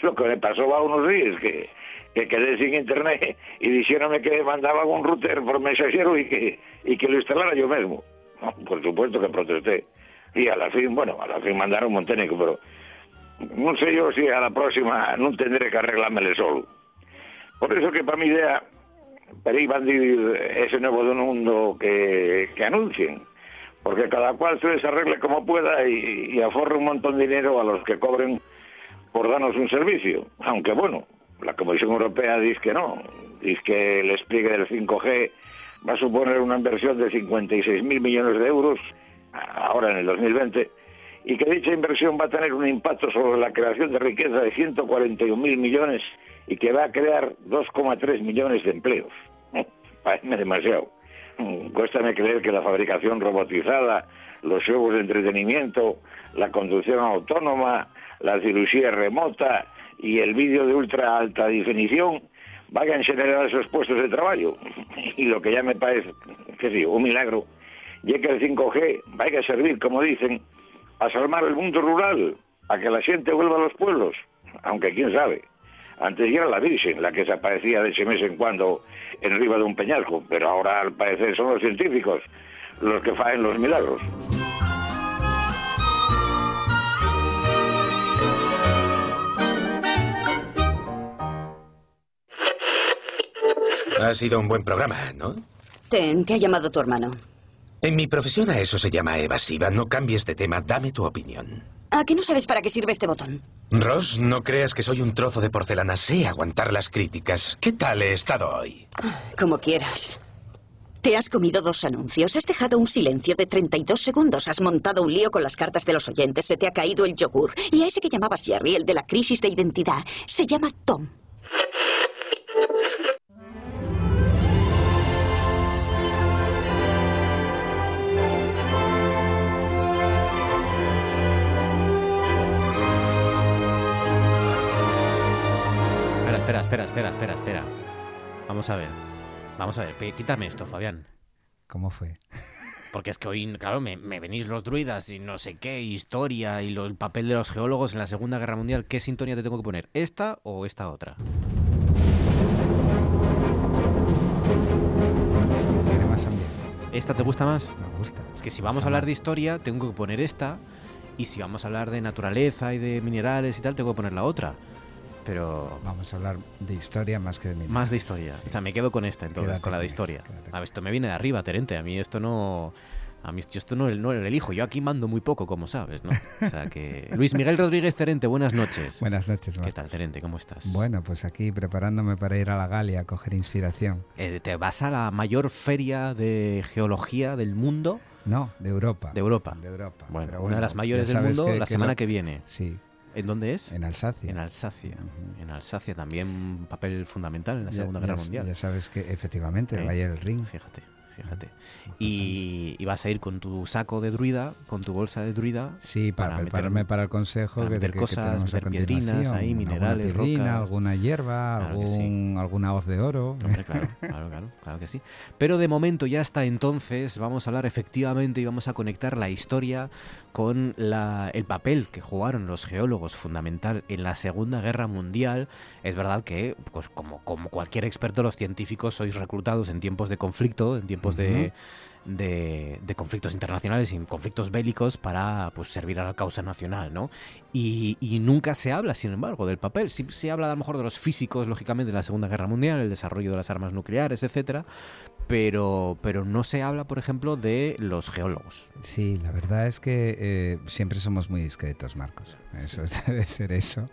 Lo que me pasó a unos días, que, que quedé sin internet y dijeronme que mandaban un router por mensajero y que, y que lo instalara yo mismo. <laughs> Por supuesto que protesté. Y a la fin, bueno, a la fin mandaron un técnico, pero no sé yo si a la próxima no tendré que arreglármele solo. Por eso que para mi idea, para ir ese nuevo mundo que, que anuncien, porque cada cual se desarregle como pueda y, y aforre un montón de dinero a los que cobren por darnos un servicio. Aunque bueno, la Comisión Europea dice que no, dice que el despliegue del 5G va a suponer una inversión de 56 mil millones de euros ahora en el 2020 y que dicha inversión va a tener un impacto sobre la creación de riqueza de 141 mil millones y que va a crear 2,3 millones de empleos. <laughs> Parece demasiado. Mm, Cuéstame creer que la fabricación robotizada, los juegos de entretenimiento, la conducción autónoma, la cirugía remota y el vídeo de ultra alta definición vayan a generar esos puestos de trabajo. Y lo que ya me parece, que sí, un milagro, ya que el 5G vaya a servir, como dicen, a salvar el mundo rural, a que la gente vuelva a los pueblos, aunque quién sabe. Antes ya era la Virgen la que se aparecía de ese mes en cuando en arriba de un peñasco, pero ahora al parecer son los científicos los que faen los milagros. Ha sido un buen programa, ¿no? Ten, te ha llamado tu hermano. En mi profesión a eso se llama evasiva. No cambies de tema, dame tu opinión. ¿A qué no sabes para qué sirve este botón? Ross, no creas que soy un trozo de porcelana. Sé aguantar las críticas. ¿Qué tal he estado hoy? Como quieras. Te has comido dos anuncios, has dejado un silencio de 32 segundos, has montado un lío con las cartas de los oyentes, se te ha caído el yogur. Y a ese que llamabas Jerry, el de la crisis de identidad, se llama Tom. Espera, espera, espera, espera. Vamos a ver. Vamos a ver, quítame esto, Fabián. ¿Cómo fue? Porque es que hoy, claro, me, me venís los druidas y no sé qué, historia y lo- el papel de los geólogos en la Segunda Guerra Mundial. ¿Qué sintonía te tengo que poner? ¿Esta o esta otra? Tiene más ambiente. ¿Esta te gusta más? Me gusta. Es que si vamos a hablar de historia, tengo que poner esta. Y si vamos a hablar de naturaleza y de minerales y tal, tengo que poner la otra. Pero Vamos a hablar de historia más que de minerales. más de historia. O sea, me quedo con esta entonces, Quédate con la de esta, historia. A ver, esto me viene de arriba, Terente. A mí esto no... A mí yo esto no, no lo elijo. Yo aquí mando muy poco, como sabes, ¿no? O sea que... <laughs> Luis Miguel Rodríguez Terente, buenas noches. Buenas noches, ¿Qué Marc. tal, Terente? ¿Cómo estás? Bueno, pues aquí preparándome para ir a la Galia a coger inspiración. Eh, ¿Te vas a la mayor feria de geología del mundo? No, de Europa. De Europa. De Europa. Bueno, Pero una bueno, de las mayores del mundo que- la que semana lo- que viene. Sí. ¿En dónde es? En Alsacia. En Alsacia. En Alsacia también un papel fundamental en la Ya- Segunda ya Guerra s- Mundial. Ya sabes que efectivamente, el ¿Eh? Valle del Rin. Fíjate, fíjate. Y, y vas a ir con tu saco de druida, con tu bolsa de druida. Sí, para, meter- prepararme para el consejo para que, meter que- que cosas, a meter piedrinas ahí, Alguna minerales, piedrina, rocas. alguna hierba, Claro que sí. algún, alguna hoz de oro. Hombre, claro, claro, claro, claro que sí. Pero de momento ya hasta entonces vamos a hablar efectivamente y vamos a conectar la historia con la- el papel que jugaron los geólogos fundamental en la Segunda Guerra Mundial. Es verdad que, pues como, como cualquier experto, los científicos sois reclutados en tiempos de conflicto, en tiempos de, de, de conflictos internacionales y conflictos bélicos para pues, servir a la causa nacional, ¿no? Y, y nunca se habla, sin embargo, del papel. Sí se habla a lo mejor de los físicos, lógicamente, de la Segunda Guerra Mundial, el desarrollo de las armas nucleares, etcétera, pero, pero no se habla, por ejemplo, de los geólogos. Sí, la verdad es que eh, siempre somos muy discretos, Marcos. Eso <laughs> debe ser eso.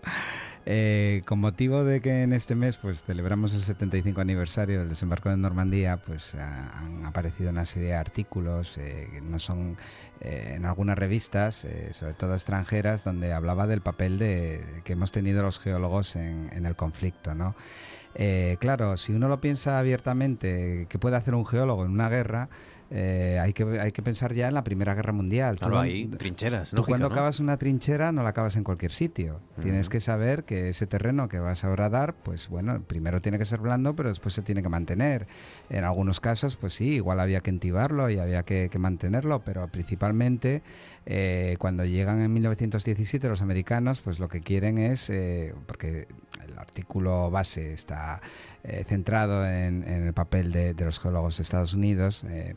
Eh, con motivo de que en este mes pues celebramos el 75 aniversario del desembarco de Normandía, pues ah, han aparecido una serie de artículos eh, que no son eh, en algunas revistas, eh, sobre todo extranjeras, donde hablaba del papel de, que hemos tenido los geólogos en, en el conflicto, ¿no? Eh, claro, si uno lo piensa abiertamente, ¿qué puede hacer un geólogo en una guerra? Eh, hay, que, hay que pensar ya en la Primera Guerra Mundial. Claro, Tú- hay trincheras, Tú lógica, cuando ¿no? acabas una trinchera no la acabas en cualquier sitio. Tienes que saber que ese terreno que vas a horadar, pues bueno, primero tiene que ser blando, pero después se tiene que mantener. En algunos casos, pues sí, igual había que entibarlo y había que, que mantenerlo, pero principalmente eh, cuando llegan en 1917 los americanos, pues lo que quieren es, eh, porque el artículo base está eh, centrado en, en el papel de, de los geólogos de Estados Unidos, eh,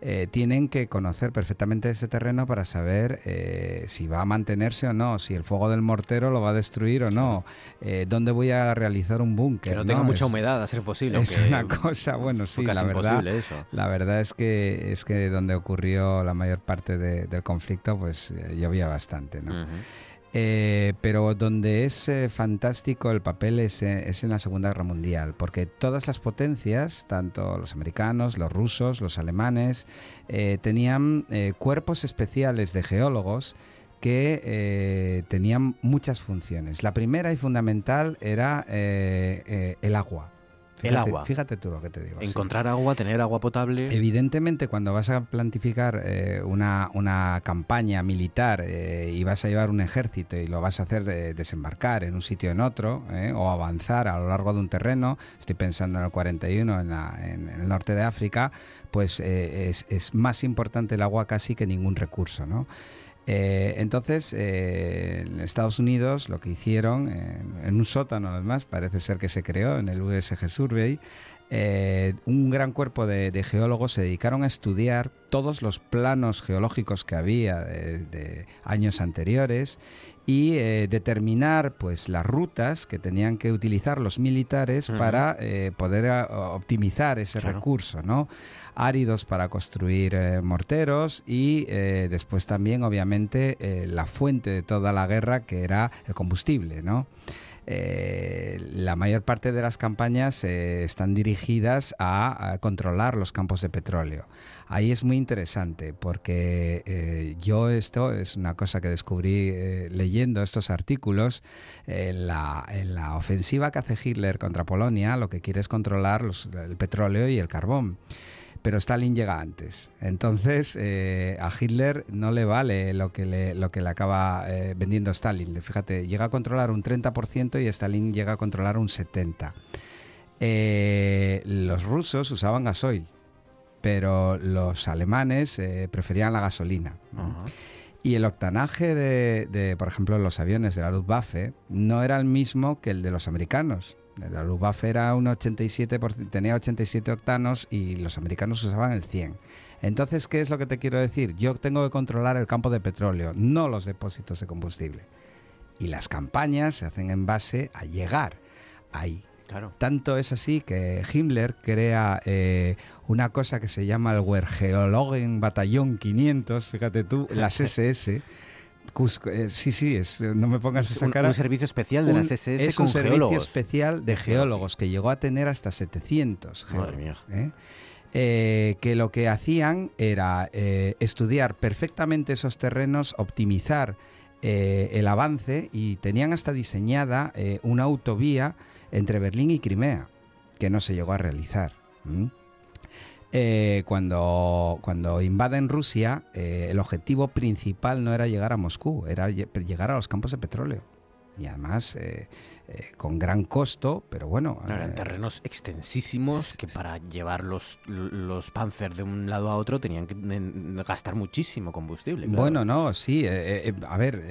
eh, tienen que conocer perfectamente ese terreno para saber si va a mantenerse o no, si el fuego del mortero lo va a destruir o no, dónde voy a realizar un búnker. Que no tenga mucha Es- humedad, a ser posible. es una cosa, bueno, sí, la verdad. eso. La verdad es que es que donde ocurrió la mayor parte de- del conflicto, pues llovía bastante, ¿no? Eh, pero donde es eh, fantástico el papel es, eh, es en la Segunda Guerra Mundial, porque todas las potencias, tanto los americanos, los rusos, los alemanes, tenían cuerpos especiales de geólogos que tenían muchas funciones. La primera y fundamental era el agua. El agua. Fíjate tú lo que te digo. sí. Encontrar agua, tener agua potable. Evidentemente, cuando vas a plantificar eh, una, una campaña militar eh, y vas a llevar un ejército y lo vas a hacer de- desembarcar en un sitio en otro eh, o avanzar a lo largo de un terreno, estoy pensando en el 41 en, la- en- en el norte de África, pues eh, es, es más importante el agua casi que ningún recurso, ¿no? Eh, entonces, eh, en Estados Unidos lo que hicieron, en, en un sótano además, parece ser que se creó en el USG Survey, eh, un gran cuerpo de, geólogos se dedicaron a estudiar todos los planos geológicos que había de, años anteriores y eh, determinar pues las rutas que tenían que utilizar los militares para eh, poder optimizar ese recurso, ¿no? Áridos para construir morteros y después también obviamente la fuente de toda la guerra que era el combustible, ¿no? Eh, la mayor parte de las campañas eh, están dirigidas a, controlar los campos de petróleo. Ahí es muy interesante porque eh, yo esto es una cosa que descubrí leyendo estos artículos. En la, ofensiva que hace Hitler contra Polonia lo que quiere es controlar el petróleo y el carbón pero Stalin llega antes. Entonces, eh, a Hitler no le vale lo que le, lo que le acaba eh, vendiendo Stalin. Fíjate, llega a controlar un 30% y Stalin llega a controlar un 70%. Eh, los rusos usaban gasoil, pero los alemanes preferían la gasolina. Y el octanaje de, de, por ejemplo, los aviones de la Luftwaffe no era el mismo que el de los americanos. La Luftwaffe era un 87 tenía 87 octanos y los americanos usaban el 100. Entonces, ¿qué es lo que te quiero decir? Yo tengo que controlar el campo de petróleo, no los depósitos de combustible. Y las campañas se hacen en base a llegar ahí. Claro. Tanto es así que Himmler crea eh, una cosa que se llama el Wergeologen Batallón 500, fíjate tú, las <laughs> SS. Eh, sí, sí, es, eh, no me pongas esa cara. Un servicio especial de las SS Es un servicio especial de geólogos que llegó a tener hasta 700 Madre mía. ¿eh? que lo que hacían era estudiar perfectamente esos terrenos, optimizar el avance y tenían hasta diseñada una autovía entre Berlín y Crimea, que no se llegó a realizar. Eh, cuando, cuando invaden Rusia, eh, el objetivo principal no era llegar a Moscú, era llegar a los campos de petróleo. Y además, eh, con gran costo, pero bueno. eran terrenos extensísimos que para llevar los, los Panzer de un lado a otro tenían que gastar muchísimo combustible. Bueno, no, sí. a ver,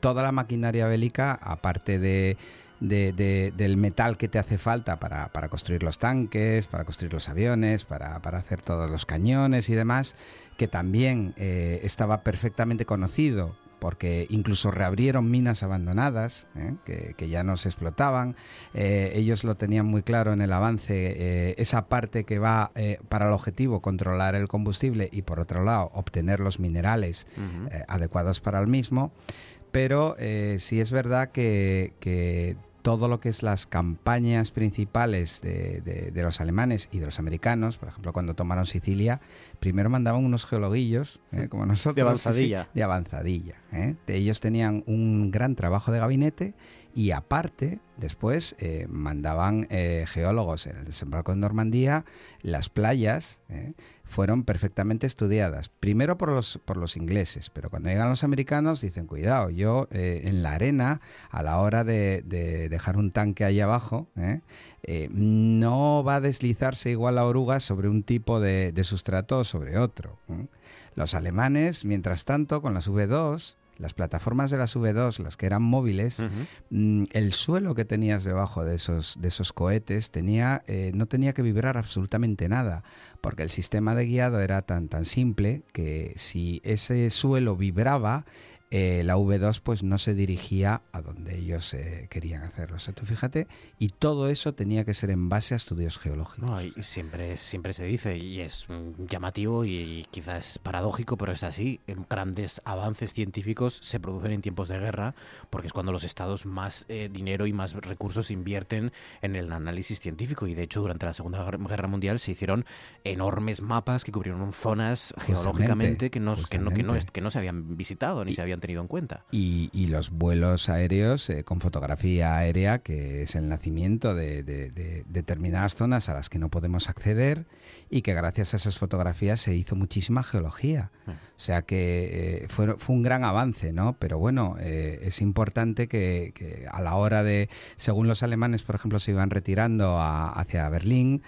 toda la maquinaria bélica, aparte de de, del metal que te hace falta para, para, construir los tanques, para construir los aviones, para, para hacer todos los cañones y demás, que también eh, estaba perfectamente conocido porque incluso reabrieron minas abandonadas ¿eh? que, ya no se explotaban. Eh, ellos lo tenían muy claro en el avance, esa parte que va para el objetivo controlar el combustible y por otro lado obtener los minerales adecuados para el mismo. Pero sí es verdad que, que todo lo que es las campañas principales de, los alemanes y de los americanos, por ejemplo, cuando tomaron Sicilia, primero mandaban unos geologuillos, ¿eh? como nosotros. De avanzadilla. de avanzadilla. ¿eh? ellos tenían un gran trabajo de gabinete y aparte, después eh, mandaban geólogos en el desembarco en Normandía, las playas, fueron perfectamente estudiadas. Primero por los, por los ingleses, pero cuando llegan los americanos dicen, cuidado, yo eh, en la arena, a la hora de, dejar un tanque ahí abajo, ¿eh? Eh, no va a deslizarse igual la oruga sobre un tipo de, de sustrato o sobre otro. Los alemanes, mientras tanto, con las V2, las plataformas de las V2, las que eran móviles, mm, el suelo que tenías debajo de esos, de esos cohetes tenía, eh, no tenía que vibrar absolutamente nada, porque el sistema de guiado era tan, tan simple que si ese suelo vibraba, eh, la V2 pues no se dirigía a donde ellos eh, querían hacerlo. O sea, tú fíjate, y todo eso tenía que ser en base a estudios geológicos. y siempre, siempre se dice, y es mm, llamativo y, quizás paradójico, pero es así, grandes avances científicos se producen en tiempos de guerra, porque es cuando los estados más eh, dinero y más recursos invierten en el análisis científico, y de hecho durante la Segunda Guerra Mundial se hicieron enormes mapas que cubrieron zonas geológicamente que no, que, no, que, no, que no se habían visitado ni se habían tenido en cuenta. Y, los vuelos aéreos eh, con fotografía aérea, que es el nacimiento de, determinadas zonas a las que no podemos acceder y que gracias a esas fotografías se hizo muchísima geología. O sea que eh, fue, fue, un gran avance, ¿no? Pero bueno, eh, es importante que, a la hora de, según los alemanes, por ejemplo, se iban retirando hacia Berlín,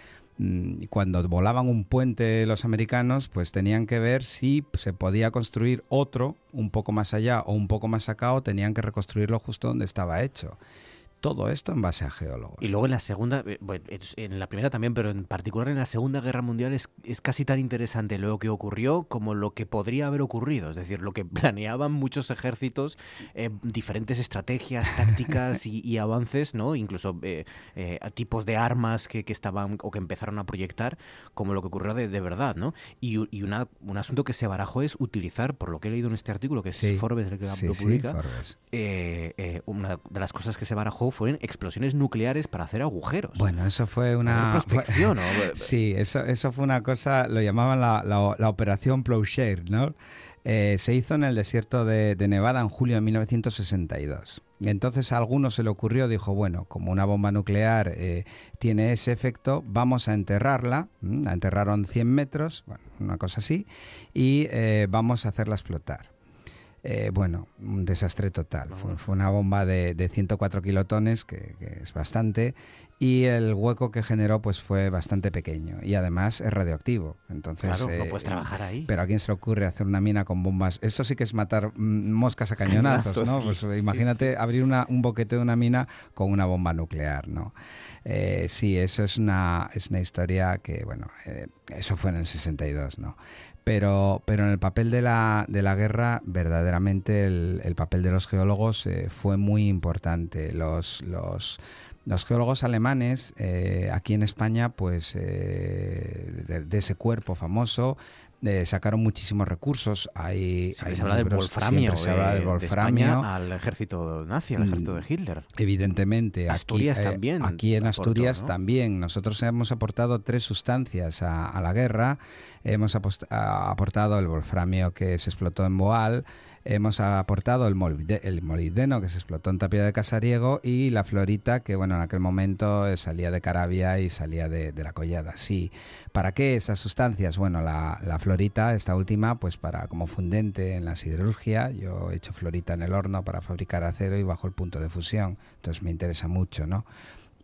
cuando volaban un puente los americanos, pues tenían que ver si se podía construir otro un poco más allá o un poco más acá o tenían que reconstruirlo justo donde estaba hecho. Todo esto en base a geólogos. Y luego en la segunda, eh, bueno, en la primera también, pero en particular en la Segunda Guerra Mundial es, es casi tan interesante lo que ocurrió como lo que podría haber ocurrido. Es decir, lo que planeaban muchos ejércitos, eh, diferentes estrategias, <laughs> tácticas y, avances, ¿no? Incluso eh, tipos de armas que, que, estaban o que empezaron a proyectar, como lo que ocurrió de, de verdad, ¿no? Y, y una, un asunto que se barajó es utilizar, por lo que he leído en este artículo, que es Forbes el que lo publica, una de las cosas que se barajó fueron explosiones nucleares para hacer agujeros. Bueno, eso fue una... prospección, ¿no? <laughs> sí, eso, eso fue una cosa, lo llamaban la, la, operación Plowshare, ¿no? Eh, se hizo en el desierto de, Nevada en julio de 1962. Y entonces a alguno se le ocurrió, dijo, bueno, como una bomba nuclear eh, tiene ese efecto, vamos a enterrarla, la enterraron 100 metros, una cosa así, y eh, vamos a hacerla explotar. Eh, bueno, un desastre total. Fue, una bomba de, 104 kilotones, que, es bastante, y el hueco que generó pues fue bastante pequeño y además es radioactivo. Entonces, claro, no eh, puedes trabajar ahí. Pero a quién se le ocurre hacer una mina con bombas. Esto sí que es matar mm, moscas a cañonazos, ¿no? pues imagínate abrir una, un boquete de una mina con una bomba nuclear, ¿no? Eh, sí, eso es una, es una historia que, bueno, eso fue en el 62, ¿no? Pero, pero en el papel de la, de la guerra, verdaderamente el, papel de los geólogos eh, fue muy importante. Los, los, los geólogos alemanes eh, aquí en España, pues eh, de, ese cuerpo famoso, sacaron muchísimos recursos. Hay, se habla del wolframio, se habla del wolframio al ejército nazi, al ejército de Hitler. Evidentemente. Asturias también. Aquí en Asturias también. Nosotros hemos aportado tres sustancias a, a la guerra. Hemos aportado el wolframio que se explotó en Boal, hemos aportado el, molibdeno que se explotó en Tapia de Casariego y la florita que bueno en aquel momento eh, salía de Carabia y salía de, la collada. Sí, ¿para qué esas sustancias? Bueno, la, la, florita, esta última, pues para como fundente en la siderurgia. Yo he hecho florita en el horno para fabricar acero y bajo el punto de fusión, entonces me interesa mucho, ¿no?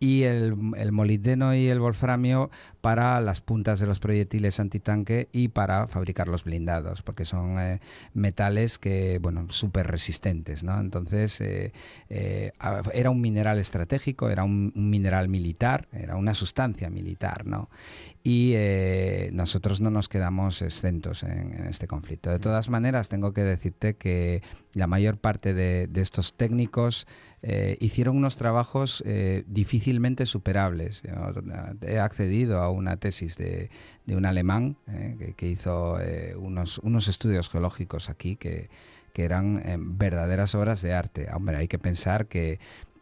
Y el, el, molibdeno y el wolframio para las puntas de los proyectiles antitanque y para fabricar los blindados, porque son eh, metales que, bueno, súper resistentes, ¿no? Entonces, eh, eh, era un mineral estratégico, era un, mineral militar, era una sustancia militar, ¿no? Y nosotros no nos quedamos exentos en, este conflicto. De todas maneras, tengo que decirte que la mayor parte de, de estos técnicos eh, hicieron unos trabajos eh, difícilmente superables. he accedido a una tesis de, un alemán eh, que, hizo unos, unos estudios geológicos aquí que, que eran verdaderas obras de arte. Hombre, hay que pensar que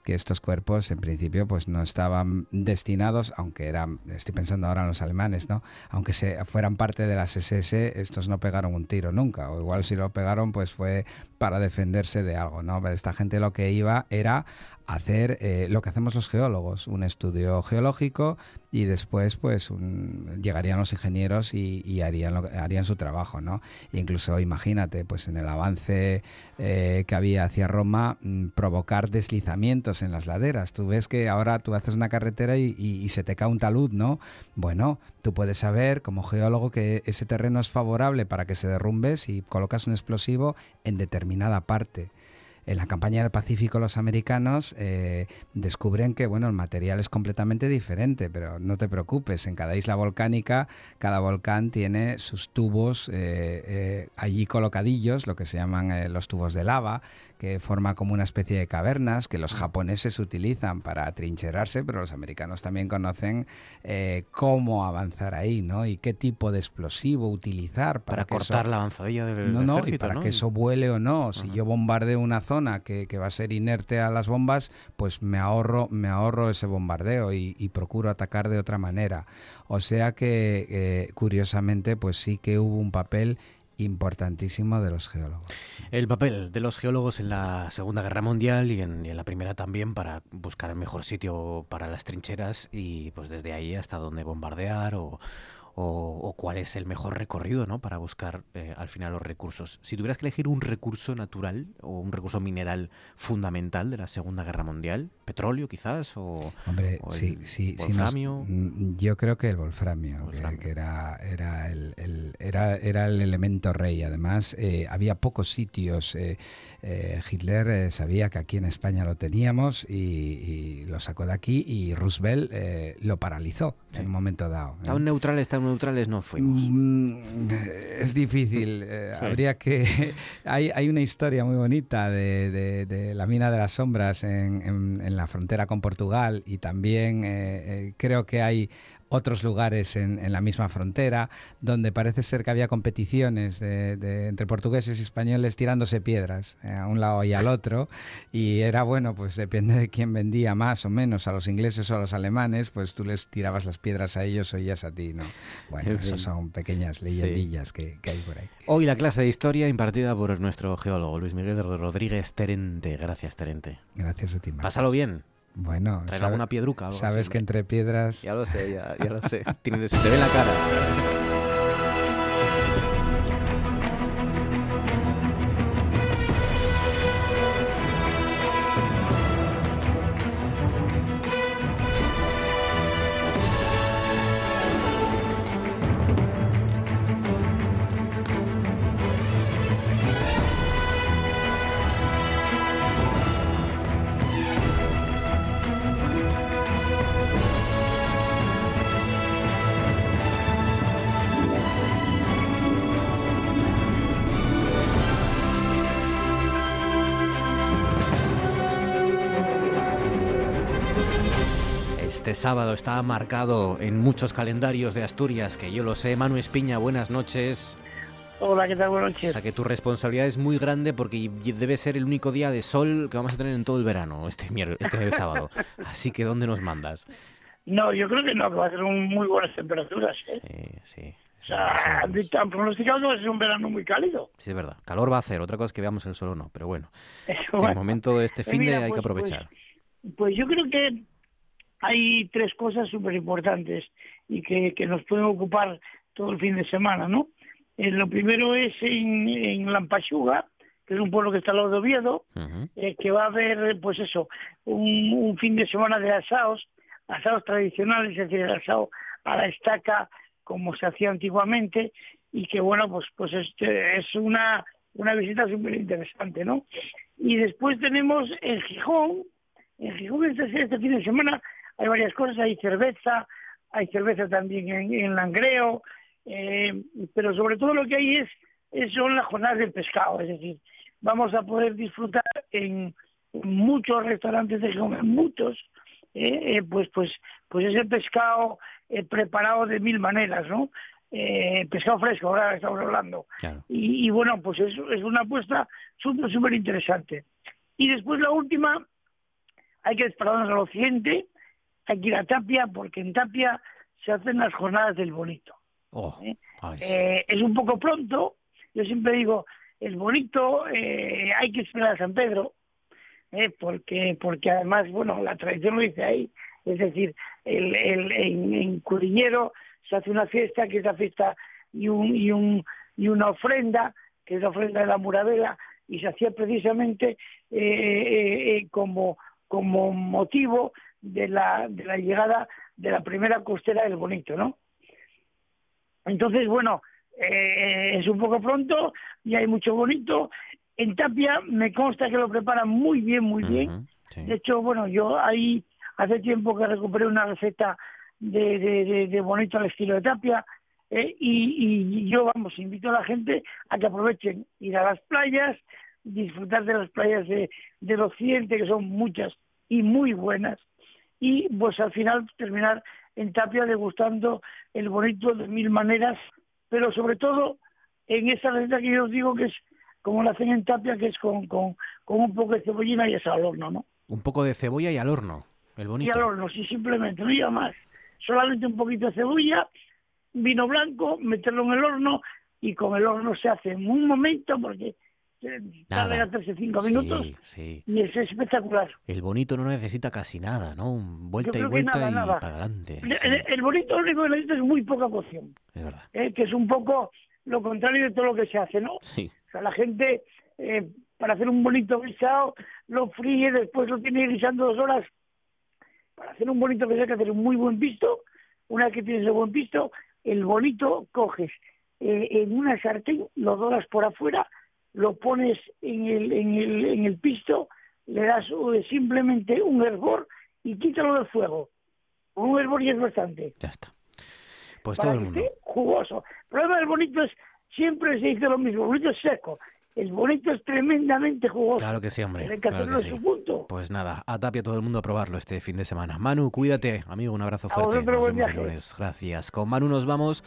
que estos cuerpos en principio pues no estaban destinados, aunque eran, estoy pensando ahora en los alemanes, ¿no? Aunque se, fueran parte de las SS, estos no pegaron un tiro nunca, o igual si lo pegaron pues fue para defenderse de algo, ¿no? Pero esta gente lo que iba era hacer eh, lo que hacemos los geólogos, un estudio geológico y después pues llegarían los ingenieros y, harían, lo, harían su trabajo, ¿no? incluso imagínate, pues en el avance eh, que había hacia Roma, mm, provocar deslizamientos en las laderas. Tú ves que ahora tú haces una carretera y, y se te cae un talud, ¿no? Bueno, tú puedes saber como geólogo que ese terreno es favorable para que se derrumbe si colocas un explosivo en determinada parte en la campaña del Pacífico los americanos eh, descubren que bueno el material es completamente diferente, pero no te preocupes, en cada isla volcánica cada volcán tiene sus tubos eh, eh, allí colocadillos, lo que se llaman los tubos de lava, que forma como una especie de cavernas que los japoneses utilizan para trincherarse, pero los americanos también conocen eh, cómo avanzar ahí, ¿no? Y qué tipo de explosivo utilizar para, cortar la avanzadilla del, no, no, y para que eso vuele o no. Si yo bombardeo una zona que, va a ser inerte a las bombas, pues me ahorro, me ahorro ese bombardeo y, procuro atacar de otra manera. O sea que, eh, curiosamente, pues sí que hubo un papel importantísimo de los geólogos. El papel de los geólogos en la Segunda Guerra Mundial y en, la Primera también para buscar el mejor sitio para las trincheras y pues desde ahí hasta donde bombardear o, o, cuál es el mejor recorrido ¿no? para buscar eh, al final los recursos. Si tuvieras que elegir un recurso natural o un recurso mineral fundamental de la Segunda Guerra Mundial, petróleo quizás o, Hombre, sí, sí, wolframio. Mm, yo creo que el wolframio, Que, era, era, el, era, era el elemento rey. Además, eh, había pocos sitios. Eh, Hitler sabía que aquí en España lo teníamos y, lo sacó de aquí y Roosevelt lo paralizó en un momento dado. Tan neutrales, tan neutrales no fuimos. Mm, es difícil. Eh, habría que. <laughs> hay, hay una historia muy bonita de, de, la mina de las sombras en, en, la frontera con Portugal y también eh, eh, creo que hay otros lugares en, en, la misma frontera, donde parece ser que había competiciones de, entre portugueses y españoles tirándose piedras eh, a un lado y al otro, y era bueno, pues depende de quién vendía más o menos, a los ingleses o a los alemanes, pues tú les tirabas las piedras a ellos o ellas a ti, ¿no? Bueno, esas son pequeñas leyendillas que, que, hay por ahí. Hoy la clase de historia impartida por nuestro geólogo Luis Miguel Rodríguez Terente. Gracias, Terente. Gracias a ti, Pásalo bien. Bueno, traer alguna piedruca. sabes que entre piedras. Ya lo sé, ya, ya lo sé. Tienes, te ve la cara. Sábado está marcado en muchos calendarios de Asturias, que yo lo sé. Manu Espiña, buenas noches. Hola, ¿qué tal? Buenas noches. O sea que tu responsabilidad es muy grande porque debe ser el único día de sol que vamos a tener en todo el verano, este, este <laughs> sábado. Así que, ¿dónde nos mandas? No, yo creo que no, que va a ser muy buenas temperaturas. ¿eh? Sí, sí. O sea, han pronosticado que va a ser un verano muy cálido. Sí, es verdad. Calor va a hacer. Otra cosa es que veamos el sol o no. Pero bueno, <laughs> el momento de este fin de hay que pues, aprovechar. Pues, pues yo creo que hay tres cosas súper importantes y que, que, nos pueden ocupar todo el fin de semana, ¿no? Eh, lo primero es en, en Lampachuga, que es un pueblo que está al lado de Oviedo, eh, que va a haber, pues eso, un, un, fin de semana de asados, asados tradicionales, es decir, el asado a la estaca, como se hacía antiguamente, y que, bueno, pues, pues este, es una, una visita súper interesante, ¿no? Y después tenemos en Gijón, en Gijón este, este fin de semana hay varias cosas, hay cerveza, hay cerveza también en, Langreo, eh, pero sobre todo lo que hay es, son las jornadas del pescado, es decir, vamos a poder disfrutar en, muchos restaurantes de Gijón, muchos, eh, eh, pues, pues, pues ese pescado preparado de mil maneras, ¿no? pescado fresco, ahora estamos hablando. Y, bueno, pues es, es una apuesta súper, súper interesante. Y después la última, hay que desplazarnos al occidente, hay que ir a Tapia porque en Tapia se hacen las jornadas del bonito. Oh, ¿Eh? Eh, es un poco pronto, yo siempre digo, el bonito eh, hay que esperar a San Pedro, porque porque además, bueno, la tradición lo dice ahí, es decir, el, el, en, en Curiñero se hace una fiesta, que es la fiesta y, un, y, un, y una ofrenda, que es la ofrenda de la Muradela, y se hacía precisamente como, como motivo de la, de la llegada de la primera costera del Bonito, ¿no? Entonces, bueno, eh, es un poco pronto y hay mucho bonito. En Tapia me consta que lo preparan muy bien, muy bien. De hecho, bueno, yo ahí hace tiempo que recuperé una receta de, de, de, bonito al estilo de Tapia eh, y, y, yo, vamos, invito a la gente a que aprovechen ir a las playas, disfrutar de las playas de, del occidente, que son muchas y muy buenas, y pues al final terminar en Tapia degustando el bonito de mil maneras, pero sobre todo en esa receta que yo os digo que es como la hacen en Tapia, que es con, con, con un poco de cebollina y es al horno, ¿no? Un poco de cebolla y al horno, el bonito. Y al horno, sí, simplemente, no iba más. Solamente un poquito de cebolla, vino blanco, meterlo en el horno y con el horno se hace en un momento porque tarda en hacerse cinco minutos y es espectacular. El bonito no necesita casi nada, ¿no? Vuelta y vuelta y para adelante. El, bonito lo único que necesita es muy poca cocción. Es verdad. Eh, que es un poco lo contrario de todo lo que se hace, ¿no? Sí. O sea, la gente eh, para hacer un bonito guisado lo fríe, después lo tiene guisando dos horas. Para hacer un bonito que hay que hacer un muy buen pisto. Una vez que tienes el buen pisto, el bonito coges eh, en una sartén, lo doras por afuera, lo pones en el, en el, en el pisto, le das simplemente un hervor y quítalo del fuego. Un hervor y es bastante. Ya está. Pues todo el mundo. jugoso. El problema del bonito es, siempre se dice lo mismo, el bonito es seco. El bonito es tremendamente jugoso. Claro que sí, hombre. Pues nada, a Tapia todo el mundo a probarlo este fin de semana. Manu, cuídate, amigo, un abrazo fuerte. Gracias. Con Manu nos vamos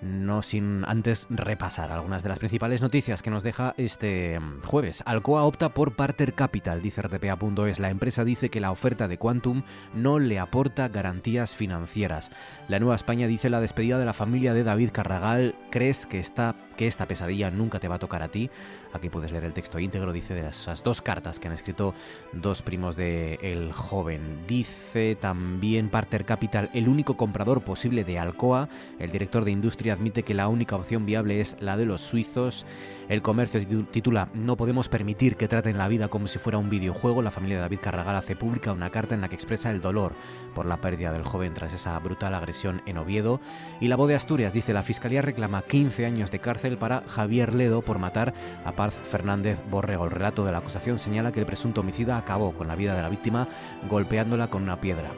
no sin antes repasar algunas de las principales noticias que nos deja este mm, jueves. Alcoa opta por Parter Capital, dice RTPA.es. La empresa dice que la oferta de Quantum no le aporta garantías financieras. La Nueva España dice la despedida de la familia de David Carragal. ¿Crees que, está, que esta pesadilla nunca te va a tocar a ti? Aquí puedes leer el texto íntegro, dice de esas dos cartas que han escrito dos primos de el joven. Dice también Parter Capital, el único comprador posible de Alcoa. El director de industria admite que la única opción viable es la de los suizos. El comercio titula No podemos permitir que traten la vida como si fuera un videojuego. La familia de David Carragal hace pública una carta en la que expresa el dolor por la pérdida del joven tras esa brutal agresión en Oviedo. Y la voz de Asturias dice la Fiscalía reclama 15 años de cárcel para Javier Ledo por matar a Paz Fernández Borrego. El relato de la acusación señala que el presunto homicida acabó con la vida de la víctima golpeándola con una piedra.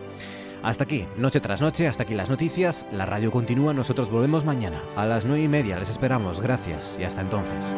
Hasta aquí, noche tras noche, hasta aquí las noticias. La radio continúa, nosotros volvemos mañana a las nueve y media. Les esperamos, gracias y hasta entonces.